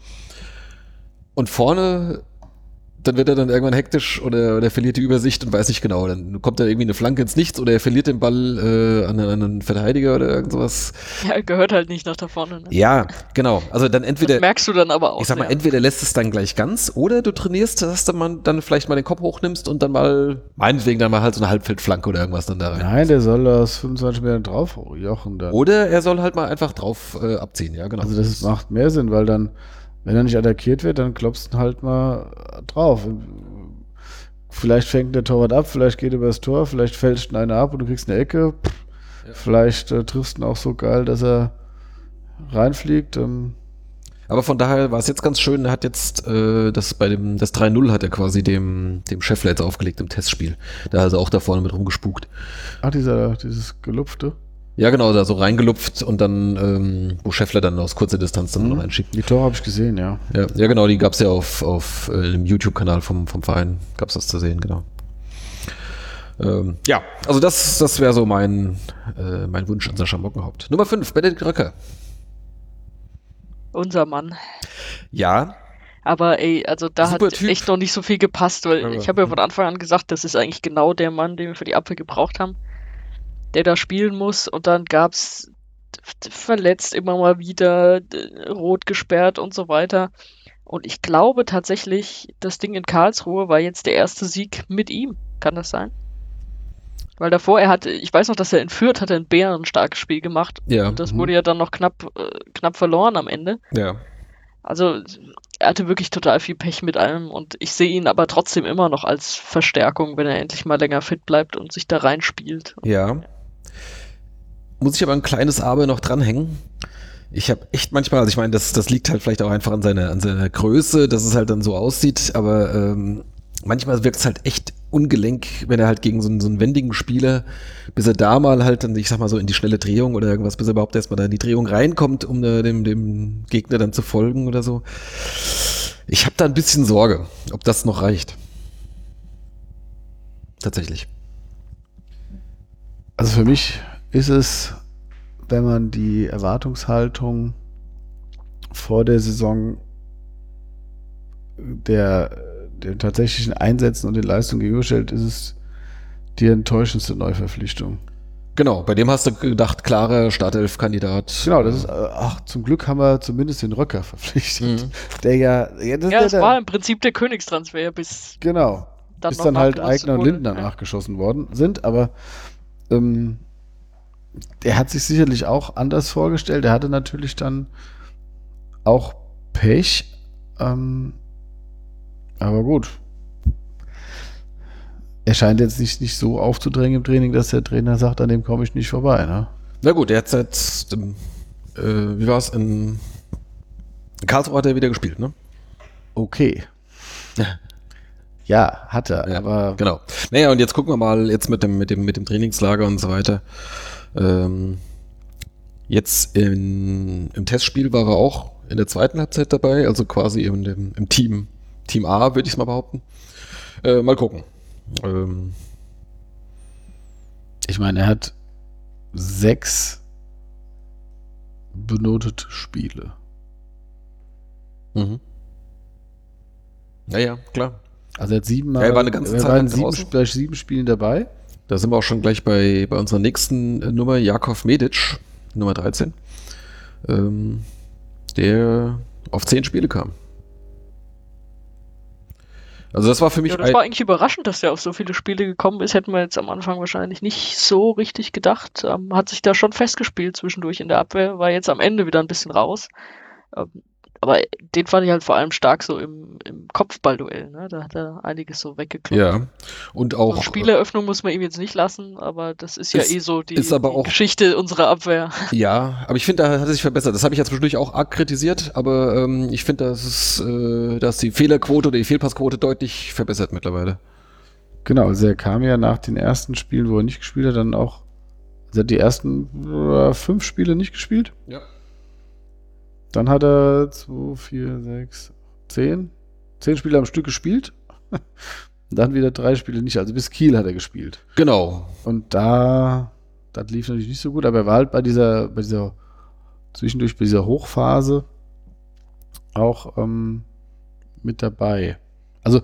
Speaker 2: Und vorne, dann wird er dann irgendwann hektisch oder, oder verliert die Übersicht und weiß nicht genau. Dann kommt da irgendwie eine Flanke ins Nichts oder er verliert den Ball äh, an, einen- an einen Verteidiger oder irgend sowas.
Speaker 3: Ja, er gehört halt nicht nach da vorne. Ne?
Speaker 2: Ja, genau. Also dann
Speaker 3: Das
Speaker 2: entweder,
Speaker 3: merkst du dann aber auch.
Speaker 2: ich sag mal,
Speaker 3: sehr.
Speaker 2: entweder lässt es dann gleich ganz oder du trainierst, dass du man dann vielleicht mal den Kopf hochnimmst und dann mal, meinetwegen dann mal halt so eine Halbfeldflanke oder irgendwas dann da rein.
Speaker 4: Nein, der soll aus 25 Metern drauf jochen dann.
Speaker 2: Oder er soll halt mal einfach drauf äh, abziehen, ja, genau.
Speaker 4: Also das macht mehr Sinn, weil dann, wenn er nicht attackiert wird, dann klopfst du halt mal drauf. Vielleicht fängt der Torwart ab, vielleicht geht er übers Tor, vielleicht fälscht einer ab und du kriegst eine Ecke. Pff, Vielleicht äh, triffst du ihn auch so geil, dass er reinfliegt. Ähm,
Speaker 2: Aber von daher war es jetzt ganz schön, er hat jetzt äh, das bei dem, das 3-0 hat er quasi dem, dem Scheffler jetzt aufgelegt im Testspiel. Da hat er auch da vorne mit rumgespukt.
Speaker 4: ach, dieser, dieses Gelupfte.
Speaker 2: Ja, genau, da so reingelupft und dann, ähm, wo Scheffler dann aus kurzer Distanz dann
Speaker 4: Mhm.
Speaker 2: noch reinschickt.
Speaker 4: Die Tore habe ich gesehen, ja.
Speaker 2: Ja, ja genau, die gab's ja auf, auf äh, dem YouTube-Kanal vom, vom Verein, gab's das zu sehen, genau. Ähm, ja, also das, das wäre so mein, äh, mein Wunsch an Sascha Mockenhaupt. Nummer 5, Benedikt Röcker.
Speaker 3: Unser Mann.
Speaker 2: Ja,
Speaker 3: Aber ey, also da
Speaker 2: Super
Speaker 3: hat
Speaker 2: Typ.
Speaker 3: echt noch nicht so viel gepasst, weil
Speaker 2: Aber,
Speaker 3: ich habe ja von Anfang an gesagt, das ist eigentlich genau der Mann, den wir für die Abwehr gebraucht haben, der da spielen muss. Und dann gab's d- verletzt immer mal wieder, d- rot gesperrt und so weiter. Und ich glaube tatsächlich, das Ding in Karlsruhe war jetzt der erste Sieg mit ihm. Kann das sein? Weil davor, er hatte, ich weiß noch, dass er in Fürth hat er ein bärenstarkes Spiel gemacht.
Speaker 2: ja,
Speaker 3: Und das
Speaker 4: mhm.
Speaker 3: wurde ja dann noch knapp, äh, knapp verloren am Ende.
Speaker 2: ja.
Speaker 3: Also er hatte wirklich total viel Pech mit allem und ich sehe ihn aber trotzdem immer noch als Verstärkung, wenn er endlich mal länger fit bleibt und sich da reinspielt.
Speaker 2: Ja. Muss ich aber ein kleines Aber noch dranhängen. Ich habe echt manchmal, also ich meine, das, das liegt halt vielleicht auch einfach an seiner, an seiner Größe, dass es halt dann so aussieht, aber ähm, manchmal wirkt es halt echt ungelenk, wenn er halt gegen so einen, so einen wendigen Spieler, bis er da mal halt dann, ich sag mal so in die schnelle Drehung oder irgendwas, bis er überhaupt erstmal da in die Drehung reinkommt, um äh, dem, dem Gegner dann zu folgen oder so. Ich habe da ein bisschen Sorge, ob das noch reicht. Tatsächlich.
Speaker 4: Also für mich ist es, wenn man die Erwartungshaltung vor der Saison der, der tatsächlichen Einsätzen und den Leistungen gegenüberstellt, ist es die enttäuschendste Neuverpflichtung.
Speaker 2: Genau, bei dem hast du gedacht, klarer Startelf-Kandidat.
Speaker 4: Genau, das ist, äh, ach, zum Glück haben wir zumindest den Röcker verpflichtet.
Speaker 2: Mhm.
Speaker 4: Der ja, ja, das
Speaker 3: Ja, es
Speaker 4: der,
Speaker 3: war im Prinzip der Königstransfer bis
Speaker 4: genau.
Speaker 3: dann
Speaker 4: bis dann halt Eigner und. Lindner nachgeschossen worden sind, aber ähm, der hat sich sicherlich auch anders vorgestellt. Er hatte natürlich dann auch Pech, ähm, aber gut. Er scheint jetzt nicht, nicht so aufzudrängen im Training, dass der Trainer sagt, an dem komme ich nicht vorbei. Ne?
Speaker 2: Na gut, der hat seit, dem, äh, wie war es, in Karlsruhe hat er wieder gespielt, ne?
Speaker 4: Okay. [LAUGHS] Ja, hat er,
Speaker 2: Ja,
Speaker 4: aber
Speaker 2: Genau. Naja, und jetzt gucken wir mal jetzt mit dem, mit dem, mit dem Trainingslager und so weiter. Ähm, jetzt in, im Testspiel war er auch in der zweiten Halbzeit dabei, also quasi in dem, im Team, Team A, würde ich es mal behaupten. Äh, mal gucken. Ähm,
Speaker 4: ich meine, er hat sechs benotete Spiele.
Speaker 2: mhm. Naja, klar.
Speaker 4: Also er hat sieben
Speaker 2: Ja, er war eine ganze Zeit lang
Speaker 4: sieben, sieben Spielen dabei.
Speaker 2: Da sind wir auch schon gleich bei, bei unserer nächsten Nummer, Jakov Medic, Nummer 13, ähm, der auf zehn Spiele kam. Also das war für mich
Speaker 3: Ja, das war eigentlich überraschend, dass der auf so viele Spiele gekommen ist. Hätten wir jetzt am Anfang wahrscheinlich nicht so richtig gedacht. Ähm, hat sich da schon festgespielt zwischendurch in der Abwehr, war jetzt am Ende wieder ein bisschen raus. Ähm, aber den fand ich halt vor allem stark so im, im Kopfballduell. Ne? Da hat er einiges so weggekloppt.
Speaker 2: ja. Und auch,
Speaker 3: eine Spieleröffnung muss man ihm jetzt nicht lassen, aber das ist ja
Speaker 2: Ist-
Speaker 3: eh so die,
Speaker 2: ist aber
Speaker 3: die
Speaker 2: auch-
Speaker 3: Geschichte unserer Abwehr. [LAUGHS]
Speaker 2: ja, aber ich finde, da hat er sich verbessert. Das habe ich ja zwischendurch auch arg kritisiert, aber ähm, ich finde, dass, es, äh, dass die Fehlerquote oder die Fehlpassquote deutlich verbessert mittlerweile.
Speaker 4: Genau, also er kam ja nach den ersten Spielen, wo er nicht gespielt hat, dann auch. Also er hat die ersten äh, fünf Spiele nicht gespielt.
Speaker 2: Ja.
Speaker 4: Dann hat er zwei, vier, sechs, zehn. Zehn Spiele am Stück gespielt. [LAUGHS] Dann wieder drei Spiele nicht. Also bis Kiel hat er gespielt.
Speaker 2: Genau.
Speaker 4: Und da, das lief natürlich nicht so gut, aber er war halt bei dieser, bei dieser, zwischendurch bei dieser Hochphase auch ähm, mit dabei. Also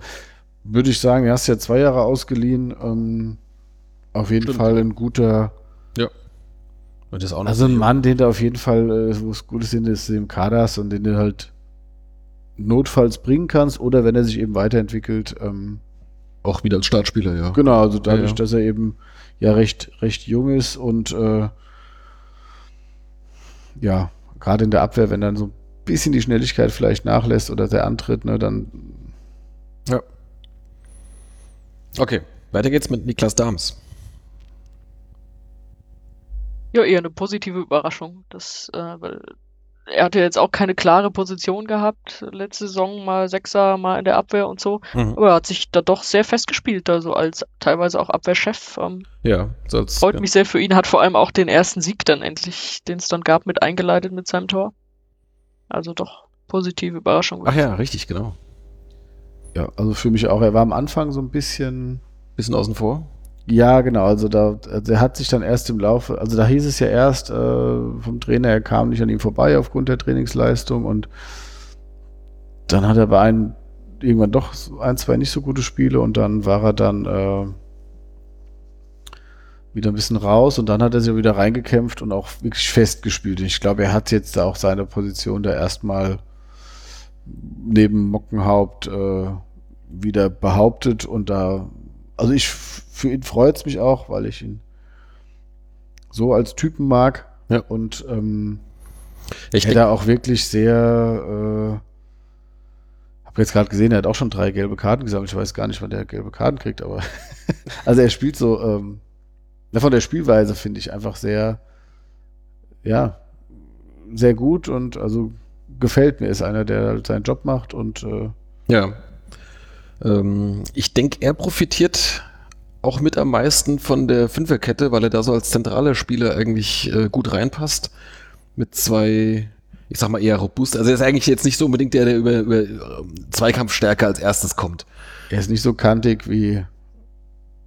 Speaker 4: würde ich sagen, er hast ja zwei Jahre ausgeliehen. Ähm, auf jeden
Speaker 2: Stimmt.
Speaker 4: Fall ein guter,
Speaker 2: Und das auch
Speaker 4: also ein Mann, den du auf jeden Fall, äh, wo es gut ist, dass du im Kader hast und den du halt notfalls bringen kannst oder wenn er sich eben weiterentwickelt, ähm,
Speaker 2: auch wieder als Startspieler, ja.
Speaker 4: Genau, also dadurch,
Speaker 2: Ja, ja.
Speaker 4: dass er eben ja recht, recht jung ist und äh, ja, gerade in der Abwehr, wenn dann so ein bisschen die Schnelligkeit vielleicht nachlässt oder der Antritt, ne, dann
Speaker 2: Ja. Okay, weiter geht's mit Niklas Dahms.
Speaker 3: Ja, eher eine positive Überraschung. Das, äh, weil er hatte jetzt auch keine klare Position gehabt. Letzte Saison mal Sechser, mal in der Abwehr und so.
Speaker 2: Mhm.
Speaker 3: Aber er hat sich da doch sehr festgespielt, also als teilweise auch Abwehrchef. Ähm,
Speaker 2: Ja, so als,
Speaker 3: freut
Speaker 2: ja.
Speaker 3: mich sehr für ihn, hat vor allem auch den ersten Sieg dann endlich, den es dann gab, mit eingeleitet mit seinem Tor. Also doch positive Überraschung.
Speaker 2: Ach ja, richtig, genau.
Speaker 4: ja, also für mich auch, er war am Anfang so ein bisschen,
Speaker 2: Bisschen außen vor.
Speaker 4: Ja, genau, also da, also er hat sich dann erst im Laufe, also da hieß es ja erst äh, vom Trainer, er kam nicht an ihm vorbei aufgrund der Trainingsleistung und dann hat er bei einem irgendwann doch ein, zwei nicht so gute Spiele und dann war er dann äh, wieder ein bisschen raus und dann hat er sich wieder reingekämpft und auch wirklich festgespielt. Ich glaube, er hat jetzt auch seine Position da erstmal neben Mockenhaupt äh, wieder behauptet und da, also ich, für ihn freut es mich auch, weil ich ihn so als Typen mag
Speaker 2: Ja.
Speaker 4: und ähm,
Speaker 2: Ich
Speaker 4: da auch wirklich sehr, äh, habe jetzt gerade gesehen, er hat auch schon drei gelbe Karten gesammelt. Ich weiß gar nicht, wann der gelbe Karten kriegt, aber [LAUGHS] also er spielt so, ähm, von der Spielweise finde ich einfach sehr, ja, sehr gut und also gefällt mir. Ist einer, der halt seinen Job macht und äh,
Speaker 2: ja. Ähm, ich denke, er profitiert auch mit am meisten von der Fünferkette, weil er da so als zentraler Spieler eigentlich äh, gut reinpasst. Mit zwei, ich sag mal eher robust. Also er ist eigentlich jetzt nicht so unbedingt der, der über, über ähm, Zweikampfstärke als erstes kommt.
Speaker 4: er ist nicht so kantig wie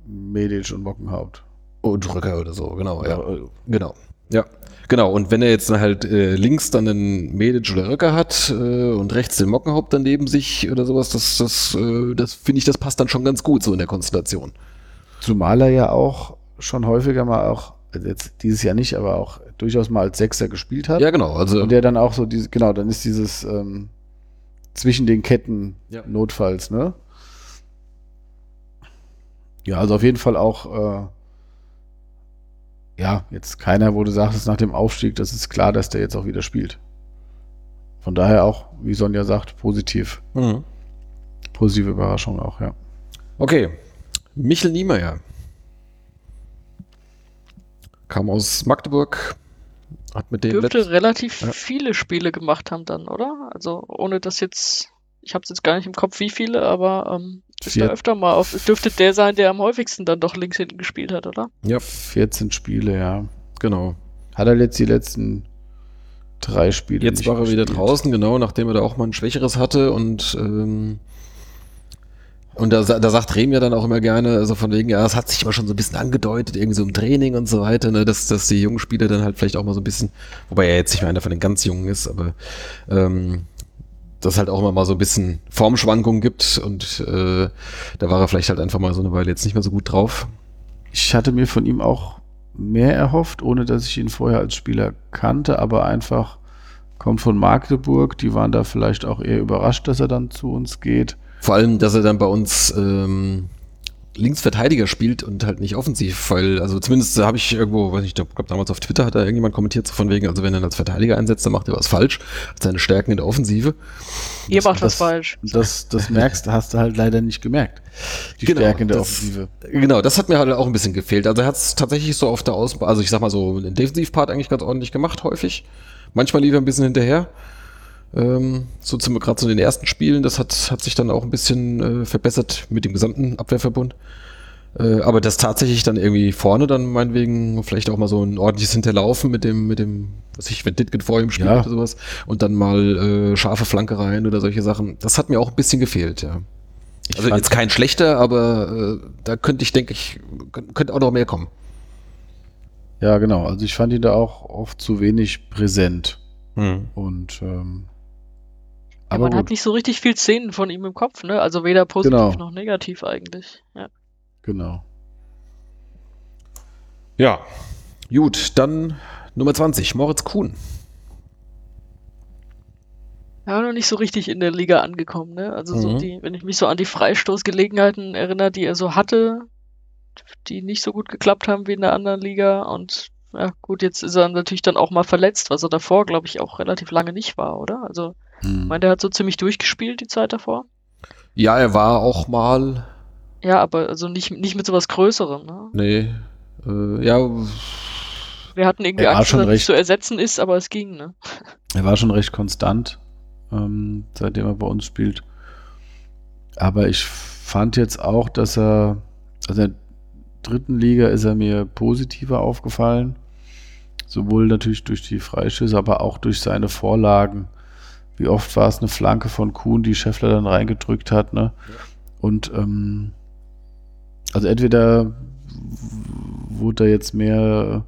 Speaker 4: Medic und Mockenhaupt.
Speaker 2: Und Rücker oder so, genau, ja.
Speaker 4: äh,
Speaker 2: Genau. Ja, genau. Und wenn er jetzt dann halt äh, links dann einen Medic oder Röcker hat äh, und rechts den Mockenhaupt dann neben sich oder sowas, das, das, äh, das finde ich, das passt dann schon ganz gut so in der Konstellation.
Speaker 4: Zumal er ja auch schon häufiger mal auch, also jetzt dieses Jahr nicht, aber auch durchaus mal als Sechser gespielt hat.
Speaker 2: Ja, genau. Also
Speaker 4: Und der dann auch so diese, genau, dann ist dieses ähm, zwischen den Ketten
Speaker 2: Ja.
Speaker 4: notfalls, ne? Ja, also auf jeden Fall auch, äh, ja, jetzt keiner, wo du sagst, nach dem Aufstieg, das ist klar, dass der jetzt auch wieder spielt. Von daher auch, wie Sonja sagt, positiv.
Speaker 2: Mhm.
Speaker 4: Positive Überraschung auch, ja.
Speaker 2: Okay. Michel Niemeyer. Kam aus Magdeburg, hat mit dem
Speaker 3: Dürfte
Speaker 2: letzt-
Speaker 3: relativ
Speaker 2: Ja.
Speaker 3: viele Spiele gemacht haben dann, oder? Also ohne dass jetzt, ich habe jetzt gar nicht im Kopf, wie viele, aber ähm, ist
Speaker 4: Vier.
Speaker 3: da öfter mal auf. Es dürfte der sein, der am häufigsten dann doch links hinten gespielt hat, oder?
Speaker 2: Ja,
Speaker 4: 14 Spiele, ja.
Speaker 2: genau.
Speaker 4: Hat er jetzt die letzten drei Spiele
Speaker 2: Jetzt
Speaker 4: nicht
Speaker 2: war er wieder draußen, genau, nachdem er da auch mal ein schwächeres hatte und ähm, und da, da sagt Rehm ja dann auch immer gerne, also von wegen, ja, es hat sich aber schon so ein bisschen angedeutet, irgendwie so im Training und so weiter, ne, dass, dass die jungen Spieler dann halt vielleicht auch mal so ein bisschen, wobei er jetzt nicht mehr einer von den ganz Jungen ist, aber ähm, dass halt auch immer mal so ein bisschen Formschwankungen gibt und äh, da war er vielleicht halt einfach mal so eine Weile jetzt nicht mehr so gut drauf.
Speaker 4: Ich hatte mir von ihm auch mehr erhofft, ohne dass ich ihn vorher als Spieler kannte, aber einfach kommt von Magdeburg. Die waren da vielleicht auch eher überrascht, dass er dann zu uns geht.
Speaker 2: Vor allem, dass er dann bei uns ähm, Linksverteidiger spielt und halt nicht offensiv, weil, also zumindest habe ich irgendwo, weiß nicht, ich glaube damals auf Twitter hat da irgendjemand kommentiert, so von wegen, also wenn er als Verteidiger einsetzt, dann macht er was falsch, hat seine Stärken in der Offensive.
Speaker 3: Ihr
Speaker 4: Das-
Speaker 3: macht was
Speaker 4: das-
Speaker 3: falsch.
Speaker 4: Das, das merkst, hast du halt leider nicht gemerkt. Die
Speaker 2: Genau,
Speaker 4: Stärke in der
Speaker 2: das-
Speaker 4: Offensive.
Speaker 2: Genau, das hat mir halt auch ein bisschen gefehlt. Also er hat es tatsächlich so auf der Ausbau, also ich sag mal so, den Defensivpart eigentlich ganz ordentlich gemacht, häufig. Manchmal lief er ein bisschen hinterher. Ähm, so zum gerade so in den ersten Spielen, das hat, hat sich dann auch ein bisschen äh, verbessert mit dem gesamten Abwehrverbund. Äh, aber das tatsächlich dann irgendwie vorne dann meinetwegen vielleicht auch mal so ein ordentliches Hinterlaufen mit dem, mit dem, was ich, wenn Ditgen vor ihm spielt
Speaker 4: Ja.
Speaker 2: oder sowas und dann mal äh, scharfe Flanke rein oder solche Sachen. Das hat mir auch ein bisschen gefehlt, ja.
Speaker 4: Ich
Speaker 2: Also jetzt kein schlechter, aber äh, da könnte ich, denke ich, könnt- könnte auch noch mehr kommen.
Speaker 4: Ja, genau. Also ich fand ihn da auch oft zu wenig präsent. Und ähm,
Speaker 3: Ja,
Speaker 4: aber
Speaker 3: man hat
Speaker 4: gut,
Speaker 3: nicht so richtig viel Szenen von ihm im Kopf, ne? Also weder positiv
Speaker 4: Genau.
Speaker 3: noch negativ eigentlich. Ja.
Speaker 4: genau.
Speaker 2: Ja. Gut, dann Nummer 20, Moritz Kuhn.
Speaker 3: Ja, noch nicht so richtig in der Liga angekommen, ne? Also so
Speaker 2: Mhm.
Speaker 3: die, wenn ich mich so an die Freistoßgelegenheiten erinnere, die er so hatte, die nicht so gut geklappt haben wie in der anderen Liga. Und ja, gut, jetzt ist er natürlich dann auch mal verletzt, was er davor, glaube ich, auch relativ lange nicht war, oder? Also, ich
Speaker 4: Hm.
Speaker 3: meine, der hat so ziemlich durchgespielt die Zeit davor.
Speaker 2: Ja, er war auch mal,
Speaker 3: Ja, aber also nicht, nicht mit sowas Größerem, ne?
Speaker 2: nee, äh, ja,
Speaker 3: Wir hatten irgendwie
Speaker 4: Er
Speaker 3: Angst, dass er zu ersetzen ist, aber es ging, ne? [LAUGHS]
Speaker 4: Er war schon recht konstant, ähm, seitdem er bei uns spielt. Aber ich fand jetzt auch, dass er, also in der dritten Liga ist er mir positiver aufgefallen. Sowohl natürlich durch die Freischüsse, aber auch durch seine Vorlagen. Wie oft war es eine Flanke von Kuhn, die Scheffler dann reingedrückt hat, ne? Und ähm, also entweder wurde da jetzt mehr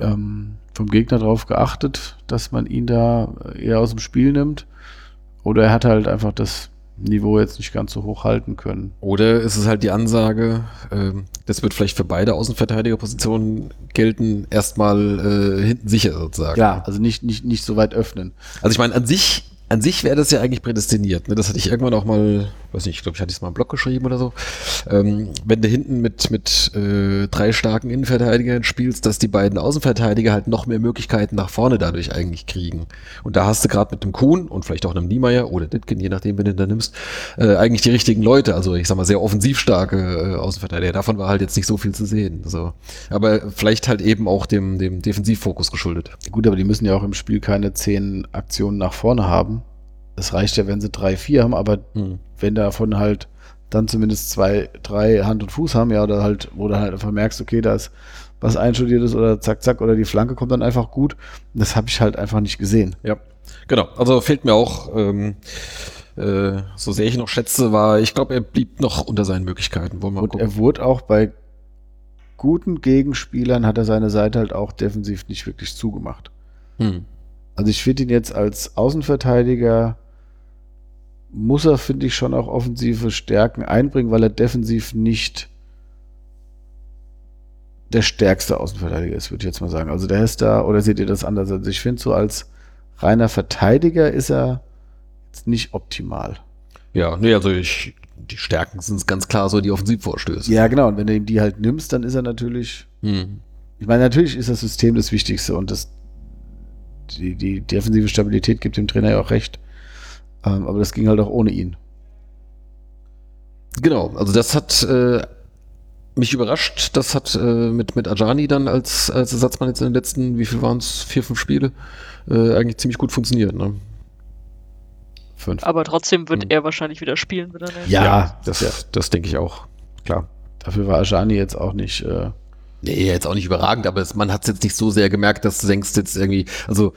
Speaker 4: ähm, vom Gegner darauf geachtet, dass man ihn da eher aus dem Spiel nimmt. Oder er hat halt einfach das Niveau jetzt nicht ganz so hoch halten können.
Speaker 2: Oder ist es halt die Ansage, ähm, das wird vielleicht für beide Außenverteidigerpositionen gelten, erstmal äh, hinten sicher sozusagen.
Speaker 4: Ja, also nicht, nicht, nicht so weit öffnen.
Speaker 2: Also ich meine, an sich, an sich wäre das ja eigentlich prädestiniert. Ne? Das hatte ich irgendwann auch mal, weiß nicht, ich glaube, ich hatte es mal im Blog geschrieben oder so. Ähm, wenn du hinten mit, mit äh, drei starken Innenverteidigern spielst, dass die beiden Außenverteidiger halt noch mehr Möglichkeiten nach vorne dadurch eigentlich kriegen. Und da hast du gerade mit dem Kuhn und vielleicht auch einem Niemeyer oder Ditkin, je nachdem, wen du da nimmst, äh, eigentlich die richtigen Leute. Also ich sag mal, sehr offensiv starke äh, Außenverteidiger. Davon war halt jetzt nicht so viel zu sehen. So. Aber vielleicht halt eben auch dem, dem Defensivfokus geschuldet.
Speaker 4: Gut, aber die müssen ja auch im Spiel keine zehn Aktionen nach vorne haben. Es reicht ja, wenn sie drei, vier haben, aber
Speaker 2: Hm.
Speaker 4: wenn davon halt dann zumindest zwei, drei Hand und Fuß haben, ja, oder halt, wo du halt einfach merkst, okay, da ist was einstudiertes oder zack, zack, oder die Flanke kommt dann einfach gut. Das habe ich halt einfach nicht gesehen.
Speaker 2: Ja, genau. Also fehlt mir auch, ähm, äh, so sehr ich noch schätze, war, ich glaube, er blieb noch unter seinen Möglichkeiten. Wollen wir
Speaker 4: Und
Speaker 2: gucken.
Speaker 4: er wurde auch bei guten Gegenspielern, hat er seine Seite halt auch defensiv nicht wirklich zugemacht.
Speaker 2: Hm.
Speaker 4: Also ich finde ihn jetzt als Außenverteidiger, muss er, finde ich, schon auch offensive Stärken einbringen, weil er defensiv nicht der stärkste Außenverteidiger ist, würde ich jetzt mal sagen. Also der ist da, oder seht ihr das anders? Also ich finde so als reiner Verteidiger ist er jetzt nicht optimal.
Speaker 2: Ja, nee, also ich die Stärken sind ganz klar so die Offensivvorstöße.
Speaker 4: Ja, genau. Und wenn du ihm die halt nimmst, dann ist er natürlich.
Speaker 2: Hm.
Speaker 4: Ich meine, natürlich ist das System das Wichtigste und das, die, die defensive Stabilität gibt dem Trainer ja auch recht. Ähm, aber das ging halt auch ohne ihn.
Speaker 2: Genau, also das hat äh, mich überrascht. Das hat äh, mit, mit Ajani dann als, als Ersatzmann jetzt in den letzten, wie viel waren es, vier, fünf Spiele, äh, eigentlich ziemlich gut funktioniert. Ne?
Speaker 4: Fünf.
Speaker 3: Aber trotzdem wird
Speaker 2: Hm.
Speaker 3: er wahrscheinlich wieder spielen, wird er?
Speaker 4: Ja,
Speaker 2: das,
Speaker 4: ja.
Speaker 2: das denke ich auch. Klar.
Speaker 4: Dafür war Ajani jetzt auch nicht. Äh,
Speaker 2: Nee, jetzt auch nicht überragend, aber es, man hat es jetzt nicht so sehr gemerkt, dass du denkst jetzt irgendwie, also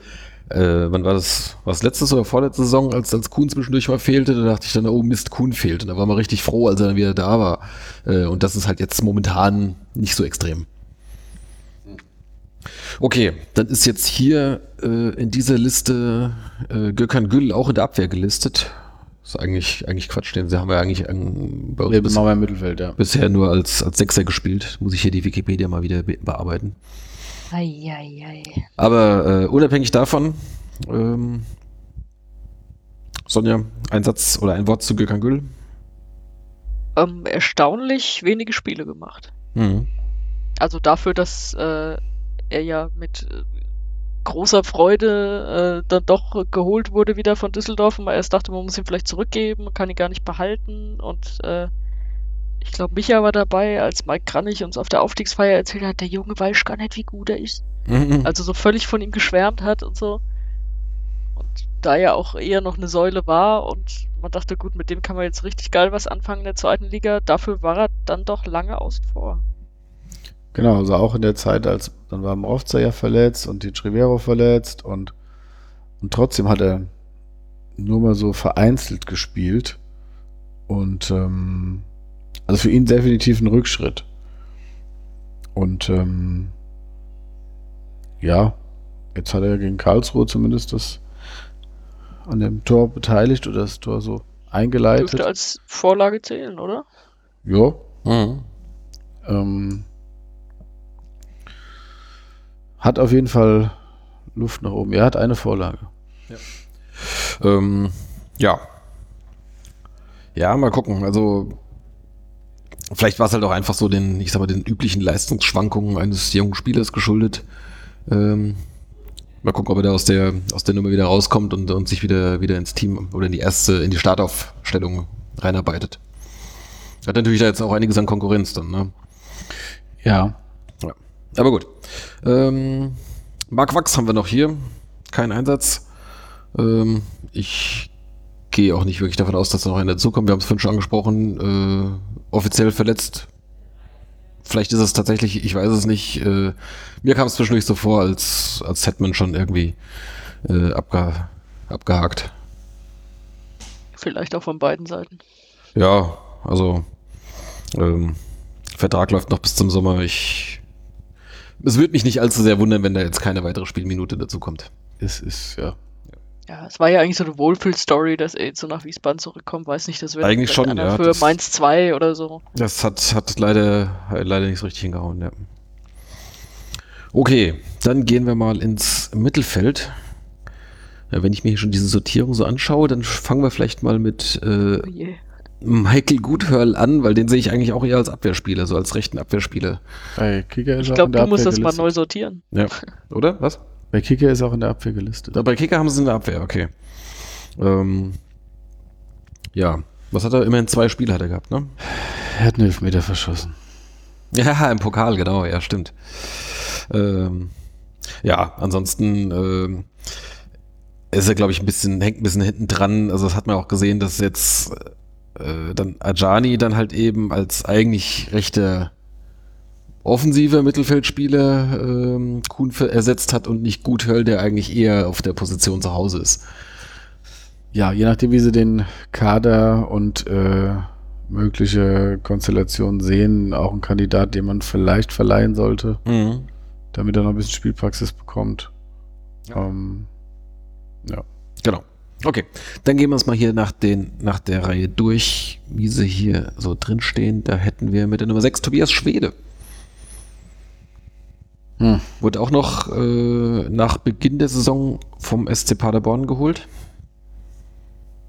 Speaker 2: äh, wann war das, war es letztes oder vorletzte Saison, als, als Kuhn zwischendurch mal fehlte, da dachte ich dann, oh Mist, Kuhn fehlt. Und da war man richtig froh, als er dann wieder da war. Äh, und das ist halt jetzt momentan nicht so extrem. Okay, dann ist jetzt hier äh, in dieser Liste äh, Gökhan Gül auch in der Abwehr gelistet. ist eigentlich, eigentlich Quatsch, den haben wir eigentlich ähm, bei uns bis-
Speaker 4: wir im Mittelfeld, ja.
Speaker 2: bisher nur als, als Sechser gespielt. Muss ich hier die Wikipedia mal wieder be bearbeiten.
Speaker 3: Eieiei.
Speaker 2: Aber äh, unabhängig davon, ähm, Sonja, ein Satz oder ein Wort zu Gökhan Gül?
Speaker 3: Ähm, erstaunlich wenige Spiele gemacht.
Speaker 2: Mhm.
Speaker 3: Also dafür, dass äh, er ja mit äh, großer Freude äh, dann doch geholt wurde wieder von Düsseldorf und man erst dachte, man muss ihn vielleicht zurückgeben, man kann ihn gar nicht behalten und äh, ich glaube, Micha war dabei, als Mike Kranich uns auf der Aufstiegsfeier erzählt hat, der Junge weiß gar nicht, wie gut er ist.
Speaker 2: Mhm.
Speaker 3: Also so völlig von ihm geschwärmt hat und so. Und da er auch eher noch eine Säule war und man dachte, gut, mit dem kann man jetzt richtig geil was anfangen in der zweiten Liga, dafür war er dann doch lange außen vor.
Speaker 4: Genau, also auch in der Zeit, als dann war Mrovza ja verletzt und die Trivero verletzt und, und trotzdem hat er nur mal so vereinzelt gespielt. Und ähm, also für ihn definitiv ein Rückschritt. Und ähm, ja, jetzt hat er gegen Karlsruhe zumindest das an dem Tor beteiligt oder das Tor so eingeleitet.
Speaker 3: Dürfte als Vorlage zählen, oder?
Speaker 4: Ja,
Speaker 2: Mhm.
Speaker 4: ähm, hat auf jeden Fall Luft nach oben. Er hat eine Vorlage.
Speaker 2: Ähm, ja. Ja, mal gucken. Also, vielleicht war es halt auch einfach so den, ich sag mal, den üblichen Leistungsschwankungen eines jungen Spielers geschuldet. Ähm, mal gucken, ob er da aus der, aus der Nummer wieder rauskommt und, und sich wieder, wieder ins Team oder in die erste, in die Startaufstellung reinarbeitet. Hat natürlich da jetzt auch einiges an Konkurrenz dann, ne?
Speaker 4: Ja.
Speaker 2: Ja. Aber gut. Ähm, Marc Wachs haben wir noch hier. Kein Einsatz. Ähm, ich gehe auch nicht wirklich davon aus, dass da noch einer dazukommt. Wir haben es vorhin schon angesprochen. Äh, offiziell verletzt. Vielleicht ist es tatsächlich, ich weiß es nicht. Äh, mir kam es zwischendurch so vor, als, als hätte man schon irgendwie äh, abge, abgehakt.
Speaker 3: Vielleicht auch von beiden Seiten.
Speaker 2: Ja, also ähm, Vertrag läuft noch bis zum Sommer. Ich es würde mich nicht allzu sehr wundern, wenn da jetzt keine weitere Spielminute dazu kommt.
Speaker 4: Es ist, ja.
Speaker 3: Ja, es war ja eigentlich so eine Wohlfühl-Story, dass er jetzt so nach Wiesbaden zurückkommt. Weiß nicht, das wird
Speaker 2: Eigentlich schon, ja,
Speaker 3: Für
Speaker 2: das-
Speaker 3: Mainz 2 oder so.
Speaker 2: Das hat, hat leider, leider nicht so richtig hingehauen, ja. Okay, dann gehen wir mal ins Mittelfeld. Ja, wenn ich mir hier schon diese Sortierung so anschaue, dann fangen wir vielleicht mal mit äh,
Speaker 3: Oh je.
Speaker 2: Michael Guthörl an, weil den sehe ich eigentlich auch eher als Abwehrspieler, so als rechten Abwehrspieler.
Speaker 4: Ist
Speaker 3: Ich glaube, du musst das mal neu sortieren.
Speaker 2: Ja, oder? Was?
Speaker 4: Bei Kicker ist er auch in der Abwehr gelistet.
Speaker 2: Bei Kicker haben sie in der Abwehr, okay. Ähm, ja, was hat er? Immerhin zwei Spiele hat er gehabt, ne?
Speaker 4: Er hat einen Elfmeter verschossen.
Speaker 2: Ja, [LAUGHS] im Pokal, genau, ja, stimmt. Ähm, ja, ansonsten ähm, ist er, glaube ich, ein bisschen, hängt ein bisschen hinten dran. Also das hat man auch gesehen, dass jetzt äh, dann Ajani dann halt eben als eigentlich rechter offensiver Mittelfeldspieler ähm, Kuhn ersetzt hat und nicht Guthöll, der eigentlich eher auf der Position zu Hause ist.
Speaker 4: Ja, je nachdem, wie sie den Kader und äh, mögliche Konstellationen sehen, auch ein Kandidat, den man vielleicht verleihen sollte,
Speaker 2: Mhm.
Speaker 4: damit er noch ein bisschen Spielpraxis bekommt. Ähm, ja.
Speaker 2: Genau. Okay, dann gehen wir uns mal hier nach, den, nach der Reihe durch, wie sie hier so drinstehen. Da hätten wir mit der Nummer 6 Tobias Schwede.
Speaker 4: Hm.
Speaker 2: Wurde auch noch äh, nach Beginn der Saison vom SC Paderborn geholt.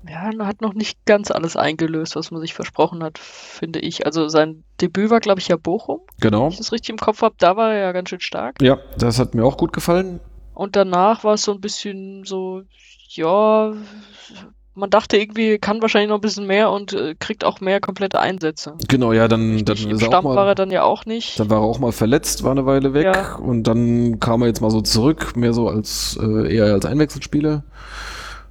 Speaker 3: Ja, er hat noch nicht ganz alles eingelöst, was man sich versprochen hat, finde ich. Also sein Debüt war, glaube ich, ja Bochum,
Speaker 2: Genau.
Speaker 3: wenn ich das richtig im Kopf habe. Da war er ja ganz schön stark.
Speaker 2: Ja, das hat mir auch gut gefallen.
Speaker 3: Und danach war es so ein bisschen so, ja, man dachte irgendwie, kann wahrscheinlich noch ein bisschen mehr und äh, kriegt auch mehr komplette Einsätze.
Speaker 2: Genau, ja, dann, dann
Speaker 3: Im
Speaker 2: ist er auch
Speaker 3: Stamm war
Speaker 2: mal,
Speaker 3: er dann ja auch nicht.
Speaker 2: dann war er auch mal verletzt, war eine Weile weg
Speaker 3: Ja.
Speaker 2: und dann kam er jetzt mal so zurück, mehr so als äh, eher als Einwechselspieler.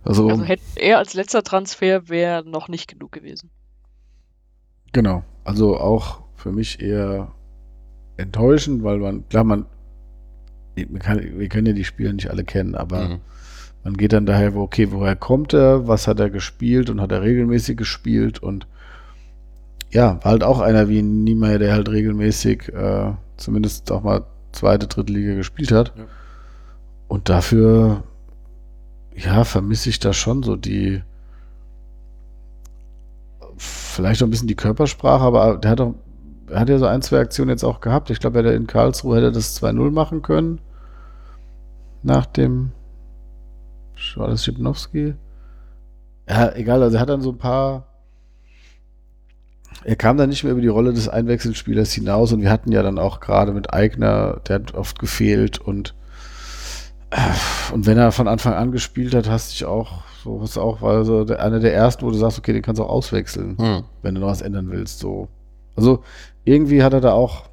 Speaker 2: Also,
Speaker 3: Also hätte er als letzter Transfer wäre noch nicht genug gewesen.
Speaker 4: Genau. Also auch für mich eher enttäuschend, weil man, klar, man, man kann, wir können ja die Spiele nicht alle kennen, aber
Speaker 2: Mhm.
Speaker 4: Man geht dann daher, wo, okay, woher kommt er, was hat er gespielt und hat er regelmäßig gespielt und ja, war halt auch einer wie Niemeyer, der halt regelmäßig äh, zumindest auch mal zweite, dritte Liga gespielt hat.
Speaker 2: Ja. Und
Speaker 4: dafür, ja, vermisse ich da schon so die, vielleicht auch ein bisschen die Körpersprache, aber der hat doch, er hat ja so ein, zwei Aktionen jetzt auch gehabt. Ich glaube, er hätte in Karlsruhe hätte er das 2-0 machen können. Nach dem, war das Schipnowski? Ja, egal, also er hat dann so ein paar, er kam dann nicht mehr über die Rolle des Einwechselspielers hinaus und wir hatten ja dann auch gerade mit Eigner, der hat oft gefehlt und äh, und wenn er von Anfang an gespielt hat, hast du dich auch, so was auch, war so einer der ersten, wo du sagst, okay, den kannst du auch auswechseln,
Speaker 2: Hm.
Speaker 4: wenn du noch was ändern willst. So. Also irgendwie hat er da auch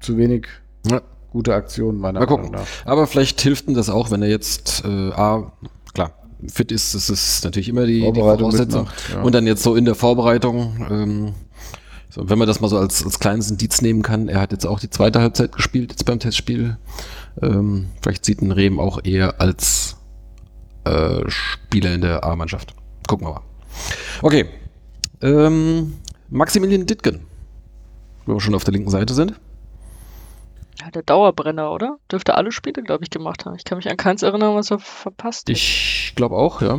Speaker 4: zu wenig
Speaker 2: Ja.
Speaker 4: Gute Aktionen, meiner
Speaker 2: Mal gucken.
Speaker 4: Meinung nach.
Speaker 2: Aber vielleicht hilft ihm das auch, wenn er jetzt äh, A, klar, fit ist, das ist natürlich immer die, die Voraussetzung.
Speaker 4: mitmacht, ja.
Speaker 2: Und dann jetzt so in der Vorbereitung, ähm, so, wenn man das mal so als, als kleines Indiz nehmen kann, er hat jetzt auch die zweite Halbzeit gespielt, jetzt beim Testspiel. Ähm, vielleicht sieht ein Rehm auch eher als äh, Spieler in der A-Mannschaft. Gucken wir mal. Okay. Ähm, Maximilian Dittgen. Wenn wir schon auf der linken Seite sind.
Speaker 3: Ja, der Dauerbrenner, oder? Dürfte alle Spiele, glaube ich, gemacht haben. Ich kann mich an keins erinnern, was er verpasst hat.
Speaker 2: Ich glaube auch, ja.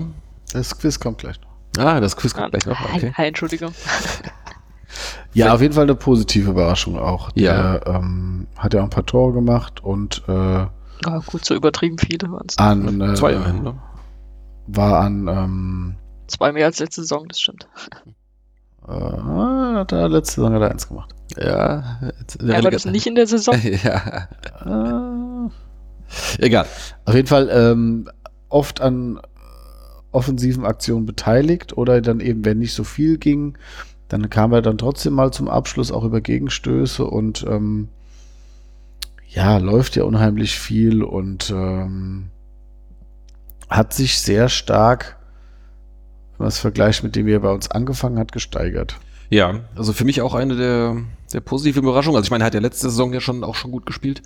Speaker 4: Das Quiz kommt gleich noch.
Speaker 2: Ah, das Quiz
Speaker 3: Ah,
Speaker 2: kommt gleich noch. Okay.
Speaker 3: hi, Entschuldigung.
Speaker 4: Ja, auf jeden Fall eine positive Überraschung auch.
Speaker 2: Ja.
Speaker 4: Der ähm, hat ja auch ein paar Tore gemacht und äh,
Speaker 3: Ja, gut, so übertrieben viele waren es.
Speaker 4: an, äh,
Speaker 2: Zwei immerhin, ne?
Speaker 4: war an ähm,
Speaker 3: Zwei mehr als letzte Saison, das stimmt.
Speaker 4: äh, hat er letzte Saison hat er eins gemacht.
Speaker 2: Ja. jetzt-
Speaker 3: Ja, war das nicht in der Saison? [LAUGHS]
Speaker 2: ja.
Speaker 4: Äh,
Speaker 2: Egal.
Speaker 4: Auf jeden Fall ähm, oft an offensiven Aktionen beteiligt oder dann eben, wenn nicht so viel ging, dann kam er dann trotzdem mal zum Abschluss auch über Gegenstöße und ähm, ja, läuft ja unheimlich viel und ähm, hat sich sehr stark, wenn man es vergleicht mit dem, wie er bei uns angefangen hat, gesteigert.
Speaker 2: Ja, also für mich auch eine der, der positiven Überraschungen. Also ich meine, er hat ja letzte Saison ja schon auch schon gut gespielt.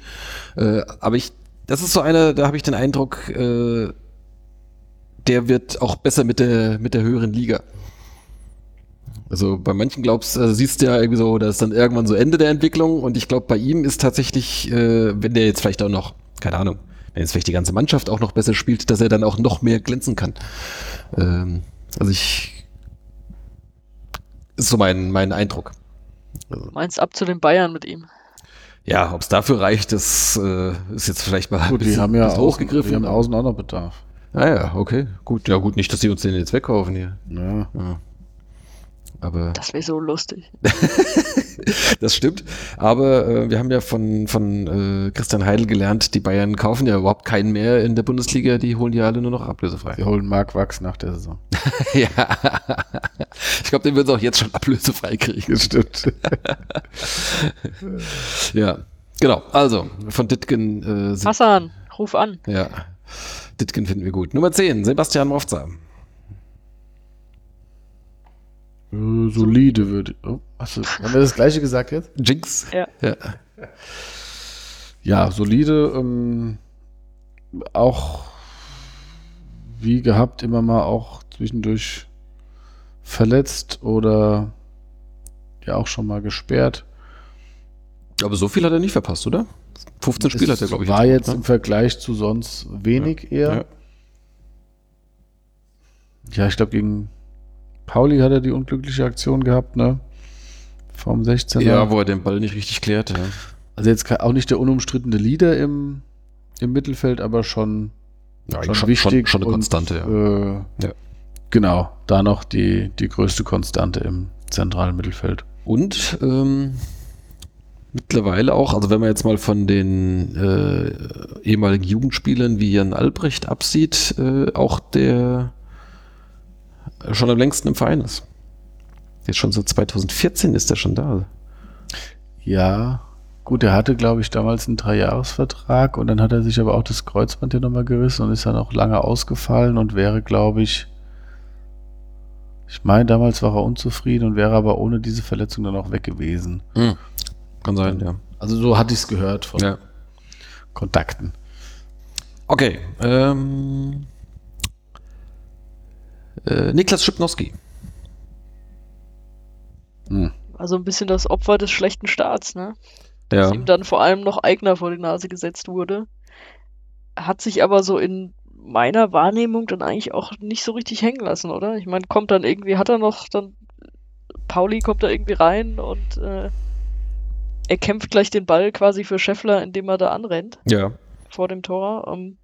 Speaker 2: Äh, aber ich, das ist so eine, da habe ich den Eindruck, äh, der wird auch besser mit der, mit der höheren Liga. Also bei manchen glaubst, äh, siehst du ja irgendwie so, das ist dann irgendwann so Ende der Entwicklung und ich glaube, bei ihm ist tatsächlich, äh, wenn der jetzt vielleicht auch noch, keine Ahnung, wenn jetzt vielleicht die ganze Mannschaft auch noch besser spielt, dass er dann auch noch mehr glänzen kann. Ähm, also ich, ist so mein, mein Eindruck. Also,
Speaker 3: Meinst ab zu den Bayern mit ihm?
Speaker 2: ja, ob es dafür reicht, das äh, ist jetzt vielleicht mal
Speaker 4: Gut, die
Speaker 2: bisschen-
Speaker 4: haben ja außen,
Speaker 2: hochgegriffen.
Speaker 4: die haben außen auch noch Bedarf.
Speaker 2: Ah ja, okay, gut. Ja gut, nicht, dass sie uns den jetzt wegkaufen hier.
Speaker 4: Ja.
Speaker 2: Ja. Aber
Speaker 3: Das wäre so lustig. [LAUGHS] [LAUGHS]
Speaker 2: das stimmt. Aber äh, wir haben ja von, von äh, Christian Heidel gelernt, die Bayern kaufen ja überhaupt keinen mehr in der Bundesliga, die holen die alle nur noch ablösefrei.
Speaker 4: Die holen Mark Wachs nach der Saison. [LAUGHS]
Speaker 2: ja. Ich glaube, den würden sie auch jetzt schon ablösefrei kriegen.
Speaker 4: Das stimmt. [LAUGHS]
Speaker 2: Ja. Genau. Also, von Ditgen äh,
Speaker 3: Hassan, ruf an.
Speaker 2: ja. Ditgen finden wir gut. Nummer 10, Sebastian Mofza.
Speaker 4: Äh, Solide würde. Oh, achso, haben wir das gleiche gesagt jetzt?
Speaker 2: Jinx.
Speaker 3: Ja.
Speaker 2: ja.
Speaker 4: Ja, solide. Ähm, auch wie gehabt immer mal auch zwischendurch verletzt oder ja auch schon mal gesperrt.
Speaker 2: Aber so viel hat er nicht verpasst, oder? 15 Spiele hat er, glaube ich.
Speaker 4: War
Speaker 2: jetzt
Speaker 4: jetzt im Vergleich zu sonst wenig eher.
Speaker 2: Ja.
Speaker 4: Ja, ich glaube, gegen Pauli hat er die unglückliche Aktion gehabt, ne? Vom 16er.
Speaker 2: Ja, wo er den Ball nicht richtig klärt. Ja.
Speaker 4: also jetzt auch nicht der unumstrittene Leader im, im Mittelfeld, aber schon,
Speaker 2: Ja,
Speaker 4: schon
Speaker 2: schon-
Speaker 4: wichtig.
Speaker 2: schon- schon eine
Speaker 4: und,
Speaker 2: Konstante, ja.
Speaker 4: Äh,
Speaker 2: Ja.
Speaker 4: Genau, da noch die, die größte Konstante im zentralen Mittelfeld.
Speaker 2: Und ähm, mittlerweile auch, also wenn man jetzt mal von den äh, ehemaligen Jugendspielern wie Jan Albrecht absieht, äh, auch der schon am längsten im Verein ist. Jetzt schon so 2014 ist er schon da.
Speaker 4: Ja, gut, er hatte, glaube ich, damals einen Dreijahresvertrag und dann hat er sich aber auch das Kreuzband hier nochmal gerissen und ist dann auch lange ausgefallen und wäre, glaube ich, ich meine, damals war er unzufrieden und wäre aber ohne diese Verletzung dann auch weg gewesen.
Speaker 2: Hm. Kann sein, ja.
Speaker 4: Also so hatte ich es gehört von
Speaker 2: ja.
Speaker 4: Kontakten.
Speaker 2: Okay. Ähm, äh, Niklas Schipnowski.
Speaker 3: Hm. Also ein bisschen das Opfer des schlechten Starts, ne?
Speaker 2: Ja.
Speaker 3: Dass ihm dann vor allem noch Eigner vor die Nase gesetzt wurde. Hat sich aber so in meiner Wahrnehmung dann eigentlich auch nicht so richtig hängen lassen, oder? Ich meine, kommt dann irgendwie, hat er noch dann Pauli kommt da irgendwie rein und äh, er kämpft gleich den Ball quasi für Scheffler, indem er da anrennt.
Speaker 2: Ja.
Speaker 3: Vor dem Tor. Um, ähm,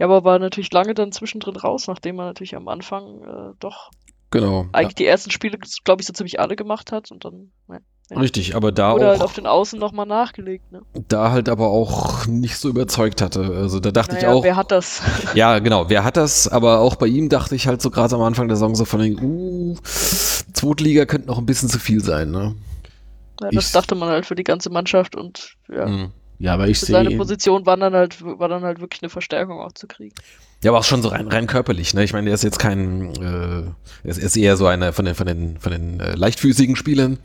Speaker 3: ja, aber war natürlich lange dann zwischendrin raus, nachdem er natürlich am Anfang äh, doch
Speaker 2: genau,
Speaker 3: eigentlich ja. die ersten Spiele, glaube ich, so ziemlich alle gemacht hat und dann. Ja.
Speaker 2: Richtig, aber da
Speaker 3: Oder
Speaker 2: auch.
Speaker 3: halt auf den Außen nochmal nachgelegt, ne?
Speaker 2: Da halt aber auch nicht so überzeugt hatte. Also da dachte
Speaker 3: naja,
Speaker 2: ich auch.
Speaker 3: Wer hat das? [LAUGHS]
Speaker 2: Ja, genau, wer hat das? Aber auch bei ihm dachte ich halt so gerade am Anfang der Saison so von den, uh, Zweitliga könnte noch ein bisschen zu viel sein, ne?
Speaker 3: Ja, das ich, dachte man halt für die ganze Mannschaft und ja.
Speaker 2: Mhm.
Speaker 4: Ja, aber ich sehe.
Speaker 3: Seine Position war dann halt, war dann halt wirklich eine Verstärkung auch zu kriegen.
Speaker 2: Ja, aber auch schon so rein, rein körperlich, ne? Ich meine, er ist jetzt kein, äh, er ist, er eher so einer von den, von den, von den äh, leichtfüßigen Spielern.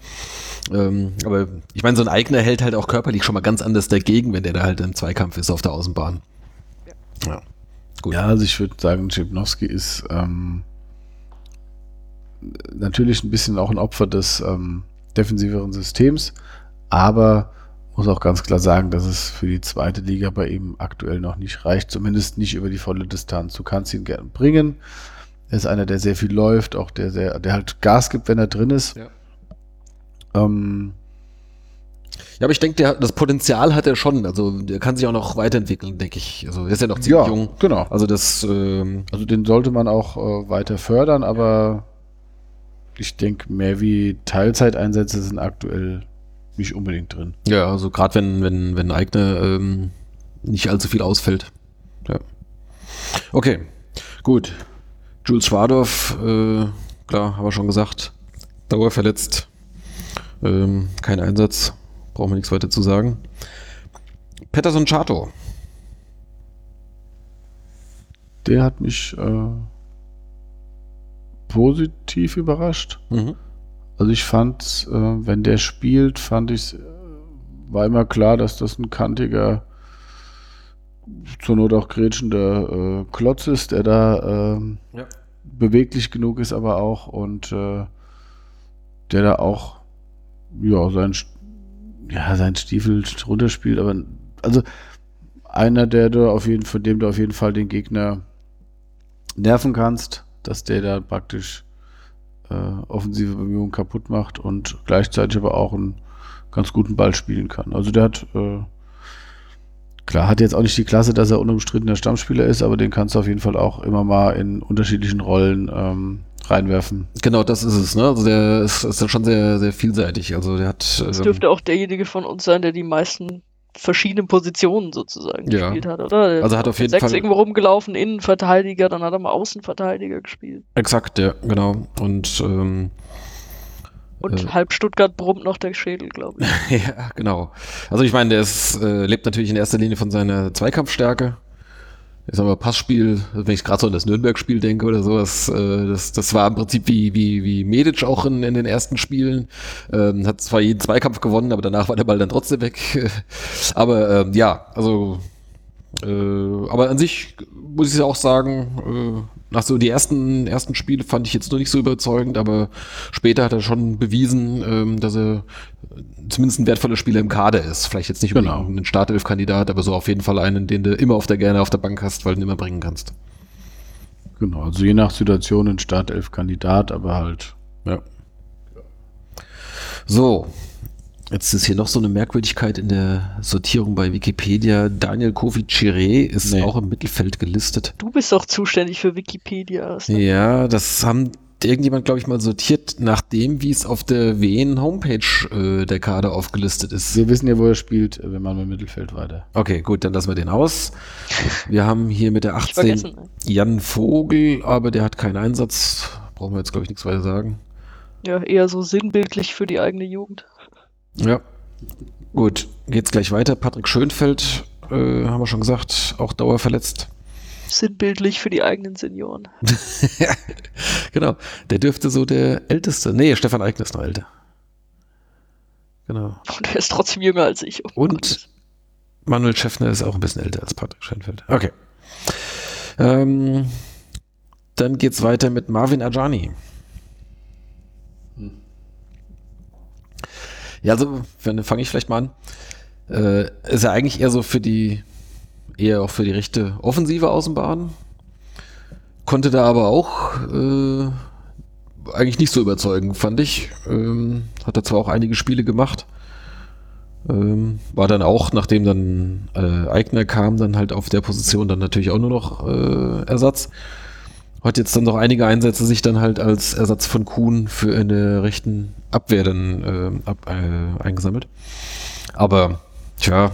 Speaker 2: Ähm, aber ich meine, so ein Eigner hält halt auch körperlich schon mal ganz anders dagegen, wenn der da halt im Zweikampf ist auf der Außenbahn.
Speaker 4: Ja, ja. Gut. ja also ich würde sagen, Schipnowski ist ähm, natürlich ein bisschen auch ein Opfer des ähm, defensiveren Systems, aber muss auch ganz klar sagen, dass es für die zweite Liga bei ihm aktuell noch nicht reicht, zumindest nicht über die volle Distanz. Du kannst ihn gerne bringen. Er ist einer, der sehr viel läuft, auch der, der, der halt Gas gibt, wenn er drin ist.
Speaker 2: Ja.
Speaker 4: Ähm,
Speaker 2: ja, aber ich denke, das Potenzial hat er schon. Also der kann sich auch noch weiterentwickeln, denke ich. Also der ist ja noch ziemlich
Speaker 4: ja,
Speaker 2: jung.
Speaker 4: Genau.
Speaker 2: Also das. Ähm
Speaker 4: also den sollte man auch äh, weiter fördern, aber ich denke, mehr wie Teilzeiteinsätze sind aktuell nicht unbedingt drin.
Speaker 2: Ja, also gerade wenn, wenn, wenn Eigner ähm, nicht allzu viel ausfällt. Ja. Okay, gut. Jules Schwadorf, äh, klar, haben wir schon gesagt. Dauerverletzt. Ähm, kein Einsatz. Brauchen wir nichts weiter zu sagen. Pettersson Chato.
Speaker 4: Der hat mich äh, positiv überrascht. Mhm. Also ich fand, äh, wenn der spielt, fand ich, äh, war immer klar, dass das ein kantiger, zur Not auch grätschender äh, Klotz ist, der da ähm, ja. beweglich genug ist, aber auch und äh, der da auch ja sein ja sein Stiefel runterspielt, aber also einer, der du auf jeden, von dem du auf jeden Fall den Gegner nerven kannst, dass der da praktisch äh, offensive Bemühungen kaputt macht und gleichzeitig aber auch einen ganz guten Ball spielen kann. Also der hat, äh, klar, hat jetzt auch nicht die Klasse, dass er unumstrittener Stammspieler ist, aber den kannst du auf jeden Fall auch immer mal in unterschiedlichen Rollen ähm, reinwerfen.
Speaker 2: Genau, das ist es. Ne? Also der ist, ist dann schon sehr, sehr vielseitig. Also der hat.
Speaker 3: Das ähm, dürfte auch derjenige von uns sein, der die meisten verschiedenen Positionen sozusagen
Speaker 2: ja.
Speaker 3: gespielt hat, oder? Der
Speaker 2: also hat auf jeden
Speaker 3: sechs
Speaker 2: Fall
Speaker 3: irgendwo rumgelaufen, Innenverteidiger, dann hat er mal Außenverteidiger gespielt.
Speaker 2: Exakt, ja, genau. Und ähm,
Speaker 3: und äh, halb Stuttgart brummt noch der Schädel, glaube
Speaker 2: ich. [LAUGHS] ja, genau. Also ich meine, der ist, äh, lebt natürlich in erster Linie von seiner Zweikampfstärke ich sag mal, Passspiel, wenn ich gerade so an das Nürnberg-Spiel denke oder sowas, äh, das, das war im Prinzip wie, wie, wie Medic auch in, in den ersten Spielen. Ähm, hat zwar jeden Zweikampf gewonnen, aber danach war der Ball dann trotzdem weg. [LAUGHS] aber ähm, ja, also äh, aber an sich muss ich auch sagen, nach so die ersten, ersten Spiele fand ich jetzt noch nicht so überzeugend, aber später hat er schon bewiesen, ähm, dass er zumindest ein wertvoller Spieler im Kader ist. Vielleicht jetzt nicht
Speaker 4: genau.
Speaker 2: ein Startelf-Kandidat, aber so auf jeden Fall einen, den du immer auf der gerne auf der Bank hast, weil du ihn immer bringen kannst.
Speaker 4: Genau, also je nach Situation ein Startelf-Kandidat, aber halt, ja.
Speaker 2: So, Jetzt ist hier noch so eine Merkwürdigkeit in der Sortierung bei Wikipedia. Daniel Kofi Chiré ist
Speaker 4: Nee.
Speaker 2: auch im Mittelfeld gelistet.
Speaker 3: Du bist doch zuständig für Wikipedia.
Speaker 2: Ja, das haben irgendjemand, glaube ich, mal sortiert, nachdem, wie es auf der Wien-Homepage äh, der Kader aufgelistet ist.
Speaker 4: Wir wissen ja, wo er spielt, wenn man im Mittelfeld weiter.
Speaker 2: Okay, gut, dann lassen wir den aus. Wir haben hier mit der
Speaker 3: Ich
Speaker 2: 18
Speaker 3: vergessen. ne?
Speaker 2: Jan Vogel, aber der hat keinen Einsatz. Brauchen wir jetzt, glaube ich, nichts weiter sagen.
Speaker 3: Ja, eher so sinnbildlich für die eigene Jugend.
Speaker 2: Ja. Gut, geht's gleich weiter. Patrick Schönfeld, äh, haben wir schon gesagt, auch dauerverletzt.
Speaker 3: Sinnbildlich für die eigenen Senioren. [LAUGHS]
Speaker 2: genau, der dürfte so der älteste. Nee, Stefan Eigner ist noch älter. Genau.
Speaker 3: Und er ist trotzdem jünger als ich. Oh
Speaker 2: Und
Speaker 3: Gott.
Speaker 2: Manuel Schäffner ist auch ein bisschen älter als Patrick Schönfeld. Okay. Ähm, dann geht's weiter mit Marvin Ajani. Ja, also fange ich vielleicht mal an. Äh, ist ja eigentlich eher so für die, eher auch für die rechte offensive Außenbahn. Konnte da aber auch äh, eigentlich nicht so überzeugen, fand ich. Ähm, hat er zwar auch einige Spiele gemacht. Ähm, war dann auch, nachdem dann äh, Eigner kam, dann halt auf der Position dann natürlich auch nur noch äh, Ersatz. Hat jetzt dann noch einige Einsätze sich dann halt als Ersatz von Kuhn für in der rechten Abwehr dann äh, ab, äh, eingesammelt. Aber, tja,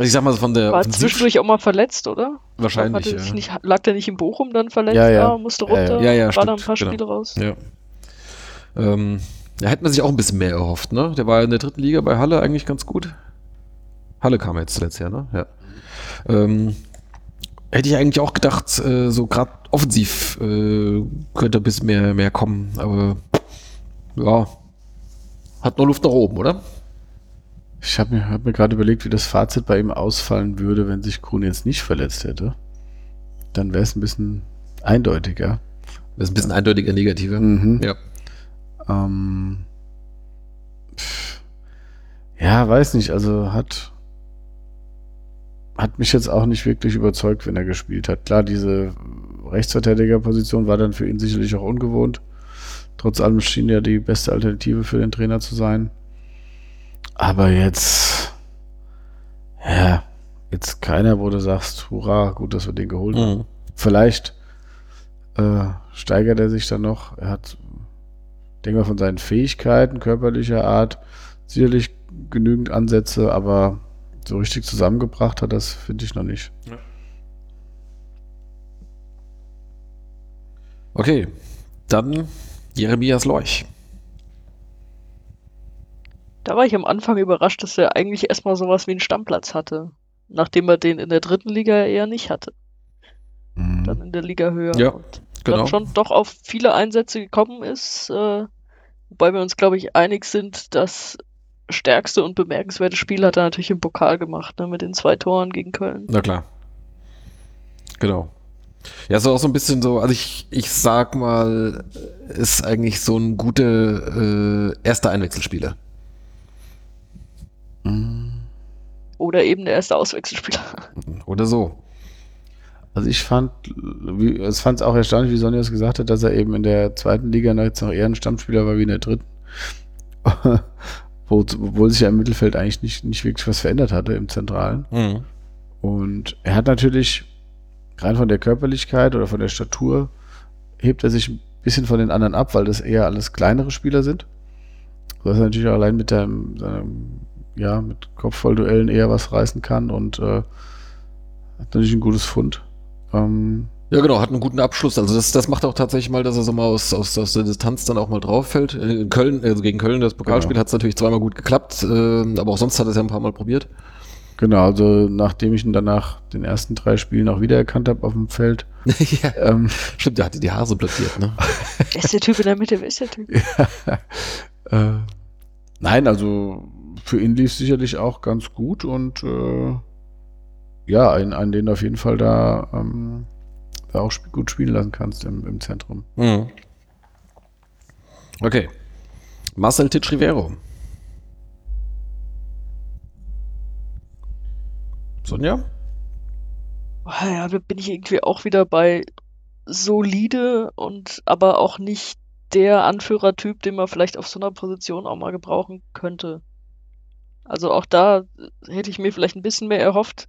Speaker 2: ich sag mal so von der
Speaker 3: War
Speaker 2: Offensiv-
Speaker 3: zwischendurch auch mal verletzt, oder?
Speaker 2: wahrscheinlich. Ja.
Speaker 3: nicht, lag der nicht in Bochum dann verletzt?
Speaker 4: Ja, ja.
Speaker 3: Ah, musste
Speaker 4: Ja, ja.
Speaker 3: runter,
Speaker 2: Ja, ja,
Speaker 3: war
Speaker 2: stimmt,
Speaker 3: da ein paar
Speaker 2: genau.
Speaker 3: Spiele raus.
Speaker 2: Ja. Ähm, da hätte man sich auch ein bisschen mehr erhofft, ne? Der war in der dritten Liga bei Halle eigentlich ganz gut. Halle kam jetzt zuletzt her, ne? Ja. Ähm, hätte ich eigentlich auch gedacht, äh, so gerade offensiv äh, könnte ein bisschen mehr, mehr kommen, aber ja, hat noch Luft nach oben, oder?
Speaker 4: Ich habe mir, hab mir gerade überlegt, wie das Fazit bei ihm ausfallen würde, wenn sich Kuhn jetzt nicht verletzt hätte. Dann wäre es ein bisschen eindeutiger.
Speaker 2: Das ist ein bisschen eindeutiger negativer.
Speaker 4: Mhm.
Speaker 2: Ja.
Speaker 4: Ähm, ja, weiß nicht, also hat, hat mich jetzt auch nicht wirklich überzeugt, wenn er gespielt hat. Klar, diese Rechtsverteidigerposition war dann für ihn sicherlich auch ungewohnt. Trotz allem schien ja die beste Alternative für den Trainer zu sein. Aber jetzt, ja, jetzt keiner, wo du sagst, hurra, gut, dass wir den geholt haben.
Speaker 2: Mhm.
Speaker 4: Vielleicht äh, steigert er sich dann noch. Er hat, denke mal, von seinen Fähigkeiten körperlicher Art sicherlich genügend Ansätze, aber so richtig zusammengebracht hat das, finde ich noch nicht.
Speaker 2: Okay, dann Jeremias Leuch.
Speaker 3: Da war ich am Anfang überrascht, dass er eigentlich erstmal sowas wie einen Stammplatz hatte. Nachdem er den in der dritten Liga eher nicht hatte. Dann in der Liga höher.
Speaker 2: Ja,
Speaker 3: und
Speaker 2: genau.
Speaker 3: dann schon doch auf viele Einsätze gekommen ist. Äh, wobei wir uns, glaube ich, einig sind, das stärkste und bemerkenswerte Spiel hat er natürlich im Pokal gemacht, ne, mit den zwei Toren gegen Köln.
Speaker 2: Na klar. Genau. Ja, so auch so ein bisschen so, also ich, ich sag mal, ist eigentlich so ein guter äh, erster Einwechselspieler.
Speaker 3: Oder eben der erste Auswechselspieler. [LAUGHS]
Speaker 2: Oder so.
Speaker 4: Also ich fand, wie, es fand es auch erstaunlich, wie Sonja es gesagt hat, dass er eben in der zweiten Liga noch jetzt noch eher ein Stammspieler war wie in der dritten. Wo, obwohl sich ja im Mittelfeld eigentlich nicht, nicht wirklich was verändert hatte im Zentralen.
Speaker 2: Mhm.
Speaker 4: Und er hat natürlich, rein von der Körperlichkeit oder von der Statur, hebt er sich ein bisschen von den anderen ab, weil das eher alles kleinere Spieler sind. So dass er natürlich auch allein mit dem, seinem, ja, mit Kopfvollduellen eher was reißen kann und äh, hat natürlich ein gutes Fund. Ähm,
Speaker 2: Ja, genau, hat einen guten Abschluss. Also das, das macht auch tatsächlich mal, dass er so mal aus, aus, aus der Distanz dann auch mal drauf fällt. In Köln, also gegen Köln, das Pokalspiel
Speaker 4: Genau.
Speaker 2: hat es natürlich zweimal gut geklappt, äh, aber auch sonst hat er es ja ein paar Mal probiert.
Speaker 4: genau, also nachdem ich ihn danach den ersten drei Spielen auch wiedererkannt habe auf dem Feld, [LAUGHS]
Speaker 2: ja,
Speaker 4: ähm,
Speaker 2: stimmt, der hatte die Haare so blockiert, ne? [LAUGHS]
Speaker 3: Ist der Typ in der Mitte? Wer ist der Typ? [LAUGHS]
Speaker 4: äh, nein, also für ihn lief es sicherlich auch ganz gut und äh, ja, einen, einen, den auf jeden Fall da, ähm, da auch sp gut spielen lassen kannst im, im Zentrum.
Speaker 2: Mhm. Okay. Marcel Titsch Rivero. Sonja?
Speaker 3: Ah Ja, da bin ich irgendwie auch wieder bei solide und aber auch nicht der Anführertyp, den man vielleicht auf so einer Position auch mal gebrauchen könnte. Also auch da hätte ich mir vielleicht ein bisschen mehr erhofft.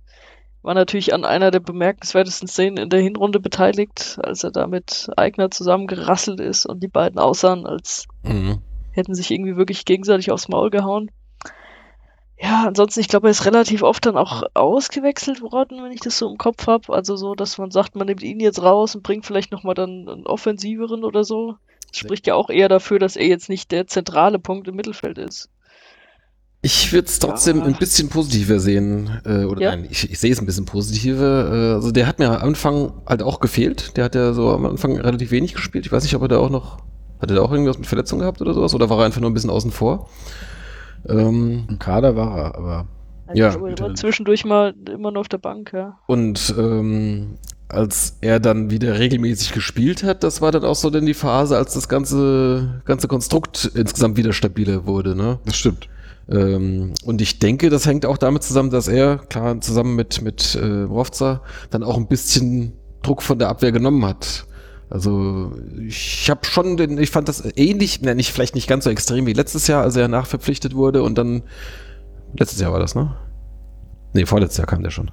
Speaker 3: War natürlich an einer der bemerkenswertesten Szenen in der Hinrunde beteiligt, als er da mit Eigner zusammengerasselt ist und die beiden aussahen, als
Speaker 2: Mhm.
Speaker 3: hätten sich irgendwie wirklich gegenseitig aufs Maul gehauen. Ja, ansonsten, ich glaube, er ist relativ oft dann auch ausgewechselt worden, wenn ich das so im Kopf habe. Also so, dass man sagt, man nimmt ihn jetzt raus und bringt vielleicht nochmal dann einen offensiveren oder so. Das spricht ja auch eher dafür, dass er jetzt nicht der zentrale Punkt im Mittelfeld ist.
Speaker 2: Ich würde es trotzdem
Speaker 3: Ja.
Speaker 2: ein bisschen positiver sehen. Äh, oder
Speaker 3: Ja.
Speaker 2: nein, ich, ich sehe es ein bisschen positiver. Äh, also der hat mir am Anfang halt auch gefehlt. Der hat ja so am Anfang relativ wenig gespielt. Ich weiß nicht, ob er da auch noch. Hat er da auch irgendwas mit Verletzung gehabt oder sowas? Oder war er einfach nur ein bisschen außen vor? Ähm,
Speaker 4: Im Kader war er, aber
Speaker 3: Also
Speaker 2: Ja,
Speaker 3: er war zwischendurch mal immer nur auf der Bank, ja.
Speaker 2: Und ähm, als er dann wieder regelmäßig gespielt hat, das war dann auch so dann die Phase, als das ganze, ganze Konstrukt insgesamt wieder stabiler wurde. Ne?
Speaker 4: das stimmt.
Speaker 2: Ähm, und ich denke, das hängt auch damit zusammen, dass er, klar, zusammen mit, mit äh, Wrovza, dann auch ein bisschen Druck von der Abwehr genommen hat. Also ich habe schon den, ich fand das ähnlich, ne, nicht, vielleicht nicht ganz so extrem wie letztes Jahr, als er nachverpflichtet wurde und dann, letztes Jahr war das, ne? Nee, vorletztes Jahr kam der schon.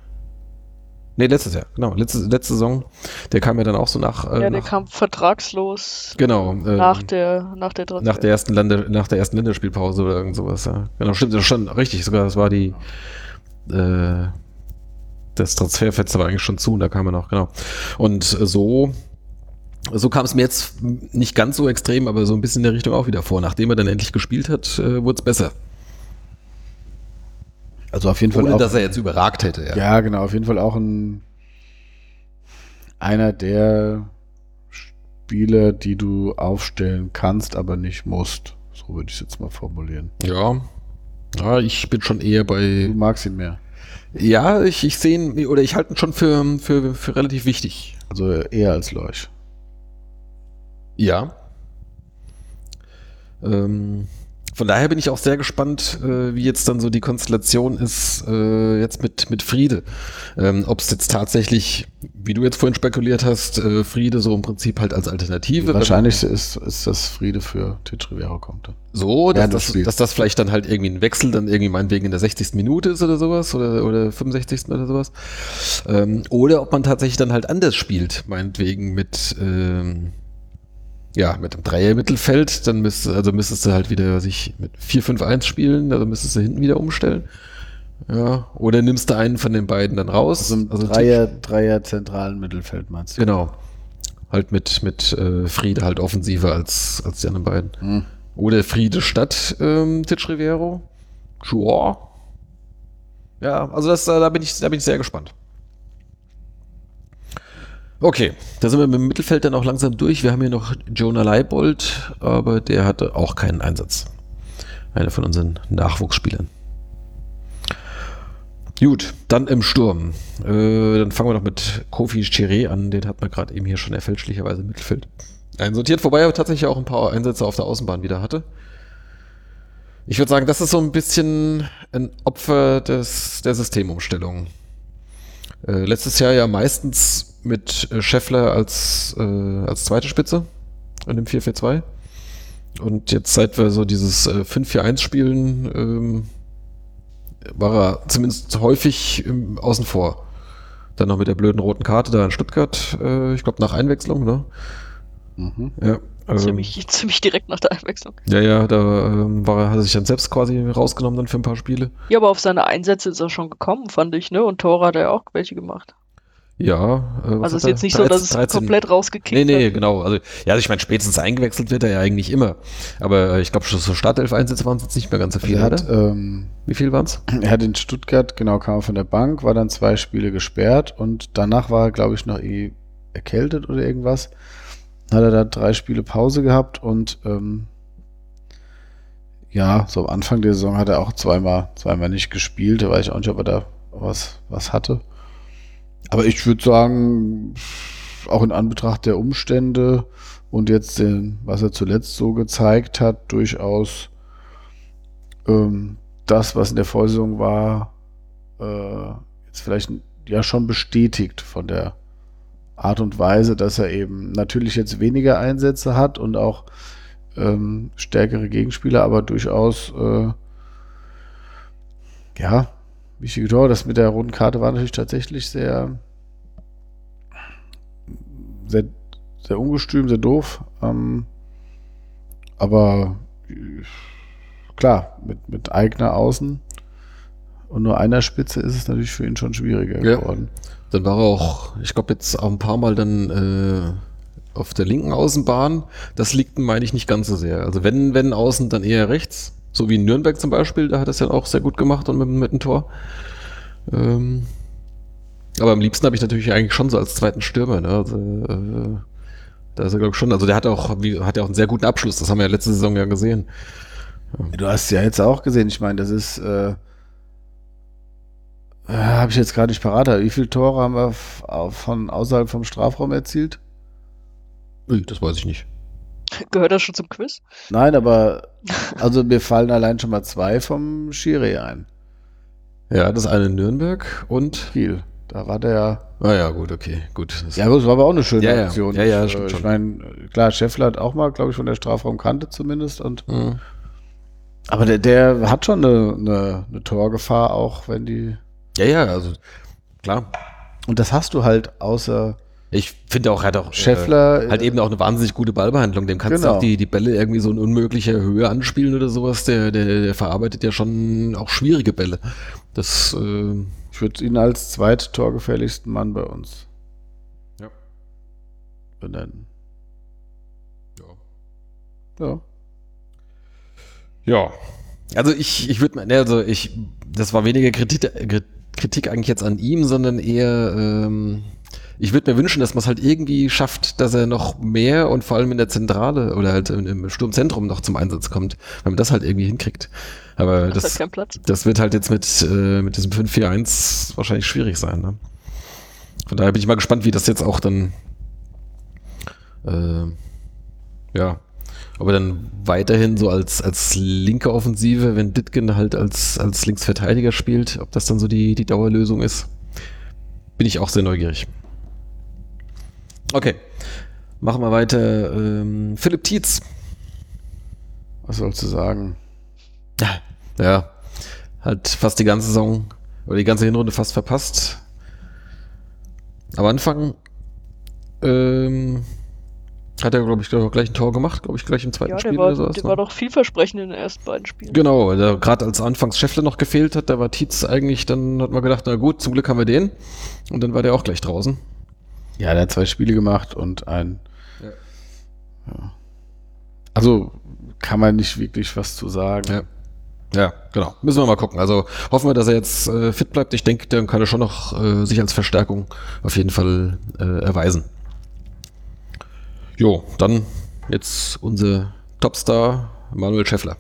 Speaker 2: Nee, letztes Jahr, genau, letzte, letzte Saison, der kam ja dann auch so nach, äh,
Speaker 3: ja, der
Speaker 2: nach
Speaker 3: kam vertragslos
Speaker 2: genau, äh,
Speaker 3: nach der, nach der
Speaker 2: nach der ersten Lande, nach der ersten Länderspielpause oder irgend sowas, ja. Genau, stimmt, das schon richtig, sogar das war die äh, das Transferfenster war eigentlich schon zu und da kam er noch, genau. Und so so kam es mir jetzt nicht ganz so extrem, aber so ein bisschen in der Richtung auch wieder vor. Nachdem er dann endlich gespielt hat, äh, wurde es besser.
Speaker 4: Also auf jeden Fall
Speaker 2: Ohne
Speaker 4: auch.
Speaker 2: dass er jetzt überragt hätte, ja.
Speaker 4: Ja, genau, auf jeden Fall auch ein einer der Spieler, die du aufstellen kannst, aber nicht musst. So würde ich es jetzt mal formulieren.
Speaker 2: Ja. Ja, ich bin schon eher
Speaker 4: Du
Speaker 2: bei.
Speaker 4: magst ihn mehr.
Speaker 2: Ja, ich, ich sehe ihn, oder ich halte ihn schon für, für, für relativ wichtig.
Speaker 4: Also eher als Leuch.
Speaker 2: Ja. Ähm, von daher bin ich auch sehr gespannt, äh, wie jetzt dann so die Konstellation ist, äh, jetzt mit, mit Friede. Ähm, Ob es jetzt tatsächlich, wie du jetzt vorhin spekuliert hast, äh, Friede so im Prinzip halt als Alternative.
Speaker 4: Das Wahrscheinlichste ist, ist, dass Friede für Titrivero kommt.
Speaker 2: So, dass,
Speaker 4: Ja, das
Speaker 2: das,
Speaker 4: Spiel.
Speaker 2: dass das vielleicht dann halt irgendwie ein Wechsel dann irgendwie meinetwegen in der 60. Minute ist oder sowas oder, oder 65. oder sowas. Ähm, oder ob man tatsächlich dann halt anders spielt, meinetwegen mit, ähm, ja, mit dem Dreier-Mittelfeld, dann müsste, also müsstest du halt wieder sich mit 4-5-1 spielen, also müsstest du hinten wieder umstellen. Ja, oder nimmst du einen von den beiden dann raus.
Speaker 4: Also im
Speaker 2: also
Speaker 4: Dreier, Dreier zentralen Mittelfeld meinst du?
Speaker 2: Genau. Halt mit, mit äh, Friede halt offensiver als, als die anderen beiden.
Speaker 4: Hm.
Speaker 2: Oder Friede statt ähm, Titch Rivero. Joa. Ja, also das, da, bin ich, da bin ich sehr gespannt. Okay, da sind wir mit dem Mittelfeld dann auch langsam durch. Wir haben hier noch Jonah Leibold, aber der hatte auch keinen Einsatz. Einer von unseren Nachwuchsspielern. Gut, dann im Sturm. Äh, dann fangen wir noch mit Kofi Chiré an. Den hat man gerade eben hier schon er fälschlicherweise im Mittelfeld einsortiert. Wobei er tatsächlich auch ein paar Einsätze auf der Außenbahn wieder hatte. Ich würde sagen, das ist so ein bisschen ein Opfer des, der Systemumstellung. Äh, letztes Jahr ja meistens mit äh, Scheffler als, äh, als zweite Spitze in dem 4-4-2. Und jetzt seit wir so dieses äh, 5-4-1 spielen, ähm, war er zumindest häufig ähm, außen vor. Dann noch mit der blöden roten Karte da in Stuttgart, äh, ich glaube nach Einwechslung, ne?
Speaker 4: Mhm.
Speaker 2: Ja. Ähm,
Speaker 3: Ziemlich, [LAUGHS] ziemlich direkt nach der Einwechslung.
Speaker 2: ja, ja, da ähm, war, er- hat er sich dann selbst quasi rausgenommen dann für ein paar Spiele.
Speaker 3: Ja, aber auf seine Einsätze ist er schon gekommen, fand ich, ne? Und Tore hat er auch welche gemacht.
Speaker 2: Ja. Äh,
Speaker 3: Also ist jetzt nicht so, dass es
Speaker 2: 13
Speaker 3: komplett rausgekickt
Speaker 2: Nee, nee,
Speaker 3: hat.
Speaker 2: genau. Also, ja, also ich meine, spätestens eingewechselt wird er ja eigentlich immer. Aber äh, ich glaube, so Startelf-Einsätze waren es jetzt nicht mehr ganz so
Speaker 4: Also
Speaker 2: viele,
Speaker 4: er, hat, ähm,
Speaker 2: Wie viel waren es?
Speaker 4: er hat in Stuttgart, genau, kam er von der Bank, war dann zwei Spiele gesperrt und danach war er, glaube ich, noch eh erkältet oder irgendwas. Hat er da drei Spiele Pause gehabt und ähm, ja, so am Anfang der Saison hat er auch zweimal, zweimal nicht gespielt. Da weiß ich auch nicht, ob er da was, was hatte. Aber ich würde sagen, auch in Anbetracht der Umstände und jetzt, den, was er zuletzt so gezeigt hat, durchaus ähm, das, was in der Vorsaison war, äh, jetzt vielleicht ja schon bestätigt von der Art und Weise, dass er eben natürlich jetzt weniger Einsätze hat und auch ähm, stärkere Gegenspieler, aber durchaus äh, Ja, wichtige Tor. Das mit der roten Karte war natürlich tatsächlich sehr, sehr, sehr ungestüm, sehr doof. Ähm, aber klar, mit, mit eigener Außen und nur einer Spitze ist es natürlich für ihn schon schwieriger
Speaker 2: Ja. Dann war er auch, ich glaube, jetzt auch ein paar Mal dann äh, auf der linken Außenbahn. Das liegt, meine ich, nicht ganz so sehr. Also wenn, wenn außen, dann eher rechts. So wie in Nürnberg zum Beispiel, da hat er es ja auch sehr gut gemacht und mit, mit dem Tor. Ähm, aber am liebsten habe ich natürlich eigentlich schon so als zweiten Stürmer. Ne? Also, äh, da ist er, glaube ich, schon. Also der hat auch, wie, hat ja auch einen sehr guten Abschluss. Das haben wir ja letzte Saison ja gesehen.
Speaker 4: Du hast ja jetzt auch gesehen, ich meine, das ist, äh, äh, habe ich jetzt gerade nicht parat, wie viele Tore haben wir von außerhalb vom Strafraum erzielt?
Speaker 2: Ui, das weiß ich nicht.
Speaker 3: Gehört das schon zum Quiz?
Speaker 4: Nein, aber also mir fallen allein schon mal zwei vom Schiri ein.
Speaker 2: Ja, das eine in Nürnberg und.
Speaker 4: Viel. Da war der.
Speaker 2: Ah ja, gut, okay, gut. Das-
Speaker 4: Ja, gut, das war aber auch eine schöne
Speaker 2: Ja, ja.
Speaker 4: Aktion.
Speaker 2: Ja, ja,
Speaker 4: ich,
Speaker 2: stimmt
Speaker 4: äh,
Speaker 2: schon.
Speaker 4: ich meine, klar, Scheffler hat auch mal, glaube ich, von der Strafraumkante zumindest. Und,
Speaker 2: Mhm.
Speaker 4: aber der, der hat schon eine, eine, eine Torgefahr, auch wenn die.
Speaker 2: Ja, ja, also klar.
Speaker 4: Und das hast du halt außer
Speaker 2: Ich finde auch, er hat auch
Speaker 4: Scheffler.
Speaker 2: äh, halt eben auch eine wahnsinnig gute Ballbehandlung. Dem kannst
Speaker 4: Genau.
Speaker 2: du auch die, die Bälle irgendwie so in unmöglicher Höhe anspielen oder sowas. Der, der, der verarbeitet ja schon auch schwierige Bälle. Das, äh,
Speaker 4: Ich würde ihn als zweittorgefährlichsten Mann bei uns
Speaker 2: Ja.
Speaker 4: benennen.
Speaker 2: ja.
Speaker 4: Ja.
Speaker 2: Ja. Also ich, ich würde mal, also ich, das war weniger Kritik, Kritik eigentlich jetzt an ihm, sondern eher, ähm, ich würde mir wünschen, dass man es halt irgendwie schafft, dass er noch mehr und vor allem in der Zentrale oder halt im, Sturmzentrum noch zum Einsatz kommt, wenn man das halt irgendwie hinkriegt. Aber
Speaker 3: Das,
Speaker 2: das,
Speaker 3: Platz.
Speaker 2: das wird halt jetzt mit, äh, mit diesem 5-4-1 wahrscheinlich schwierig sein. Ne? Von daher bin ich mal gespannt, wie das jetzt auch dann, äh, ja, aber dann weiterhin so als, als linke Offensive, wenn Ditgen halt als, als Linksverteidiger spielt, ob das dann so die, die Dauerlösung ist, bin ich auch sehr neugierig. Okay, machen wir weiter. Ähm, Philipp Tietz.
Speaker 4: Was sollst du sagen?
Speaker 2: Ja, hat fast die ganze Saison oder die ganze Hinrunde fast verpasst. Am Anfang ähm, hat er, glaube ich, gleich ein Tor gemacht, glaube ich, gleich im zweiten
Speaker 3: Ja,
Speaker 2: Spiel
Speaker 3: war,
Speaker 2: oder sowas.
Speaker 3: der
Speaker 2: ne?
Speaker 3: war doch vielversprechend in den ersten beiden Spielen.
Speaker 2: Genau, gerade als anfangs Scheffler noch gefehlt hat, da war Tietz eigentlich, dann hat man gedacht, na gut, zum Glück haben wir den. Und dann war der auch gleich draußen.
Speaker 4: Ja, der hat zwei Spiele gemacht und ein.
Speaker 2: Ja.
Speaker 4: Ja. Also kann man nicht wirklich was zu sagen.
Speaker 2: Ja. Ja, genau. Müssen wir mal gucken. Also hoffen wir, dass er jetzt äh, fit bleibt. Ich denke, dann kann er schon noch äh, sich als Verstärkung auf jeden Fall äh, erweisen. Jo, dann jetzt unser Topstar Manuel Scheffler.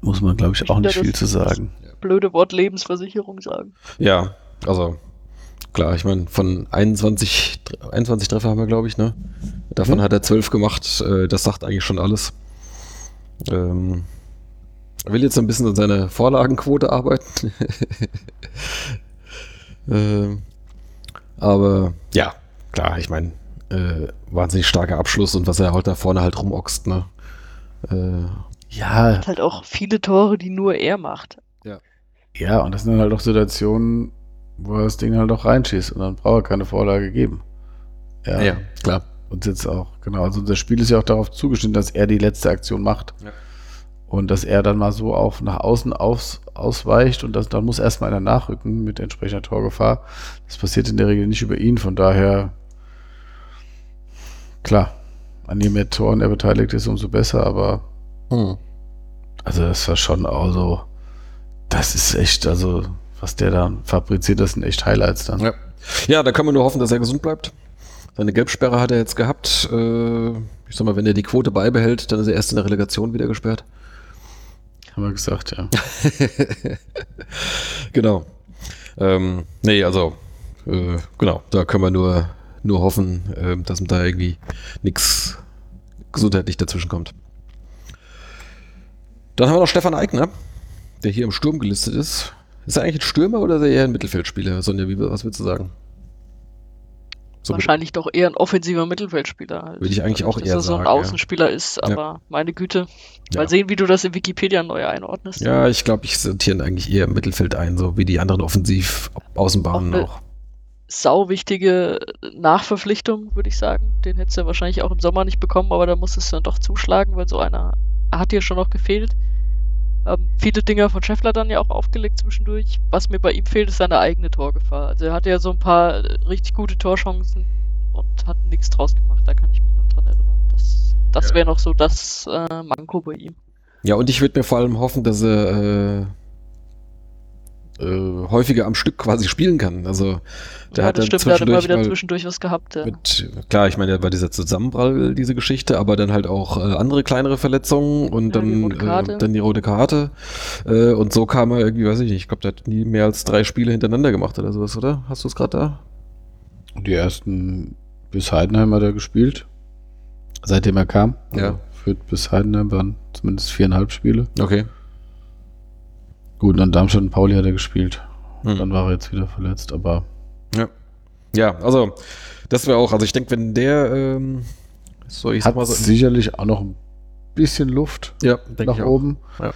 Speaker 4: Muss man, glaube ich, auch nicht
Speaker 3: das-
Speaker 4: viel zu sagen.
Speaker 3: Blöde Wort Lebensversicherung sagen.
Speaker 2: Ja, also klar, ich meine, von 21, 21 Treffer haben wir, glaube ich, ne? Davon
Speaker 4: Mhm.
Speaker 2: hat er 12 gemacht. Äh, das sagt eigentlich schon alles. Ähm, er will jetzt ein bisschen an seiner Vorlagenquote arbeiten. [LAUGHS] ähm, aber ja, klar, ich meine, äh, wahnsinnig starker Abschluss und was er heute da vorne halt rumoxt, ne? Äh,
Speaker 4: Ja,
Speaker 3: Hat halt auch viele Tore, die nur er macht.
Speaker 4: ja, und das sind dann halt auch Situationen, wo er das Ding halt auch reinschießt und dann braucht er keine Vorlage geben. Ja,
Speaker 2: ja, klar.
Speaker 4: Und jetzt auch, genau. Also das Spiel ist ja auch darauf zugeschnitten, dass er die letzte Aktion macht.
Speaker 2: Ja.
Speaker 4: Und dass er dann mal so auf nach außen aus, ausweicht und das, dann muss erstmal einer nachrücken mit entsprechender Torgefahr. Das passiert in der Regel nicht über ihn, von daher klar, an je mehr Toren er beteiligt ist, umso besser, aber
Speaker 2: Hm.
Speaker 4: also das war schon auch so, das ist echt, also was der da fabriziert, das sind echt Highlights dann.
Speaker 2: Ja. ja, da kann man nur hoffen, dass er gesund bleibt. Seine Gelbsperre hat er jetzt gehabt. Äh, ich sag mal, wenn er die Quote beibehält, dann ist er erst in der Relegation wieder gesperrt.
Speaker 4: Haben wir gesagt, ja. [LAUGHS]
Speaker 2: Genau. Ähm, nee, also, äh, genau, da können wir nur, nur hoffen, äh, dass da irgendwie nichts gesundheitlich dazwischen kommt. Dann haben wir noch Stefan Eigner, der hier im Sturm gelistet ist. Ist er eigentlich ein Stürmer oder ist er eher ein Mittelfeldspieler? Sonja, wie, was würdest du sagen? So
Speaker 3: Wahrscheinlich doch eher ein offensiver Mittelfeldspieler. Halt.
Speaker 2: Würde ich eigentlich auch
Speaker 3: dass
Speaker 2: eher
Speaker 3: er so ein
Speaker 2: sagen, ja.
Speaker 3: Außenspieler ist, aber meine Güte. Mal
Speaker 2: Ja.
Speaker 3: sehen, wie du das in Wikipedia neu einordnest.
Speaker 2: Ja, ich glaube, ich sortiere ihn eigentlich eher im Mittelfeld ein, so wie die anderen Offensiv-Außenbahnen
Speaker 3: Auch
Speaker 2: auch.
Speaker 3: Sau wichtige Nachverpflichtung, würde ich sagen. Den hättest du ja wahrscheinlich auch im Sommer nicht bekommen, aber da musstest du dann doch zuschlagen, weil so einer hat dir schon noch gefehlt. Ähm, viele Dinger von Scheffler dann ja auch aufgelegt zwischendurch. Was mir bei ihm fehlt, ist seine eigene Torgefahr. Also er hatte ja so ein paar äh, richtig gute Torchancen und hat nichts draus gemacht. Da kann ich mich noch dran erinnern. Das, das
Speaker 2: Ja.
Speaker 3: wäre noch so das äh, Manko bei ihm.
Speaker 2: Ja, und ich würde mir vor allem hoffen, dass er äh, äh, häufiger am Stück quasi spielen kann. Also der
Speaker 3: ja,
Speaker 2: hat
Speaker 3: das
Speaker 2: dann
Speaker 3: stimmt, der hat immer
Speaker 2: zwischendurch
Speaker 3: wieder zwischendurch was gehabt. Ja.
Speaker 2: mit, klar, ich meine, da war dieser Zusammenprall, diese Geschichte, aber dann halt auch äh, andere kleinere Verletzungen und
Speaker 3: Ja, die
Speaker 2: dann,
Speaker 3: Karte.
Speaker 2: äh, dann die rote Karte. Äh, und so kam er irgendwie, weiß ich nicht, ich glaube, der hat nie mehr als drei Spiele hintereinander gemacht oder sowas, oder? Hast du es gerade da?
Speaker 4: Die ersten bis Heidenheim hat er gespielt. Seitdem er kam.
Speaker 2: Ja.
Speaker 4: Also Führt bis Heidenheim waren zumindest viereinhalb Spiele.
Speaker 2: Okay.
Speaker 4: Gut, dann Darmstadt und Pauli hat er gespielt.
Speaker 2: Hm.
Speaker 4: Dann war er jetzt wieder verletzt, aber
Speaker 2: Ja. Ja, also das wäre auch, also ich denke, wenn der, ähm, so ich sag
Speaker 4: hat
Speaker 2: mal so,
Speaker 4: sicherlich auch noch ein bisschen Luft
Speaker 2: ja,
Speaker 4: nach oben.
Speaker 2: Ja.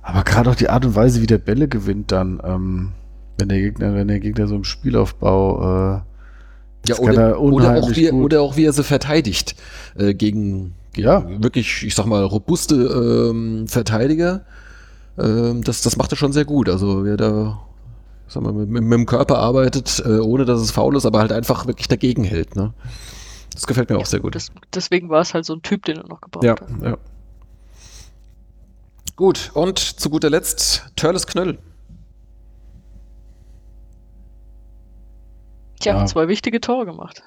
Speaker 4: Aber gerade auch die Art und Weise, wie der Bälle gewinnt, dann, ähm, wenn der Gegner, wenn der Gegner so im Spielaufbau, äh,
Speaker 2: Ja, oder,
Speaker 4: er
Speaker 2: oder, auch wie,
Speaker 4: gut.
Speaker 2: oder auch wie er sie verteidigt äh, gegen, gegen
Speaker 4: Ja.
Speaker 2: wirklich, ich sag mal, robuste ähm, Verteidiger. Ähm, das, das macht er schon sehr gut. Also wer da sag mal, mit, mit dem Körper arbeitet, äh, ohne dass es faul ist, aber halt einfach wirklich dagegen hält. Ne? Das gefällt mir auch sehr gut.
Speaker 3: Das, deswegen war es halt so ein Typ, den er noch gebraucht
Speaker 2: ja,
Speaker 3: hat.
Speaker 2: ja. Gut, und zu guter Letzt Törles Knöll.
Speaker 3: Tja,
Speaker 4: Ja.
Speaker 3: zwei wichtige Tore gemacht.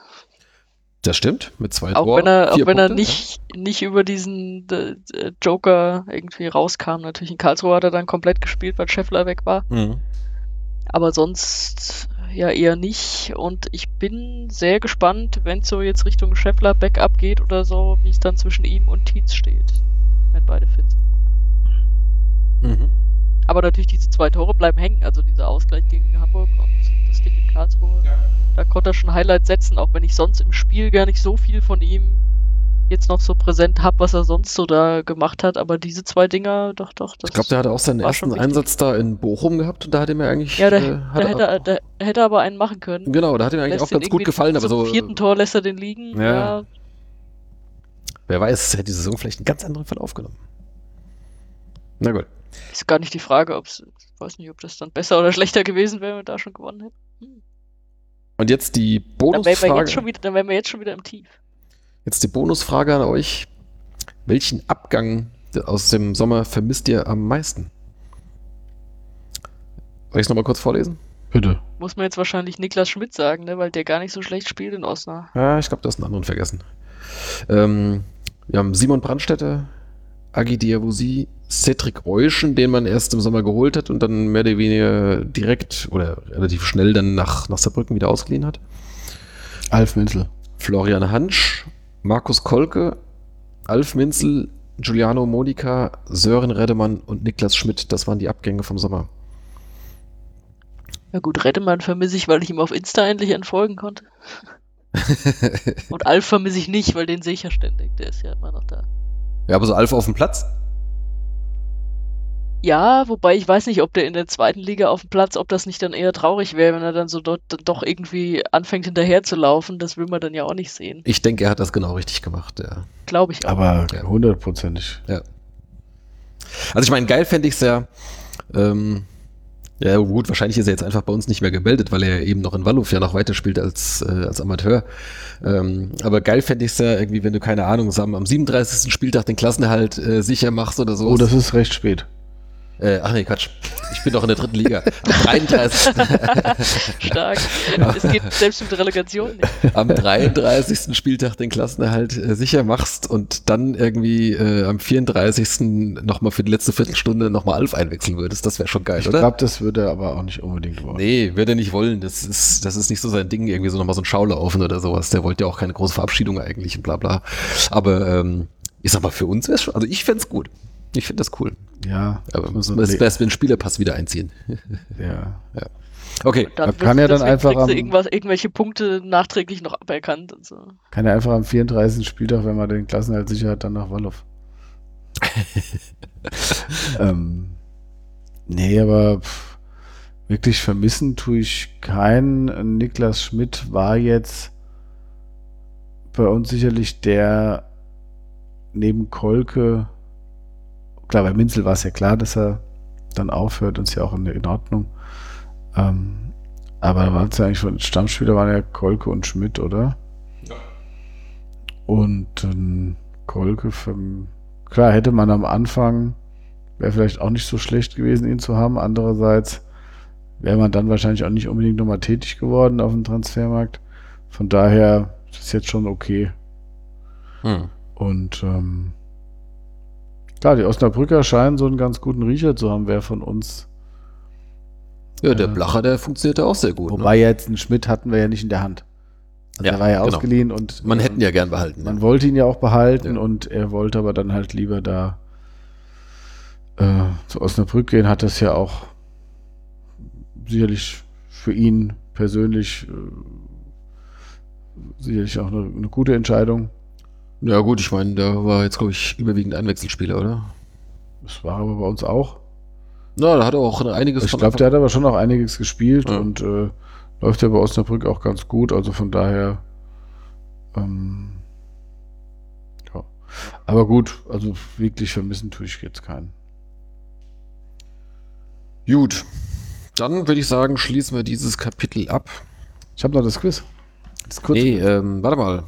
Speaker 2: Das stimmt, mit zwei
Speaker 3: Auch
Speaker 2: Toren,
Speaker 3: wenn er, auch wenn er
Speaker 2: Punkte,
Speaker 3: nicht, nicht über diesen äh, äh, Joker irgendwie rauskam. Natürlich in Karlsruhe hat er dann komplett gespielt, weil Scheffler weg war.
Speaker 2: Ja. Mhm.
Speaker 3: Aber sonst ja eher nicht. Und ich bin sehr gespannt, wenn es so jetzt Richtung Scheffler Backup geht oder so, wie es dann zwischen ihm und Tietz steht. Wenn beide fit sind.
Speaker 2: Mhm.
Speaker 3: Aber natürlich diese zwei Tore bleiben hängen. Also dieser Ausgleich gegen Hamburg und das Ding Karlsruhe. Da konnte er schon Highlights setzen, auch wenn ich sonst im Spiel gar nicht so viel von ihm jetzt noch so präsent habe, was er sonst so da gemacht hat. Aber diese zwei Dinger, doch, doch. Das
Speaker 2: Ich glaube, der hatte auch seinen ersten. Einsatz da in Bochum gehabt und da hat er mir eigentlich.
Speaker 3: Ja, da,
Speaker 2: äh,
Speaker 3: da,
Speaker 2: hat
Speaker 3: hätte, er, da hätte er aber einen machen können.
Speaker 2: Genau, da hat er mir eigentlich
Speaker 3: Lässt
Speaker 2: auch ganz gut gefallen, aber
Speaker 3: zum
Speaker 2: so.
Speaker 3: vierten Tor lässt er den liegen.
Speaker 2: Ja.
Speaker 3: Ja.
Speaker 2: Wer weiß, hätte die Saison vielleicht einen ganz anderen Verlauf genommen. Na gut.
Speaker 3: Ist gar nicht die Frage, ob es, ich weiß nicht, ob das dann besser oder [LAUGHS] schlechter gewesen wäre, wenn wir da schon gewonnen hätten. Hm.
Speaker 2: Und jetzt die
Speaker 3: Dann wären wir jetzt
Speaker 2: Bonusfrage.
Speaker 3: schon wieder, dann wären wir jetzt schon wieder im Tief.
Speaker 2: Jetzt die Bonusfrage an euch. Welchen Abgang aus dem Sommer vermisst ihr am meisten? Soll ich es nochmal kurz vorlesen?
Speaker 4: bitte.
Speaker 3: Muss man jetzt wahrscheinlich Niklas Schmidt sagen, ne, weil der gar nicht so schlecht spielt in Osnabrück.
Speaker 2: Ja, ich glaube, du hast einen anderen vergessen. Ähm, wir haben Simon Brandstätter, Agi Diawusi, Cedric Euschen, den man erst im Sommer geholt hat und dann mehr oder weniger direkt oder relativ schnell dann nach, nach Saarbrücken wieder ausgeliehen hat.
Speaker 4: Alf Minzel.
Speaker 2: Florian Hansch, Markus Kolke, Alf Minzel, Giuliano Modica, Sören Redemann und Niklas Schmidt. Das waren die Abgänge vom Sommer.
Speaker 3: Ja gut, Reddemann vermisse ich, weil ich ihm auf Insta endlich entfolgen konnte. [LAUGHS] Und Alf vermisse ich nicht, weil den sehe ich ja ständig. Der ist ja immer noch da.
Speaker 2: Ja, aber so Alf auf dem Platz?
Speaker 3: Ja, wobei ich weiß nicht, ob der in der zweiten Liga auf dem Platz, ob das nicht dann eher traurig wäre, wenn er dann so dort dann doch irgendwie anfängt hinterher zu laufen. Das will man dann ja auch nicht sehen.
Speaker 2: Ich denke, er hat das genau richtig gemacht. Ja.
Speaker 3: Glaube ich auch.
Speaker 4: Aber
Speaker 2: Ja.
Speaker 4: hundertprozentig.
Speaker 2: Also ich meine, geil fände ich es ja. Ähm, ja gut, wahrscheinlich ist er jetzt einfach bei uns nicht mehr gemeldet, weil er eben noch in Walluf ja noch weiterspielt als, äh, als Amateur. Ähm, aber geil fände ich es ja irgendwie, wenn du, keine Ahnung, am, am 37. Spieltag den Klassenerhalt äh, sicher machst oder so.
Speaker 4: Oh, das ist recht spät.
Speaker 2: Äh, ach nee, Quatsch. Ich bin doch in der dritten Liga. Am [LAUGHS] 33.
Speaker 3: Stark. Es geht selbst mit Relegation nicht.
Speaker 2: am 33. Spieltag den Klassenerhalt äh, sicher machst und dann irgendwie äh, am 34. nochmal für die letzte Viertelstunde nochmal Alf einwechseln würdest. Das wäre schon geil,
Speaker 4: Ich
Speaker 2: oder?
Speaker 4: glaube, das würde er aber auch nicht unbedingt wollen.
Speaker 2: Nee, wird er nicht wollen. Das ist, das ist nicht so sein Ding, irgendwie so nochmal so ein Schaulaufen oder sowas. Der wollte ja auch keine große Verabschiedung eigentlich und bla bla. Aber ähm, ich sag mal, für uns wäre es schon, also ich fänd's gut. Ich finde das cool.
Speaker 4: Ja,
Speaker 2: Aber
Speaker 4: muss
Speaker 2: es
Speaker 4: man so
Speaker 2: wäre best, wenn Spielerpass wieder einziehen. [LAUGHS]
Speaker 4: ja.
Speaker 2: Okay.
Speaker 3: Dann
Speaker 4: Man kann ja dann einfach am-
Speaker 3: irgendwas, irgendwelche Punkte nachträglich noch aberkannt und so.
Speaker 4: Kann ja einfach am 34. Spieltag, wenn man den Klassenhalt sicher hat, dann nach Wallhof. [LAUGHS] ähm, nee, aber pff, wirklich vermissen tue ich keinen. Niklas Schmidt war jetzt bei uns sicherlich der neben Kolke, klar, bei Minzel war es ja klar, dass er dann aufhört und ist ja auch in, Ordnung. Ähm, aber da waren es ja eigentlich schon Stammspieler, waren ja Kolke und Schmidt, oder? Und ähm, Kolke, vom, klar, hätte man am Anfang, wäre vielleicht auch nicht so schlecht gewesen, ihn zu haben. Andererseits wäre man dann wahrscheinlich auch nicht unbedingt nochmal tätig geworden auf dem Transfermarkt. Von daher ist es jetzt schon okay.
Speaker 2: Hm.
Speaker 4: Und ähm, klar, die Osnabrücker scheinen so einen ganz guten Riecher zu haben, wer von uns.
Speaker 2: Ja, der
Speaker 4: Ja.
Speaker 2: Blacher, der funktionierte auch sehr gut. Ne?
Speaker 4: Wobei jetzt einen Schmidt hatten wir ja nicht in der Hand. Also
Speaker 2: Ja,
Speaker 4: der war ja
Speaker 2: genau.
Speaker 4: ausgeliehen und
Speaker 2: Man
Speaker 4: ähm,
Speaker 2: hätte ihn ja gern behalten.
Speaker 4: Man
Speaker 2: Ne?
Speaker 4: wollte ihn ja auch behalten
Speaker 2: Ja.
Speaker 4: und er wollte aber dann halt lieber da äh, zu Osnabrück gehen, hat das ja auch sicherlich für ihn persönlich äh, sicherlich auch eine, eine gute Entscheidung.
Speaker 2: Ja, gut, ich meine, der war jetzt, glaube ich, überwiegend Einwechselspieler, oder?
Speaker 4: Das war aber bei uns auch.
Speaker 2: Na, da hat er auch einiges
Speaker 4: Ich glaube, der hat aber schon noch einiges gespielt
Speaker 2: Ja.
Speaker 4: und äh, läuft ja bei Osnabrück auch ganz gut. Also von daher. Ähm, ja. Aber gut, also wirklich vermissen tue ich jetzt keinen.
Speaker 2: Gut. Dann würde ich sagen, schließen wir dieses Kapitel ab.
Speaker 4: Ich habe noch das Quiz. Das kurz.
Speaker 2: Nee, ähm, warte mal.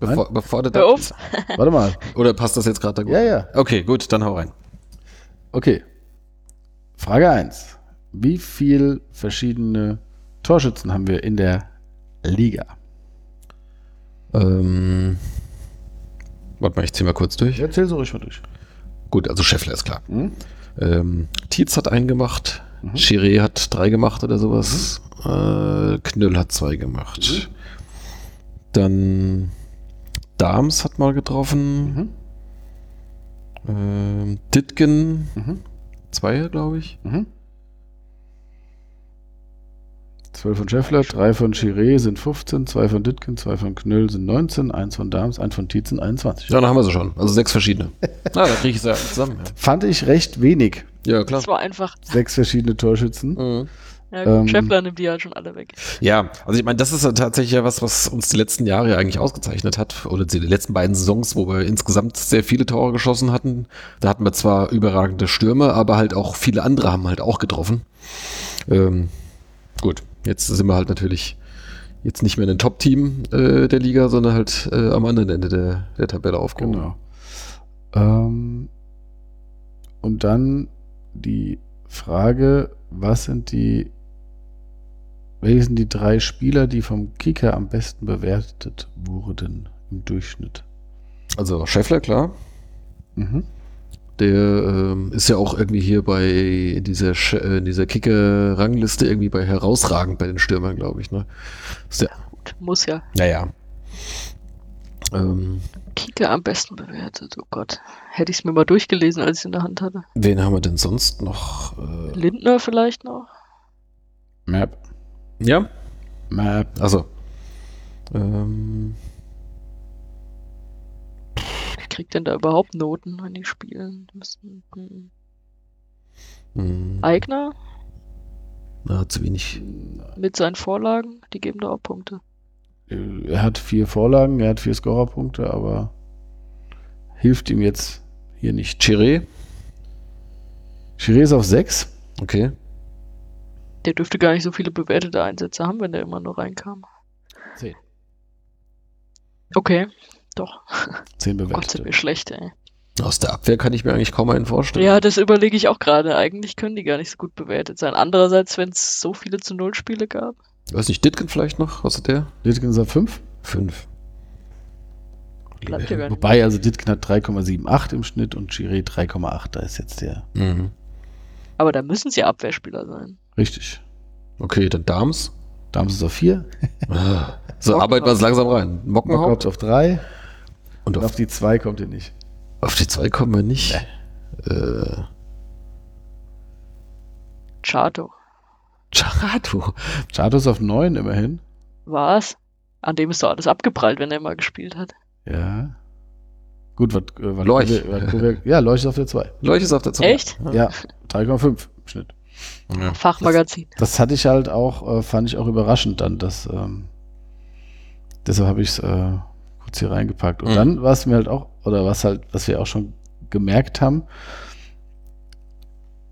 Speaker 2: Bevor, bevor du
Speaker 3: auf. [LAUGHS]
Speaker 4: Warte mal.
Speaker 2: Oder passt das jetzt gerade da gut?
Speaker 4: Ja, ja.
Speaker 2: Okay, gut, dann hau rein.
Speaker 4: Okay. Frage 1. Wie viel verschiedene Torschützen haben wir in der Liga?
Speaker 2: Ähm, warte mal, ich zieh mal kurz durch.
Speaker 4: Erzähl so ruhig mal durch.
Speaker 2: Gut, also Scheffler ist klar.
Speaker 4: Hm?
Speaker 2: Ähm, Tietz hat einen gemacht.
Speaker 4: Mhm.
Speaker 2: Chiré hat drei gemacht oder sowas. Äh, Knüll hat zwei gemacht.
Speaker 4: Mhm.
Speaker 2: Dann Dahms hat mal getroffen.
Speaker 4: Mhm.
Speaker 2: Ähm, Ditgen,
Speaker 4: Mhm.
Speaker 2: zwei, glaube ich.
Speaker 4: Mhm. 12 von Scheffler, 3 von Chiré sind 15, 2 von Ditken, 2 von Knöll sind 19, 1 von Dahms, 1 von Tietzen 21.
Speaker 2: Ja, dann haben wir sie schon. Also sechs verschiedene. [LAUGHS] Ah, da kriege ich sie ja zusammen.
Speaker 4: Fand ich recht wenig.
Speaker 2: Ja, ja klar.
Speaker 3: Das war einfach,
Speaker 4: Sechs verschiedene Torschützen.
Speaker 2: Mhm.
Speaker 3: Ja gut,
Speaker 4: Ähm,
Speaker 3: nimmt die halt schon alle weg.
Speaker 2: Ja, also ich meine, das ist ja tatsächlich ja was, was uns die letzten Jahre ja eigentlich ausgezeichnet hat. Oder die letzten beiden Saisons, wo wir insgesamt sehr viele Tore geschossen hatten. Da hatten wir zwar überragende Stürme, aber halt auch viele andere haben halt auch getroffen. Ähm, gut, jetzt sind wir halt natürlich jetzt nicht mehr ein Top-Team äh, der Liga, sondern halt äh, am anderen Ende der, der Tabelle aufgehoben.
Speaker 4: Genau. Ähm, und dann die Frage, was sind die, welche sind die drei Spieler, die vom Kicker am besten bewertet wurden im Durchschnitt?
Speaker 2: Also Scheffler, klar.
Speaker 4: Mhm.
Speaker 2: Der ähm, ist ja auch irgendwie hier bei in dieser, Sch- äh, dieser Kicker-Rangliste irgendwie bei herausragend bei den Stürmern, glaube ich. Ne? Ist der,
Speaker 3: Gut, muss ja.
Speaker 2: naja. Ähm,
Speaker 3: Kicker am besten bewertet, oh Gott. Hätte ich es mir mal durchgelesen, als ich es in der Hand hatte.
Speaker 2: wen haben wir denn sonst noch? Äh,
Speaker 3: Lindner vielleicht noch?
Speaker 4: Map.
Speaker 2: Ja,
Speaker 4: Map.
Speaker 2: also. Ähm,
Speaker 3: Wer kriegt denn da überhaupt Noten, wenn die spielen? Müssen, hm.
Speaker 2: mh,
Speaker 3: Eigner
Speaker 2: na, zu wenig.
Speaker 3: mit seinen Vorlagen, die geben da auch Punkte.
Speaker 4: Er hat vier Vorlagen, er hat vier Scorerpunkte, aber hilft ihm jetzt hier nicht.
Speaker 2: Chiré,
Speaker 4: Chiré ist auf sechs.
Speaker 2: okay.
Speaker 3: Der dürfte gar nicht so viele bewertete Einsätze haben, wenn der immer nur reinkam.
Speaker 4: Zehn.
Speaker 3: Okay, doch.
Speaker 4: Zehn
Speaker 3: Gott, sind
Speaker 4: bewertete.
Speaker 3: wir schlecht, ey.
Speaker 2: Aus der Abwehr kann ich mir eigentlich kaum einen vorstellen.
Speaker 3: Ja, das überlege ich auch gerade. Eigentlich können die gar nicht so gut bewertet sein. Andererseits, wenn es so viele zu Null Spiele gab.
Speaker 2: Weiß nicht, Ditken vielleicht noch? Was hat der?
Speaker 4: Ditken ist auf fünf.
Speaker 2: Fünf.
Speaker 3: Bleibt ja gar nicht.
Speaker 4: Wobei, also Ditken hat 3,78 im Schnitt und Chiré 3,8. Da ist jetzt der.
Speaker 2: Mhm.
Speaker 3: Aber da müssen sie Abwehrspieler sein.
Speaker 4: Richtig.
Speaker 2: Okay, dann Dams.
Speaker 4: Dams ist auf vier. [LAUGHS]
Speaker 2: Ah. So, arbeiten wir es langsam rein. Mockenhaupt.
Speaker 4: Auf drei.
Speaker 2: Und
Speaker 4: Und
Speaker 2: auf,
Speaker 4: auf die zwei kommt ihr nicht.
Speaker 2: auf die zwei kommen wir nicht. Äh,
Speaker 3: Chato.
Speaker 2: Charato. [LAUGHS]
Speaker 4: Chato ist auf 9 immerhin.
Speaker 3: Was? An dem ist doch alles abgeprallt, wenn er mal gespielt hat.
Speaker 4: Ja. Gut, was, äh, was was- ja, Lorch ist auf der 2.
Speaker 2: Leuch ist auf der 2.
Speaker 3: Echt?
Speaker 4: Ja, 3,5 im Schnitt.
Speaker 2: Ja.
Speaker 3: Fachmagazin.
Speaker 4: Das hatte ich halt auch, äh, fand ich auch überraschend dann. Dass, ähm, deshalb habe ich es äh, kurz hier reingepackt. Und
Speaker 2: Mhm.
Speaker 4: dann war es mir halt auch, oder was halt, was wir auch schon gemerkt haben,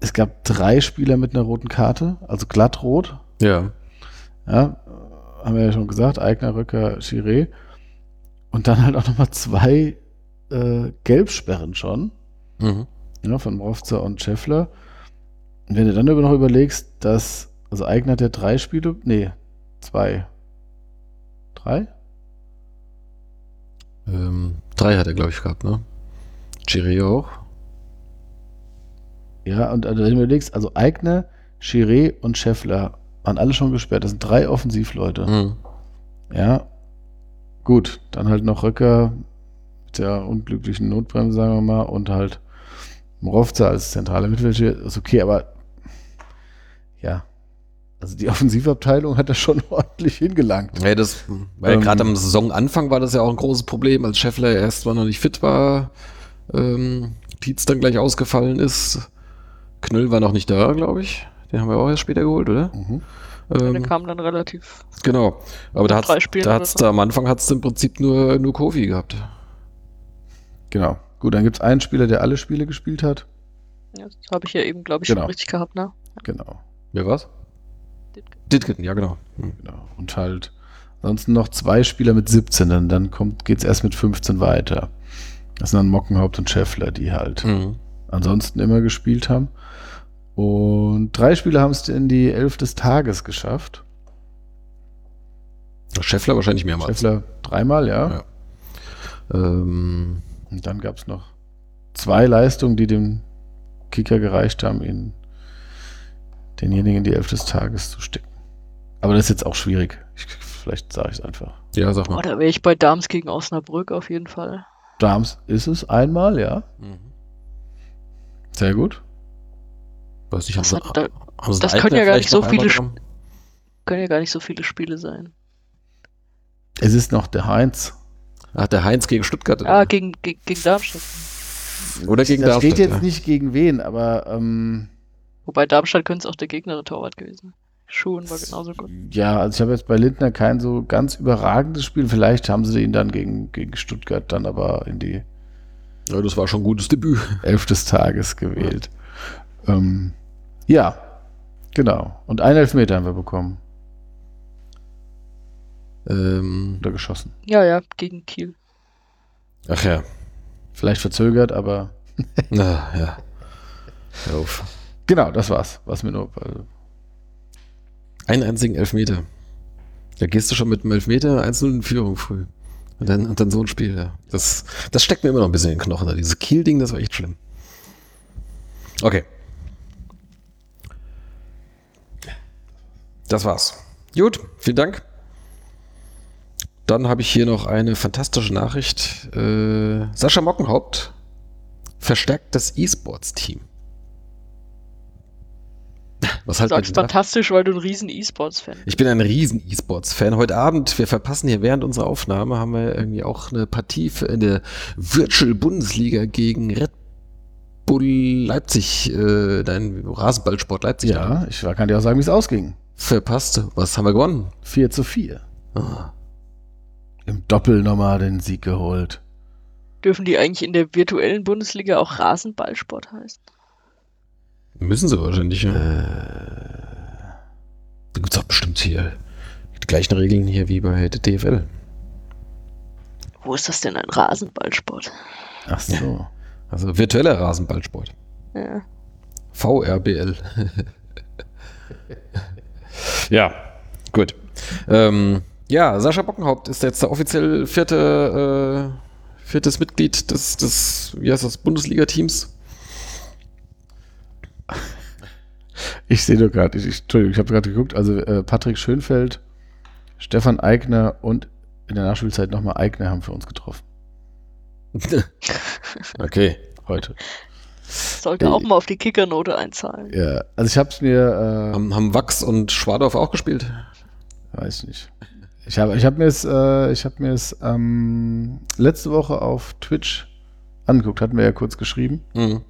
Speaker 4: es gab drei Spieler mit einer roten Karte, also glattrot.
Speaker 2: ja.
Speaker 4: Ja, äh, haben wir ja schon gesagt, Eigner, Röcker, Chiré. Und dann halt auch nochmal zwei äh, Gelbsperren schon.
Speaker 2: Mhm.
Speaker 4: ja, von Mrovza und Scheffler. Und wenn du dann aber noch überlegst, dass, also Eigner hat ja drei Spiele, nee, zwei. Drei?
Speaker 2: Ähm, drei hat er, glaube ich, gehabt, ne? Chiri auch.
Speaker 4: Ja, und also wenn du überlegst, also Eigner, Chiré und Scheffler waren alle schon gesperrt. Das sind drei Offensivleute.
Speaker 2: Mhm.
Speaker 4: Ja, gut, dann halt noch Röcker mit der unglücklichen Notbremse, sagen wir mal, und halt Mrovza als zentrale Mittelfeldspieler, ist okay, aber ja, also die [LAUGHS] Offensivabteilung hat das schon [LAUGHS] ordentlich hingelangt.
Speaker 2: Ja, das, weil
Speaker 4: Ähm,
Speaker 2: gerade am Saisonanfang war das ja auch ein großes Problem, als Scheffler erst mal noch nicht fit war, ähm, Tietz dann gleich ausgefallen ist. Knöll war noch nicht da, glaube ich. Den haben wir auch erst später geholt, oder?
Speaker 4: Mhm.
Speaker 3: Der
Speaker 2: Ähm,
Speaker 3: kam dann relativ.
Speaker 2: genau. Aber da
Speaker 3: drei Spielen
Speaker 2: da
Speaker 3: so.
Speaker 2: da am Anfang hat's im Prinzip nur, nur Kofi gehabt.
Speaker 4: Genau. Gut, dann gibt es einen Spieler, der alle Spiele gespielt hat.
Speaker 3: Ja, das habe ich ja eben, glaube ich,
Speaker 4: Genau.
Speaker 3: schon richtig gehabt, ne?
Speaker 4: Genau.
Speaker 2: Wer war's?
Speaker 3: Ditke.
Speaker 2: Ditken, ja genau. Hm.
Speaker 4: genau. Und halt ansonsten noch zwei Spieler mit 17, dann, dann kommt, geht's erst mit 15 weiter. Das sind dann Mockenhaupt und Scheffler, die halt
Speaker 2: Mhm.
Speaker 4: ansonsten immer gespielt haben. Und drei Spieler haben es in die Elf des Tages geschafft.
Speaker 2: Scheffler wahrscheinlich mehrmals.
Speaker 4: Scheffler dreimal, ja.
Speaker 2: Ja. Ähm,
Speaker 4: Und dann gab es noch zwei Leistungen, die dem Kicker gereicht haben, ihn denjenigen in die Elf des Tages zu stecken. Aber das ist jetzt auch schwierig. Ich, vielleicht sage ich es einfach.
Speaker 2: ja, sag
Speaker 3: Oh,
Speaker 2: mal.
Speaker 3: da wäre ich bei Dams gegen Osnabrück auf jeden Fall.
Speaker 4: Dams ist es einmal, ja.
Speaker 2: Mhm.
Speaker 4: Sehr gut.
Speaker 2: Weiß nicht, haben
Speaker 3: Das
Speaker 2: sie,
Speaker 3: hat- da-
Speaker 2: haben sie
Speaker 3: das können ja gar nicht so viele? Können ja gar nicht so viele Spiele sein.
Speaker 4: Es ist noch der Heinz.
Speaker 2: Ach, der Heinz gegen Stuttgart.
Speaker 3: Ah, gegen, gegen, gegen Darmstadt.
Speaker 2: Oder gegen
Speaker 4: das
Speaker 2: Darmstadt.
Speaker 4: steht jetzt
Speaker 2: ja.
Speaker 4: nicht gegen wen, aber ähm,
Speaker 3: Wobei Darmstadt könnte es auch der gegnerische Torwart gewesen. Schuhen war genauso gut.
Speaker 4: ja, also ich habe jetzt bei Lindner kein so ganz überragendes Spiel. Vielleicht haben sie ihn dann gegen, gegen Stuttgart dann aber in die
Speaker 2: Ja, das war schon ein gutes Debüt.
Speaker 4: Elf des Tages gewählt. Ähm, ja, genau. Und einen Elfmeter haben wir bekommen.
Speaker 2: Ähm,
Speaker 4: Oder geschossen.
Speaker 3: Ja, ja, gegen Kiel.
Speaker 2: ach ja.
Speaker 4: Vielleicht verzögert, aber
Speaker 2: Na, ja. Hör auf.
Speaker 4: Genau, das war's. Was mir nur. Äh,
Speaker 2: Einen einzigen Elfmeter. Da gehst du schon mit einem Elfmeter 1-0 in Führung früh. Und dann, und dann so ein Spiel, ja. Das, das steckt mir immer noch ein bisschen in den Knochen. Da. Dieses Kiel-Ding, das war echt schlimm. Okay. Das war's. Gut, vielen Dank. Dann habe ich hier noch eine fantastische Nachricht. Äh, Sascha Mockenhaupt verstärkt das E-Sports-Team. Was halt
Speaker 3: Du sagst fantastisch, weil du ein riesen E-Sports-Fan bist.
Speaker 2: ich bin ein riesen E-Sports-Fan. Heute Abend, wir verpassen hier während unserer Aufnahme, haben wir irgendwie auch eine Partie für in der Virtual Bundesliga gegen Red Bull Leipzig, äh, dein Rasenballsport Leipzig
Speaker 4: ja, ich war- kann dir auch sagen, wie es ausging.
Speaker 2: verpasst. Was haben wir gewonnen?
Speaker 4: 4 zu 4.
Speaker 2: Ah,
Speaker 4: Im Doppel nochmal den Sieg geholt.
Speaker 3: Dürfen die eigentlich in der virtuellen Bundesliga auch Rasenballsport heißen?
Speaker 2: Müssen sie wahrscheinlich. Ja.
Speaker 4: Äh,
Speaker 2: Da gibt es auch bestimmt hier die gleichen Regeln hier wie bei der DFL.
Speaker 3: Wo ist das denn ein Rasenballsport?
Speaker 4: ach so.
Speaker 2: Also virtueller Rasenballsport.
Speaker 3: Ja.
Speaker 2: VRBL. [LAUGHS] ja, gut. Ähm, ja, Sascha Bockenhaupt ist jetzt der offiziell vierte, äh, viertes Mitglied des, des, wie heißt das, Bundesliga-Teams.
Speaker 4: Ich sehe nur gerade, ich, ich, Entschuldigung, ich habe gerade geguckt, also äh, Patrick Schönfeld, Stefan Eigner und in der Nachspielzeit nochmal Eigner haben für uns getroffen. [LAUGHS]
Speaker 2: okay.
Speaker 4: Heute.
Speaker 3: Sollte auch mal auf die Kickernote einzahlen.
Speaker 4: Ja, also ich habe es mir, äh,
Speaker 2: Haben, haben Wachs und Schwadorf auch gespielt?
Speaker 4: weiß nicht. Ich habe ich hab mir es, äh, ich habe mir es ähm, letzte Woche auf Twitch angeguckt, hatten wir ja kurz geschrieben.
Speaker 2: Mhm.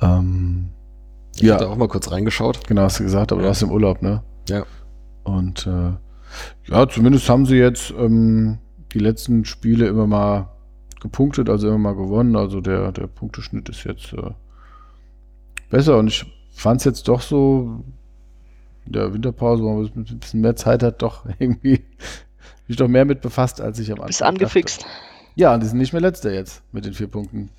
Speaker 4: Ähm,
Speaker 2: Ich
Speaker 4: ja,
Speaker 2: hatte auch mal kurz reingeschaut.
Speaker 4: genau, hast du gesagt, aber du warst im Urlaub, ne?
Speaker 2: Ja.
Speaker 4: Und äh, ja, zumindest haben sie jetzt ähm, die letzten Spiele immer mal gepunktet, also immer mal gewonnen. Also der, der Punkteschnitt ist jetzt äh, besser. Und ich fand es jetzt doch so, in der Winterpause, wo man ein bisschen mehr Zeit hat, doch [LAUGHS] irgendwie mich doch mehr mit befasst, als ich am Anfang
Speaker 3: Bist
Speaker 4: dachte.
Speaker 3: angefixt.
Speaker 4: Ja, und die sind nicht mehr letzter jetzt mit den vier Punkten.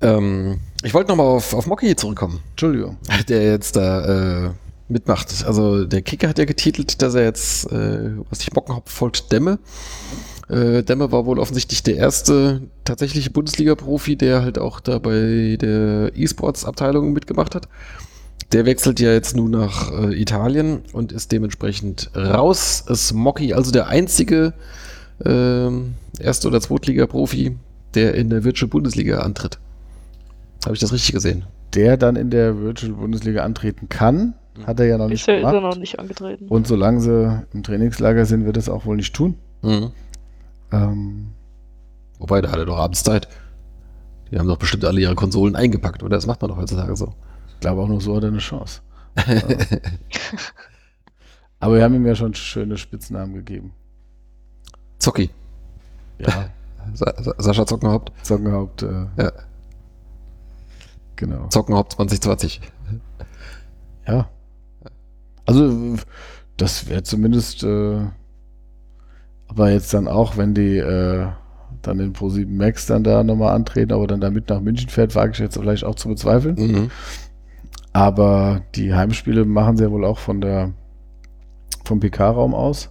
Speaker 2: Ähm, ich wollte nochmal auf, auf Mocky zurückkommen,
Speaker 4: Entschuldigung. [LAUGHS]
Speaker 2: der jetzt da äh, mitmacht. Also der Kicker hat ja getitelt, dass er jetzt, äh, was ich Mockenhaupt folgt, Demme. Äh, Demme war wohl offensichtlich der erste tatsächliche Bundesliga-Profi, der halt auch da bei der E-Sports-Abteilung mitgemacht hat. Der wechselt ja jetzt nun nach äh, Italien und ist dementsprechend raus. Ist Mocky also der einzige ähm, Erste- oder Zweitliga-Profi, der in der Virtual Bundesliga antritt. Habe ich das richtig gesehen?
Speaker 4: Der dann in der Virtual Bundesliga antreten kann, hat er ja noch nicht
Speaker 3: ist er
Speaker 4: gemacht.
Speaker 3: noch nicht angetreten.
Speaker 4: Und solange sie im Trainingslager sind, wird es auch wohl nicht tun.
Speaker 2: Mhm.
Speaker 4: Ähm,
Speaker 2: Wobei, da hat er doch abends Zeit. Die haben doch bestimmt alle ihre Konsolen eingepackt, oder? Das macht man doch heutzutage so.
Speaker 4: ich glaube auch nur so hat er eine Chance. [LAUGHS] Aber wir haben ihm ja schon schöne Spitznamen gegeben.
Speaker 2: Zocki.
Speaker 4: Ja, [LAUGHS]
Speaker 2: Sa Sa Sascha Zockenhaupt.
Speaker 4: Zockenhaupt, äh,
Speaker 2: Ja.
Speaker 4: Genau.
Speaker 2: Zockenhaupt 2020.
Speaker 4: Ja. Also, das wäre zumindest, äh, aber jetzt dann auch, wenn die äh, dann den Pro7 Max dann da nochmal antreten, aber dann da mit nach München fährt, wage ich jetzt vielleicht auch zu bezweifeln.
Speaker 2: Mhm.
Speaker 4: Aber die Heimspiele machen sie ja wohl auch von der vom PK-Raum aus.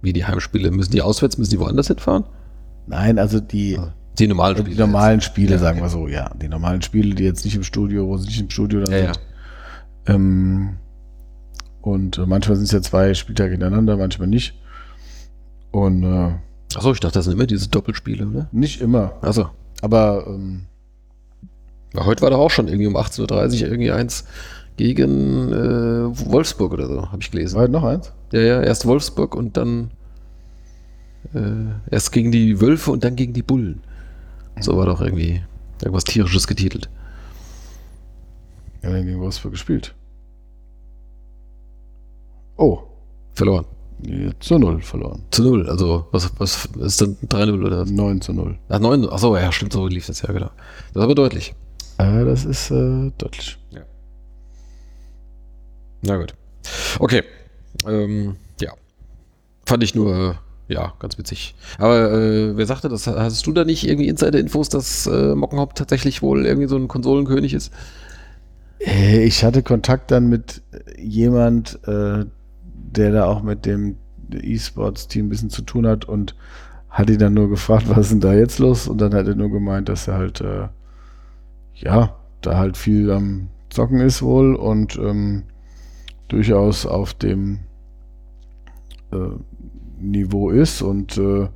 Speaker 2: Wie die Heimspiele. Müssen die auswärts, müssen die woanders hinfahren?
Speaker 4: Nein, also die,
Speaker 2: Die normalen
Speaker 4: die
Speaker 2: Spiele.
Speaker 4: normalen Spiele,
Speaker 2: Ja,
Speaker 4: sagen wir so, ja. Die normalen Spiele, die jetzt nicht im Studio, wo sie nicht im Studio dann
Speaker 2: Ja, ja.
Speaker 4: sind. Ähm, und äh, manchmal sind es ja zwei Spieltage hintereinander, manchmal nicht. Und äh,
Speaker 2: Achso, ich dachte, das sind immer diese Doppelspiele, ne?
Speaker 4: nicht immer.
Speaker 2: Achso.
Speaker 4: Aber ähm,
Speaker 2: Ja, heute war doch auch schon irgendwie um 18.30 Uhr irgendwie eins gegen äh, Wolfsburg oder so, habe ich gelesen.
Speaker 4: war heute noch eins?
Speaker 2: Ja, ja, erst Wolfsburg und dann äh, erst gegen die Wölfe und dann gegen die Bullen. So war doch irgendwie irgendwas tierisches getitelt.
Speaker 4: Ja, dann gegen Wolfsburg gespielt. Oh,
Speaker 2: Verloren.
Speaker 4: zu null verloren.
Speaker 2: Zu null. Also, was, was ist denn 3-0 oder was?
Speaker 4: 9 zu 0.
Speaker 2: Ach, 9. Achso, ja, stimmt, so lief das ja, genau. Das ist aber deutlich.
Speaker 4: Äh, das ist äh, deutlich.
Speaker 2: Na gut. Okay. Ähm, ja. Fand ich nur, äh, ja, ganz witzig. Aber äh, wer sagte das? Hast du da nicht irgendwie Insider-Infos, dass äh, Mockenhaupt tatsächlich wohl irgendwie so ein Konsolenkönig ist?
Speaker 4: Äh, Ich hatte Kontakt dann mit jemand, äh, der da auch mit dem E-Sports-Team ein bisschen zu tun hat und hat ihn dann nur gefragt, was ist denn da jetzt los? Und dann hat er nur gemeint, dass er halt, äh, ja, da halt viel am Zocken ist wohl und ähm, durchaus auf dem äh, Niveau ist. Und äh,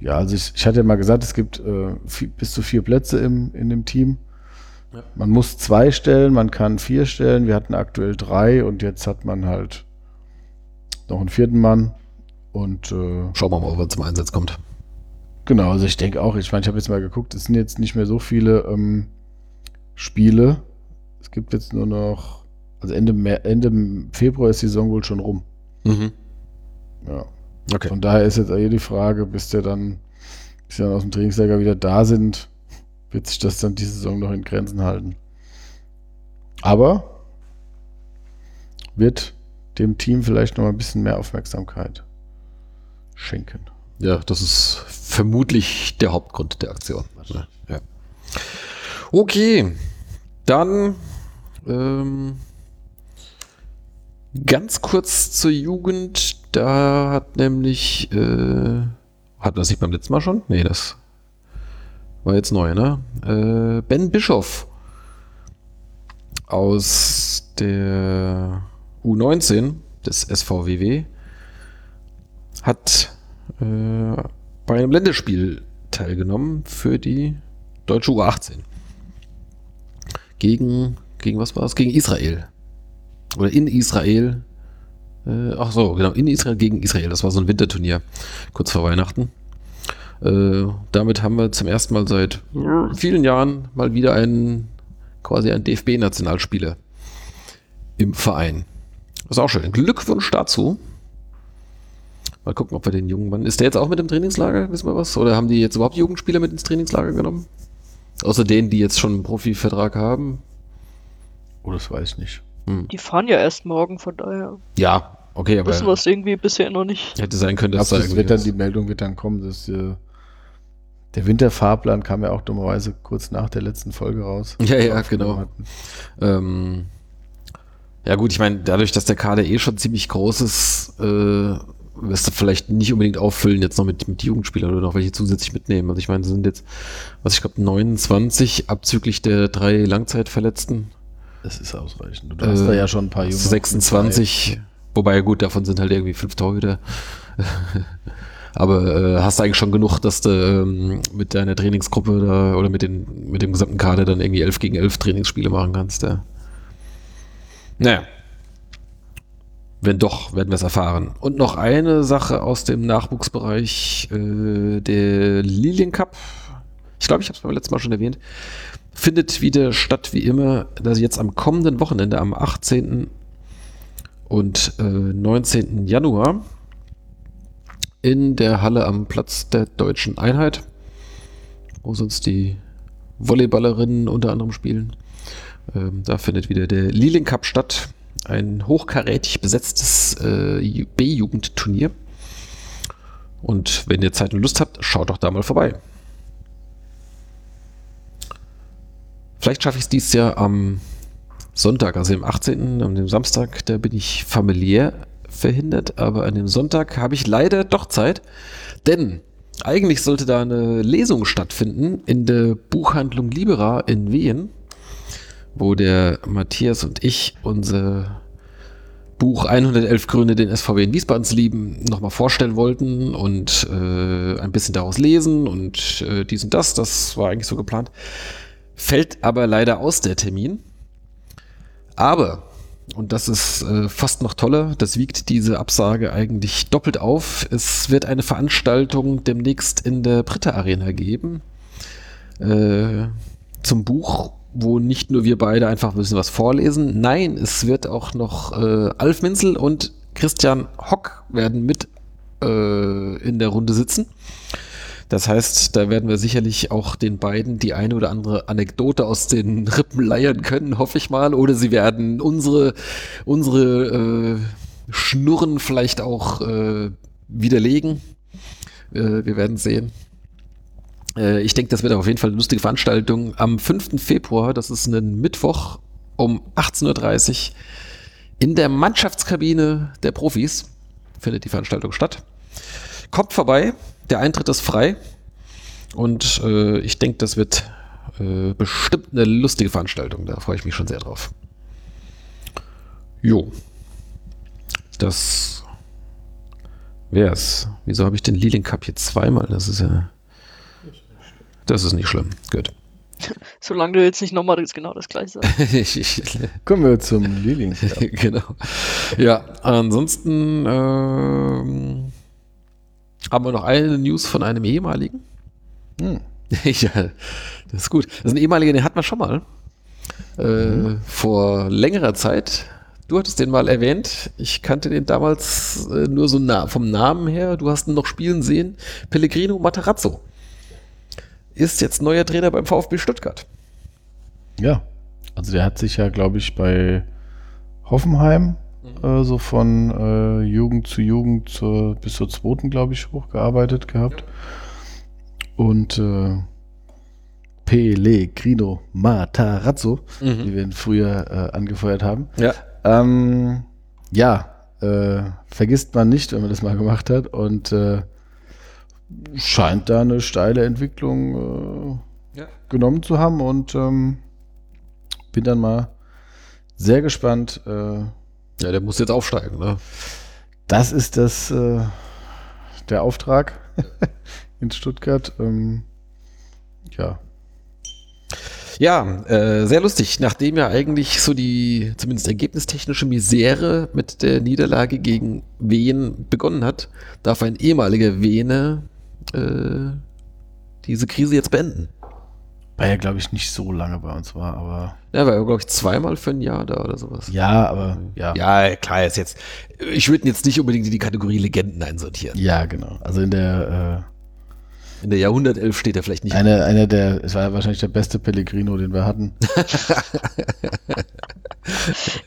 Speaker 4: ja, also ich, ich hatte ja mal gesagt, es gibt äh, vi- bis zu vier Plätze im, in dem Team. Man muss zwei stellen, man kann vier stellen. Wir hatten aktuell drei und jetzt hat man halt noch einen vierten Mann. Und äh,
Speaker 2: Schauen wir mal, ob er zum Einsatz kommt.
Speaker 4: genau, also ich denke auch, ich meine, ich habe jetzt mal geguckt, es sind jetzt nicht mehr so viele ähm, Spiele. Es gibt jetzt nur noch, also Ende, Ende Februar ist die Saison wohl schon rum.
Speaker 2: Mhm.
Speaker 4: Ja.
Speaker 2: Okay.
Speaker 4: Von daher ist jetzt eher die Frage, bis der dann, bis die dann aus dem Trainingslager wieder da sind, wird sich das dann diese Saison noch in Grenzen halten. Aber wird dem Team vielleicht noch mal ein bisschen mehr Aufmerksamkeit schenken.
Speaker 2: Ja, das ist vermutlich der Hauptgrund der Aktion. Ja. Okay, dann ähm, ganz kurz zur Jugend. Da hat nämlich, äh, hatten das nicht beim letzten Mal schon? Nee, das war jetzt neu, ne? Äh, ben Bischoff aus der U19 des SVWW hat äh, bei einem Länderspiel teilgenommen für die deutsche U18. Gegen, gegen was war es? Gegen Israel. Oder in Israel. Äh, ach so, genau, in Israel gegen Israel. Das war so ein Winterturnier, kurz vor Weihnachten. Äh, damit haben wir zum ersten Mal seit vielen Jahren mal wieder einen, quasi einen DFB-Nationalspieler im Verein. Das ist auch schön. Glückwunsch dazu. Mal gucken, ob wir den jungen Mann. Ist der jetzt auch mit im Trainingslager? Wissen wir was? Oder haben die jetzt überhaupt Jugendspieler mit ins Trainingslager genommen? Außer denen, die jetzt schon einen Profivertrag haben.
Speaker 4: Oh, das weiß ich nicht.
Speaker 2: Hm.
Speaker 3: Die fahren ja erst morgen, von daher
Speaker 2: Ja, okay, aber
Speaker 3: wissen wir es irgendwie bisher noch nicht.
Speaker 2: hätte sein können, dass da
Speaker 4: das
Speaker 2: irgendwie
Speaker 4: wird dann, die Meldung wird dann kommen, dass äh, der Winterfahrplan kam ja auch dummerweise kurz nach der letzten Folge raus.
Speaker 2: Ja, ja, genau. Ähm, ja gut, ich meine, dadurch, dass der Kader eh schon ziemlich groß ist, äh, wirst du vielleicht nicht unbedingt auffüllen jetzt noch mit, mit Jugendspielern oder noch welche zusätzlich mitnehmen. Also ich meine, sind jetzt, was ich glaube, 29 abzüglich der drei Langzeitverletzten.
Speaker 4: Das ist ausreichend. Du hast
Speaker 2: Äh,
Speaker 4: da ja schon ein paar Junge.
Speaker 2: 26, wobei gut, davon sind halt irgendwie fünf Torhüter. [LAUGHS] Aber äh, hast du eigentlich schon genug, dass du ähm, mit deiner Trainingsgruppe da, oder mit, den, mit dem gesamten Kader dann irgendwie 11 gegen 11 Trainingsspiele machen kannst. Ja. Naja. Wenn doch, werden wir es erfahren. Und noch eine Sache aus dem Nachwuchsbereich, äh, der Lilien Cup. Ich glaube, ich habe es beim letzten Mal schon erwähnt. Findet wieder statt, wie immer, dass jetzt am kommenden Wochenende, am 18. und äh, 19. Januar in der Halle am Platz der Deutschen Einheit, wo sonst die Volleyballerinnen unter anderem spielen. Ähm, da findet wieder der Lilien Cup statt. Ein hochkarätig besetztes äh, Ju- B-Jugendturnier. Und wenn ihr Zeit und Lust habt, schaut doch da mal vorbei. Vielleicht schaffe ich es dieses Jahr am Sonntag, also am 18., an dem Samstag, da bin ich familiär verhindert, aber an dem Sonntag habe ich leider doch Zeit, denn eigentlich sollte da eine Lesung stattfinden in der Buchhandlung Libera in Wien, wo der Matthias und ich unser Buch 111 Gründe, den SVW in Wiesbaden zu lieben, nochmal vorstellen wollten und äh, ein bisschen daraus lesen und äh, dies und das, das war eigentlich so geplant. Fällt aber leider aus der Termin. Aber, und das ist äh, fast noch toller, das wiegt diese Absage eigentlich doppelt auf. Es wird eine Veranstaltung demnächst in der Britta Arena geben. Äh, zum Buch, wo nicht nur wir beide einfach ein bisschen was vorlesen. Nein, es wird auch noch äh, Alf Minzel und Christian Hock werden mit äh, in der Runde sitzen. Das heißt, da werden wir sicherlich auch den beiden die eine oder andere Anekdote aus den Rippen leiern können, hoffe ich mal. Oder sie werden unsere, unsere äh, Schnurren vielleicht auch äh, widerlegen. Äh, wir werden sehen. Äh, ich denke, das wird auf jeden Fall eine lustige Veranstaltung. Am 5. Februar, das ist ein Mittwoch um 18.30 Uhr in der Mannschaftskabine der Profis findet die Veranstaltung statt. Kommt vorbei, der Eintritt ist frei und äh, ich denke, das wird äh, bestimmt eine lustige Veranstaltung. Da freue ich mich schon sehr drauf. Jo. Das wär's. Wieso habe ich den Lilien Cup hier zweimal? Das ist ja. Das ist nicht schlimm. Gut. [LAUGHS]
Speaker 3: Solange du jetzt nicht nochmal das, genau das gleiche sagst. [LAUGHS]
Speaker 2: ich, ich,
Speaker 4: Kommen wir zum Lilien. [LAUGHS]
Speaker 2: genau. Ja, ansonsten ähm, haben wir noch eine News von einem ehemaligen.
Speaker 4: Hm. [LAUGHS]
Speaker 2: ja, das ist gut. Das ist ein ehemaliger, den hatten wir schon mal. Äh, Vor längerer Zeit. Du hattest den mal erwähnt. Ich kannte den damals äh, nur so na vom Namen her. Du hast ihn noch spielen sehen. Pellegrino Matarazzo ist jetzt neuer Trainer beim VfB Stuttgart.
Speaker 4: Ja, also der hat sich ja, glaube ich, bei Hoffenheim äh, so von äh, Jugend zu Jugend zur, bis zur zweiten, glaube ich, hochgearbeitet gehabt. Und äh, Pellegrino Matarazzo, wie wir ihn früher äh, angefeuert haben.
Speaker 2: Ja.
Speaker 4: Ähm, ja, äh, vergisst man nicht, wenn man das mal gemacht hat und äh, scheint da eine steile Entwicklung
Speaker 2: Ja.
Speaker 4: genommen zu haben und ähm, bin dann mal sehr gespannt. Äh,
Speaker 2: Ja, der muss jetzt aufsteigen, ne?
Speaker 4: das ist das äh, der Auftrag [LAUGHS] in Stuttgart. Ähm, ja,
Speaker 2: Ja, äh, sehr lustig. Nachdem ja eigentlich so die zumindest ergebnistechnische Misere mit der Niederlage gegen Wien begonnen hat, darf ein ehemaliger Wiener äh, diese Krise jetzt beenden.
Speaker 4: Weil er, glaube ich, nicht so lange bei uns war, aber.
Speaker 2: Ja, war, glaube ich, zweimal für ein Jahr da oder sowas.
Speaker 4: Ja, aber ja.
Speaker 2: Ja, klar, ist jetzt. Ich würde jetzt nicht unbedingt in die Kategorie Legenden einsortieren.
Speaker 4: Ja, genau. Also in der
Speaker 2: In der Jahrhundertelf steht er vielleicht
Speaker 4: äh,
Speaker 2: nicht.
Speaker 4: eine, einer der, es war wahrscheinlich der beste Pellegrino, den wir hatten. [LAUGHS]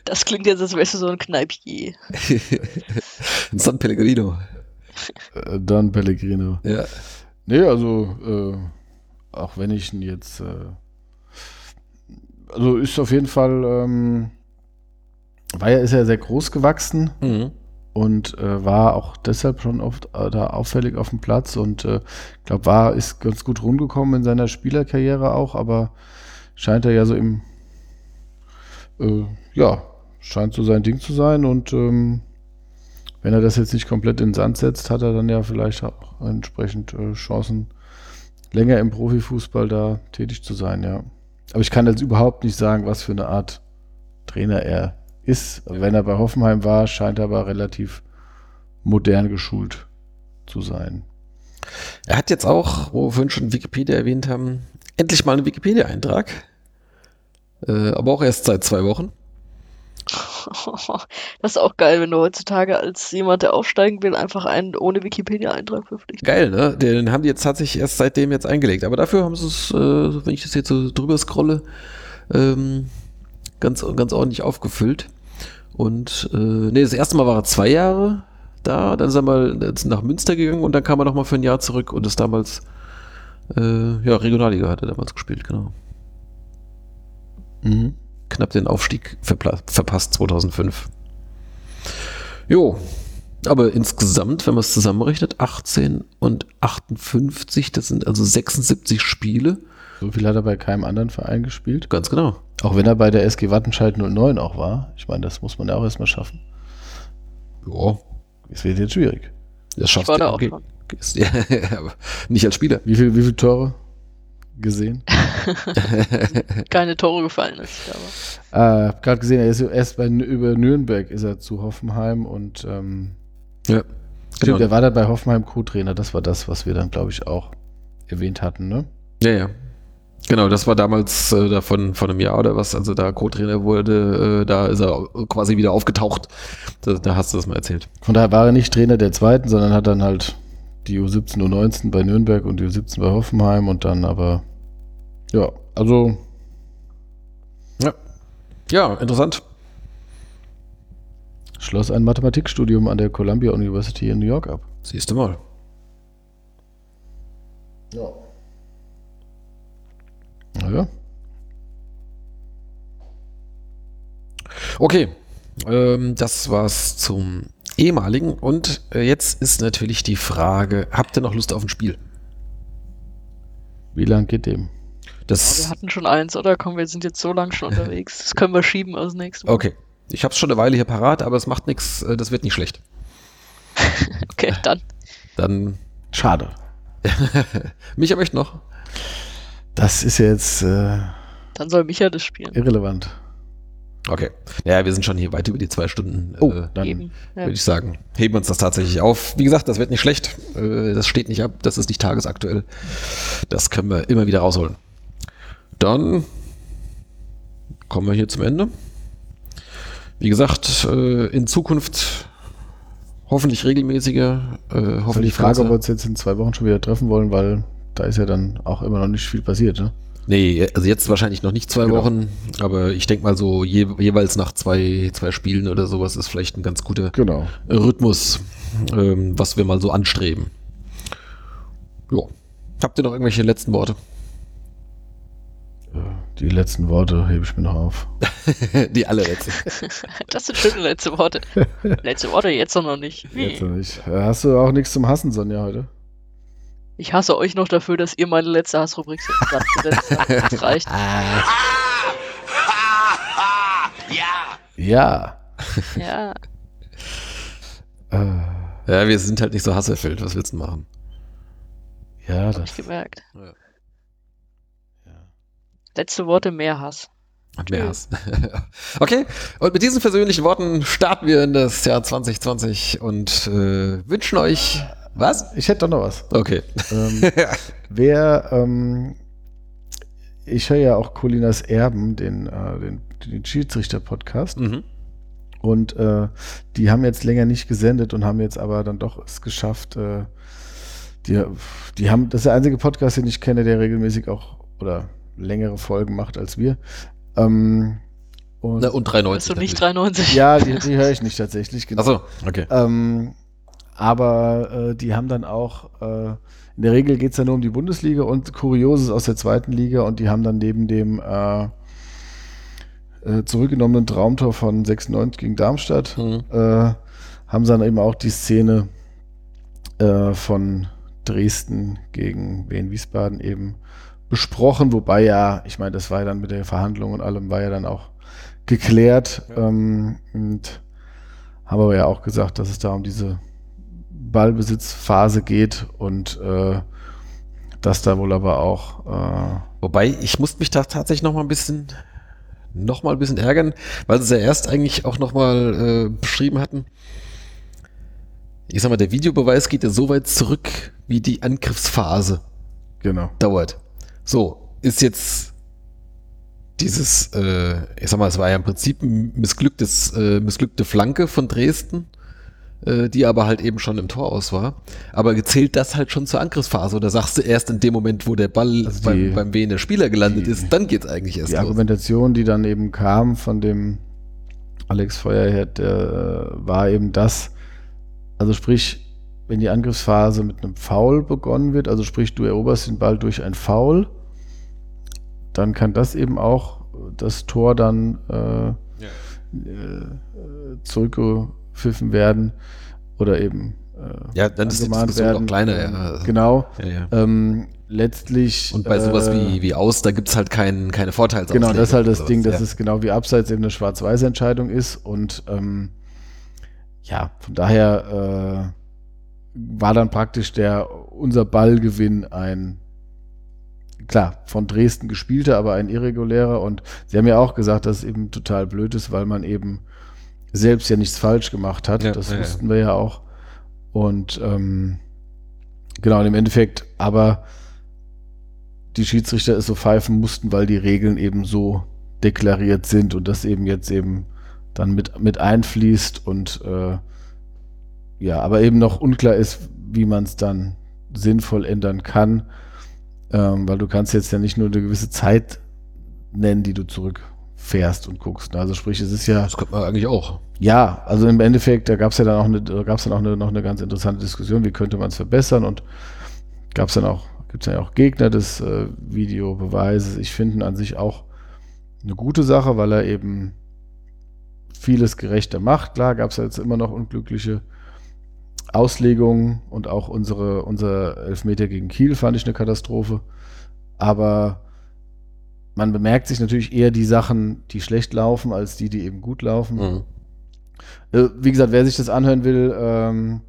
Speaker 3: Das klingt jetzt, als wärst du so ein Kneipier.
Speaker 2: Ein [LAUGHS] San Pellegrino.
Speaker 4: Äh, Don Pellegrino.
Speaker 2: Ja.
Speaker 4: Nee, also äh, auch wenn ich ihn jetzt äh, also ist auf jeden Fall ähm, war ja ist er sehr groß gewachsen
Speaker 2: Mhm.
Speaker 4: und äh, war auch deshalb schon oft äh, da auffällig auf dem Platz und äh, glaube war ist ganz gut rumgekommen in seiner Spielerkarriere auch, aber scheint er ja so im äh, ja scheint so sein Ding zu sein und ähm, wenn er das jetzt nicht komplett in den Sand setzt, hat er dann ja vielleicht auch entsprechend äh, Chancen, länger im Profifußball da tätig zu sein, ja. Aber ich kann jetzt überhaupt nicht sagen, was für eine Art Trainer er ist. Wenn er bei Hoffenheim war, scheint er aber relativ modern geschult zu sein.
Speaker 2: Er hat jetzt auch, wo wir vorhin schon Wikipedia erwähnt haben, endlich mal einen Wikipedia-Eintrag. Äh, aber auch erst seit zwei Wochen. [LAUGHS]
Speaker 3: Das ist auch geil, wenn du heutzutage als jemand, der aufsteigen will, einfach einen ohne Wikipedia-Eintrag verpflichtest.
Speaker 2: Geil, ne? Den haben die jetzt tatsächlich erst seitdem jetzt eingelegt. Aber dafür haben sie es, äh, wenn ich das jetzt so drüber scrolle, ähm, ganz, ganz ordentlich aufgefüllt. Und äh, nee, das erste Mal war er zwei Jahre da, dann ist er mal jetzt nach Münster gegangen und dann kam er noch mal für ein Jahr zurück und ist damals äh, ja, Regionalliga hat er damals gespielt, genau.
Speaker 4: Mhm.
Speaker 2: Knapp den Aufstieg verpasst 2005. Jo, aber insgesamt, wenn man es zusammenrechnet, 18 und 58, das sind also 76 Spiele.
Speaker 4: So viel hat er bei keinem anderen Verein gespielt.
Speaker 2: Ganz genau.
Speaker 4: Auch wenn er bei der SG Wattenscheid 09 auch war. Ich meine, das muss man ja auch erstmal schaffen.
Speaker 2: Ja,
Speaker 4: Es wird jetzt schwierig.
Speaker 2: das du
Speaker 3: da auch
Speaker 2: okay. [LAUGHS] Ja, aber nicht als Spieler.
Speaker 4: Wie viel, wie viele Tore gesehen? [LAUGHS]
Speaker 3: Keine Tore gefallen ist, aber.
Speaker 4: äh, hab gerade gesehen, er ist erst bei, über Nürnberg ist er zu Hoffenheim und ähm,
Speaker 2: Ja,
Speaker 4: stimmt,
Speaker 2: genau.
Speaker 4: er war da bei Hoffenheim Co-Trainer. Das war das, was wir dann, glaube ich, auch erwähnt hatten, ne?
Speaker 2: Ja, ja. Genau, das war damals äh, da von, von einem Jahr oder was, also da Co-Trainer wurde, äh, da ist er quasi wieder aufgetaucht. Da, da hast du das mal erzählt.
Speaker 4: Von daher war er nicht Trainer der zweiten, sondern hat dann halt die U17, U19 bei Nürnberg und die U17 bei Hoffenheim und dann aber, ja, also
Speaker 2: Ja. Ja, interessant.
Speaker 4: schloss ein Mathematikstudium an der Columbia University in New York ab.
Speaker 2: Siehst du mal.
Speaker 4: Ja. Naja.
Speaker 2: Okay, ähm, das war's zum ehemaligen. Und äh, jetzt ist natürlich die Frage, habt ihr noch Lust auf ein Spiel?
Speaker 4: Wie lang geht dem?
Speaker 3: Ja,
Speaker 2: Das,
Speaker 3: wir hatten schon eins, oder? Komm, wir sind jetzt so lang schon [LAUGHS] unterwegs. Das können wir schieben aus nächstem Mal.
Speaker 2: okay. Ich habe es schon eine Weile hier parat, aber es macht nichts. äh, Das wird nicht schlecht. [LAUGHS]
Speaker 3: Okay, dann.
Speaker 2: Dann,
Speaker 4: Schade. [LAUGHS]
Speaker 2: Micha möchte noch.
Speaker 4: Das ist ja jetzt äh,
Speaker 3: Dann soll Micha das spielen.
Speaker 4: irrelevant.
Speaker 2: Okay. Ja, wir sind schon hier weit über die zwei Stunden.
Speaker 4: Oh,
Speaker 2: äh,
Speaker 4: dann
Speaker 3: Eben. Ja.
Speaker 2: würde ich sagen. Heben wir uns das tatsächlich auf. Wie gesagt, das wird nicht schlecht. Äh, Das steht nicht ab. Das ist nicht tagesaktuell. Das können wir immer wieder rausholen. Dann kommen wir hier zum Ende. Wie gesagt, äh, in Zukunft hoffentlich regelmäßiger. äh, Hoffentlich
Speaker 4: die Frage, ob wir uns jetzt in zwei Wochen schon wieder treffen wollen, weil da ist ja dann auch immer noch nicht viel passiert, ne?
Speaker 2: Nee, also jetzt wahrscheinlich noch nicht zwei
Speaker 4: Genau.
Speaker 2: Wochen, aber ich denke mal so je, jeweils nach zwei, zwei Spielen oder sowas ist vielleicht ein ganz guter
Speaker 4: Genau.
Speaker 2: Rhythmus, ähm, was wir mal so anstreben. Jo. Habt ihr noch irgendwelche letzten Worte?
Speaker 4: Äh, Die letzten Worte hebe ich mir noch auf. [LAUGHS]
Speaker 2: Die allerletzte. [LAUGHS]
Speaker 3: Das sind schöne letzte Worte. [LAUGHS] Letzte Worte jetzt noch nicht.
Speaker 4: Jetzt noch nicht. Hast du auch nichts zum Hassen, Sonja, heute?
Speaker 3: Ich hasse euch noch dafür, dass ihr meine letzte Hassrubrik gesetzt [LAUGHS] habt. Das reicht.
Speaker 4: Ja.
Speaker 3: Ja.
Speaker 4: Äh,
Speaker 2: Ja, wir sind halt nicht so hasserfüllt. Was willst du machen?
Speaker 4: ja,
Speaker 3: Hab
Speaker 4: das.
Speaker 3: ich gemerkt. Letzte Worte, mehr Hass.
Speaker 2: Und mehr Hass. [LAUGHS] okay, und mit diesen persönlichen Worten starten wir in das Jahr 2020 und äh, wünschen euch was?
Speaker 4: Ich hätte doch noch was.
Speaker 2: Okay.
Speaker 4: Ähm, [LAUGHS] wer, ähm, ich höre ja auch Colinas Erben, den, äh, den, den Schiedsrichter-Podcast.
Speaker 2: Mhm.
Speaker 4: Und äh, die haben jetzt länger nicht gesendet und haben jetzt aber dann doch es geschafft. Äh, die, die haben, das ist der einzige Podcast, den ich kenne, der regelmäßig auch oder längere Folgen macht als wir. Ähm, und,
Speaker 2: Na, und 93.
Speaker 3: Bist du nicht
Speaker 2: natürlich.
Speaker 3: 93?
Speaker 4: ja, die, die höre ich nicht tatsächlich. Genau.
Speaker 2: Achso, okay.
Speaker 4: Ähm, aber äh, die haben dann auch, äh, in der Regel geht es ja nur um die Bundesliga und Kurioses aus der zweiten Liga und die haben dann neben dem äh, äh, zurückgenommenen Traumtor von 96 gegen Darmstadt,
Speaker 2: Mhm.
Speaker 4: äh, haben sie dann eben auch die Szene äh, von Dresden gegen Wien Wiesbaden eben besprochen, wobei ja, ich meine, das war ja dann mit der Verhandlung und allem, war ja dann auch geklärt ähm, und haben aber ja auch gesagt, dass es da um diese Ballbesitzphase geht und äh, dass da wohl aber auch äh,
Speaker 2: Wobei, ich musste mich da tatsächlich noch mal ein bisschen, noch mal ein bisschen ärgern, weil sie es ja erst eigentlich auch noch mal äh, beschrieben hatten. Ich sag mal, der Videobeweis geht ja so weit zurück, wie die Angriffsphase
Speaker 4: genau.
Speaker 2: dauert. So, ist jetzt dieses, äh, ich sag mal, es war ja im Prinzip ein missglücktes, äh, missglückte Flanke von Dresden, äh, die aber halt eben schon im Tor aus war. Aber gezählt das halt schon zur Angriffsphase? Oder sagst du erst in dem Moment, wo der Ball
Speaker 4: Also die-
Speaker 2: beim, beim Wehen der Spieler gelandet
Speaker 4: die-
Speaker 2: ist, dann geht's eigentlich erst
Speaker 4: Die
Speaker 2: los?
Speaker 4: Argumentation, die dann eben kam von dem Alex Feuerherd, der war eben das, also sprich, wenn die Angriffsphase mit einem Foul begonnen wird, also sprich, du eroberst den Ball durch ein Foul, dann kann das eben auch das Tor dann äh, äh, zurückgepfiffen werden oder eben äh,
Speaker 2: Ja, dann ist die Diskussion
Speaker 4: werden.
Speaker 2: auch kleiner.
Speaker 4: Ähm,
Speaker 2: Ja.
Speaker 4: Genau.
Speaker 2: Ja, ja.
Speaker 4: Ähm, letztlich.
Speaker 2: Und bei sowas
Speaker 4: äh,
Speaker 2: wie, wie aus, da gibt's halt kein, keine Vorteilsauslegung.
Speaker 4: Genau, das ist halt das Ding, dass es genau wie Abseits eben eine Schwarz-Weiß-Entscheidung ist. Und ähm, ja, von daher äh, war dann praktisch der unser Ballgewinn ein klar, von Dresden gespielter, aber ein irregulärer. Und sie haben ja auch gesagt, dass es eben total blöd ist, weil man eben selbst ja nichts falsch gemacht hat.
Speaker 2: Ja,
Speaker 4: das
Speaker 2: ja, ja.
Speaker 4: wussten wir ja auch. Und ähm, genau, und im Endeffekt, aber die Schiedsrichter es so pfeifen mussten, weil die Regeln eben so deklariert sind und das eben jetzt eben dann mit, mit einfließt und äh, ja, aber eben noch unklar ist, wie man es dann sinnvoll ändern kann, ähm, weil du kannst jetzt ja nicht nur eine gewisse Zeit nennen, die du zurückfährst und guckst. Also sprich, es ist ja
Speaker 2: Das könnte man eigentlich auch.
Speaker 4: ja, also im Endeffekt, da gab es ja dann auch eine, da gab's dann auch eine, noch eine ganz interessante Diskussion, wie könnte man es verbessern und gab es dann auch, gibt es ja auch Gegner des äh, Videobeweises. Ich finde an sich auch eine gute Sache, weil er eben vieles gerechter macht. Klar, gab es ja jetzt immer noch unglückliche Auslegungen und auch unsere, unser Elfmeter gegen Kiel fand ich eine Katastrophe. Aber man bemerkt sich natürlich eher die Sachen, die schlecht laufen, als die, die eben gut laufen.
Speaker 2: Mhm.
Speaker 4: Äh, wie gesagt, wer sich das anhören will, ähm,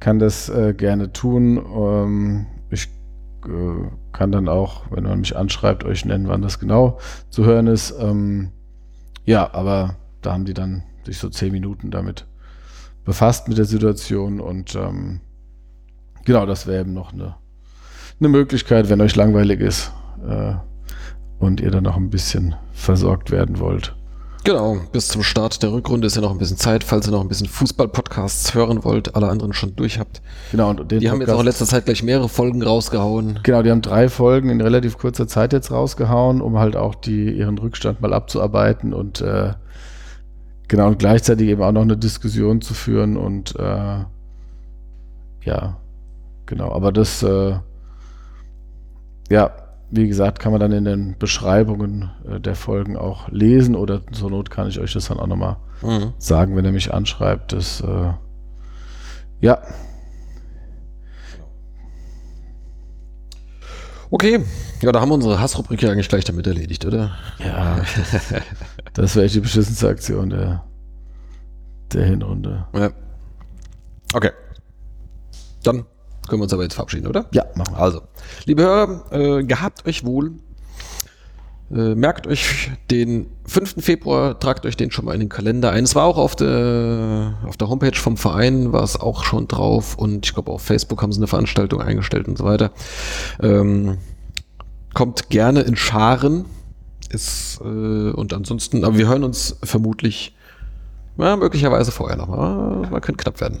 Speaker 4: kann das äh, gerne tun. Ähm, ich äh, kann dann auch, wenn man mich anschreibt, euch nennen, wann das genau zu hören ist. Ähm, ja, aber da haben die dann sich so zehn Minuten damit befasst mit der Situation und ähm, genau, das wäre eben noch eine, eine Möglichkeit, wenn euch langweilig ist äh, und ihr dann noch ein bisschen versorgt werden wollt.
Speaker 2: Genau, bis zum Start der Rückrunde ist ja noch ein bisschen Zeit, falls ihr noch ein bisschen Fußball-Podcasts hören wollt, alle anderen schon durch habt.
Speaker 4: Genau, und
Speaker 2: Die haben jetzt auch in letzter Zeit gleich mehrere Folgen rausgehauen.
Speaker 4: Genau, die haben drei Folgen in relativ kurzer Zeit jetzt rausgehauen, um halt auch die, ihren Rückstand mal abzuarbeiten und äh, genau und gleichzeitig eben auch noch eine Diskussion zu führen und äh, ja, genau, aber das äh, ja, wie gesagt, kann man dann in den Beschreibungen äh, der Folgen auch lesen oder zur Not kann ich euch das dann auch nochmal
Speaker 2: Mhm.
Speaker 4: sagen, wenn er mich anschreibt. Das äh, ja,
Speaker 2: Okay, ja, da haben wir unsere Hassrubrik ja eigentlich gleich damit erledigt, oder?
Speaker 4: Ja, das wäre echt die beschissenste Aktion der, der Hinrunde.
Speaker 2: Ja. Okay. Dann können wir uns aber jetzt verabschieden, oder?
Speaker 4: Ja, machen wir.
Speaker 2: Also, liebe Hörer, äh, gehabt euch wohl. Äh, merkt euch den 5. Februar, tragt euch den schon mal in den Kalender ein. Es war auch auf der, auf der Homepage vom Verein, war es auch schon drauf und ich glaube auf Facebook haben sie eine Veranstaltung eingestellt und so weiter. Ähm, kommt gerne in Scharen. Ist, äh, und ansonsten, aber wir hören uns vermutlich, ja, möglicherweise vorher noch mal. Man könnte knapp werden.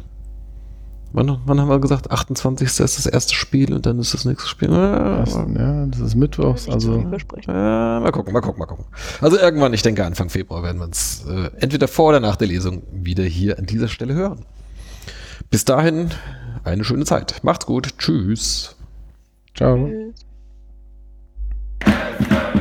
Speaker 2: Wann, wann, haben wir gesagt? 28. ist das erste Spiel und dann ist das nächste Spiel. Ja, das,
Speaker 4: ja, das ist Mittwochs. Also,
Speaker 2: ja, mal gucken, mal gucken, mal gucken. Also irgendwann, ich denke Anfang Februar werden wir uns äh, entweder vor oder nach der Lesung wieder hier an dieser Stelle hören. Bis dahin, eine schöne Zeit. Macht's gut. Tschüss.
Speaker 4: Ciao. Tschüss.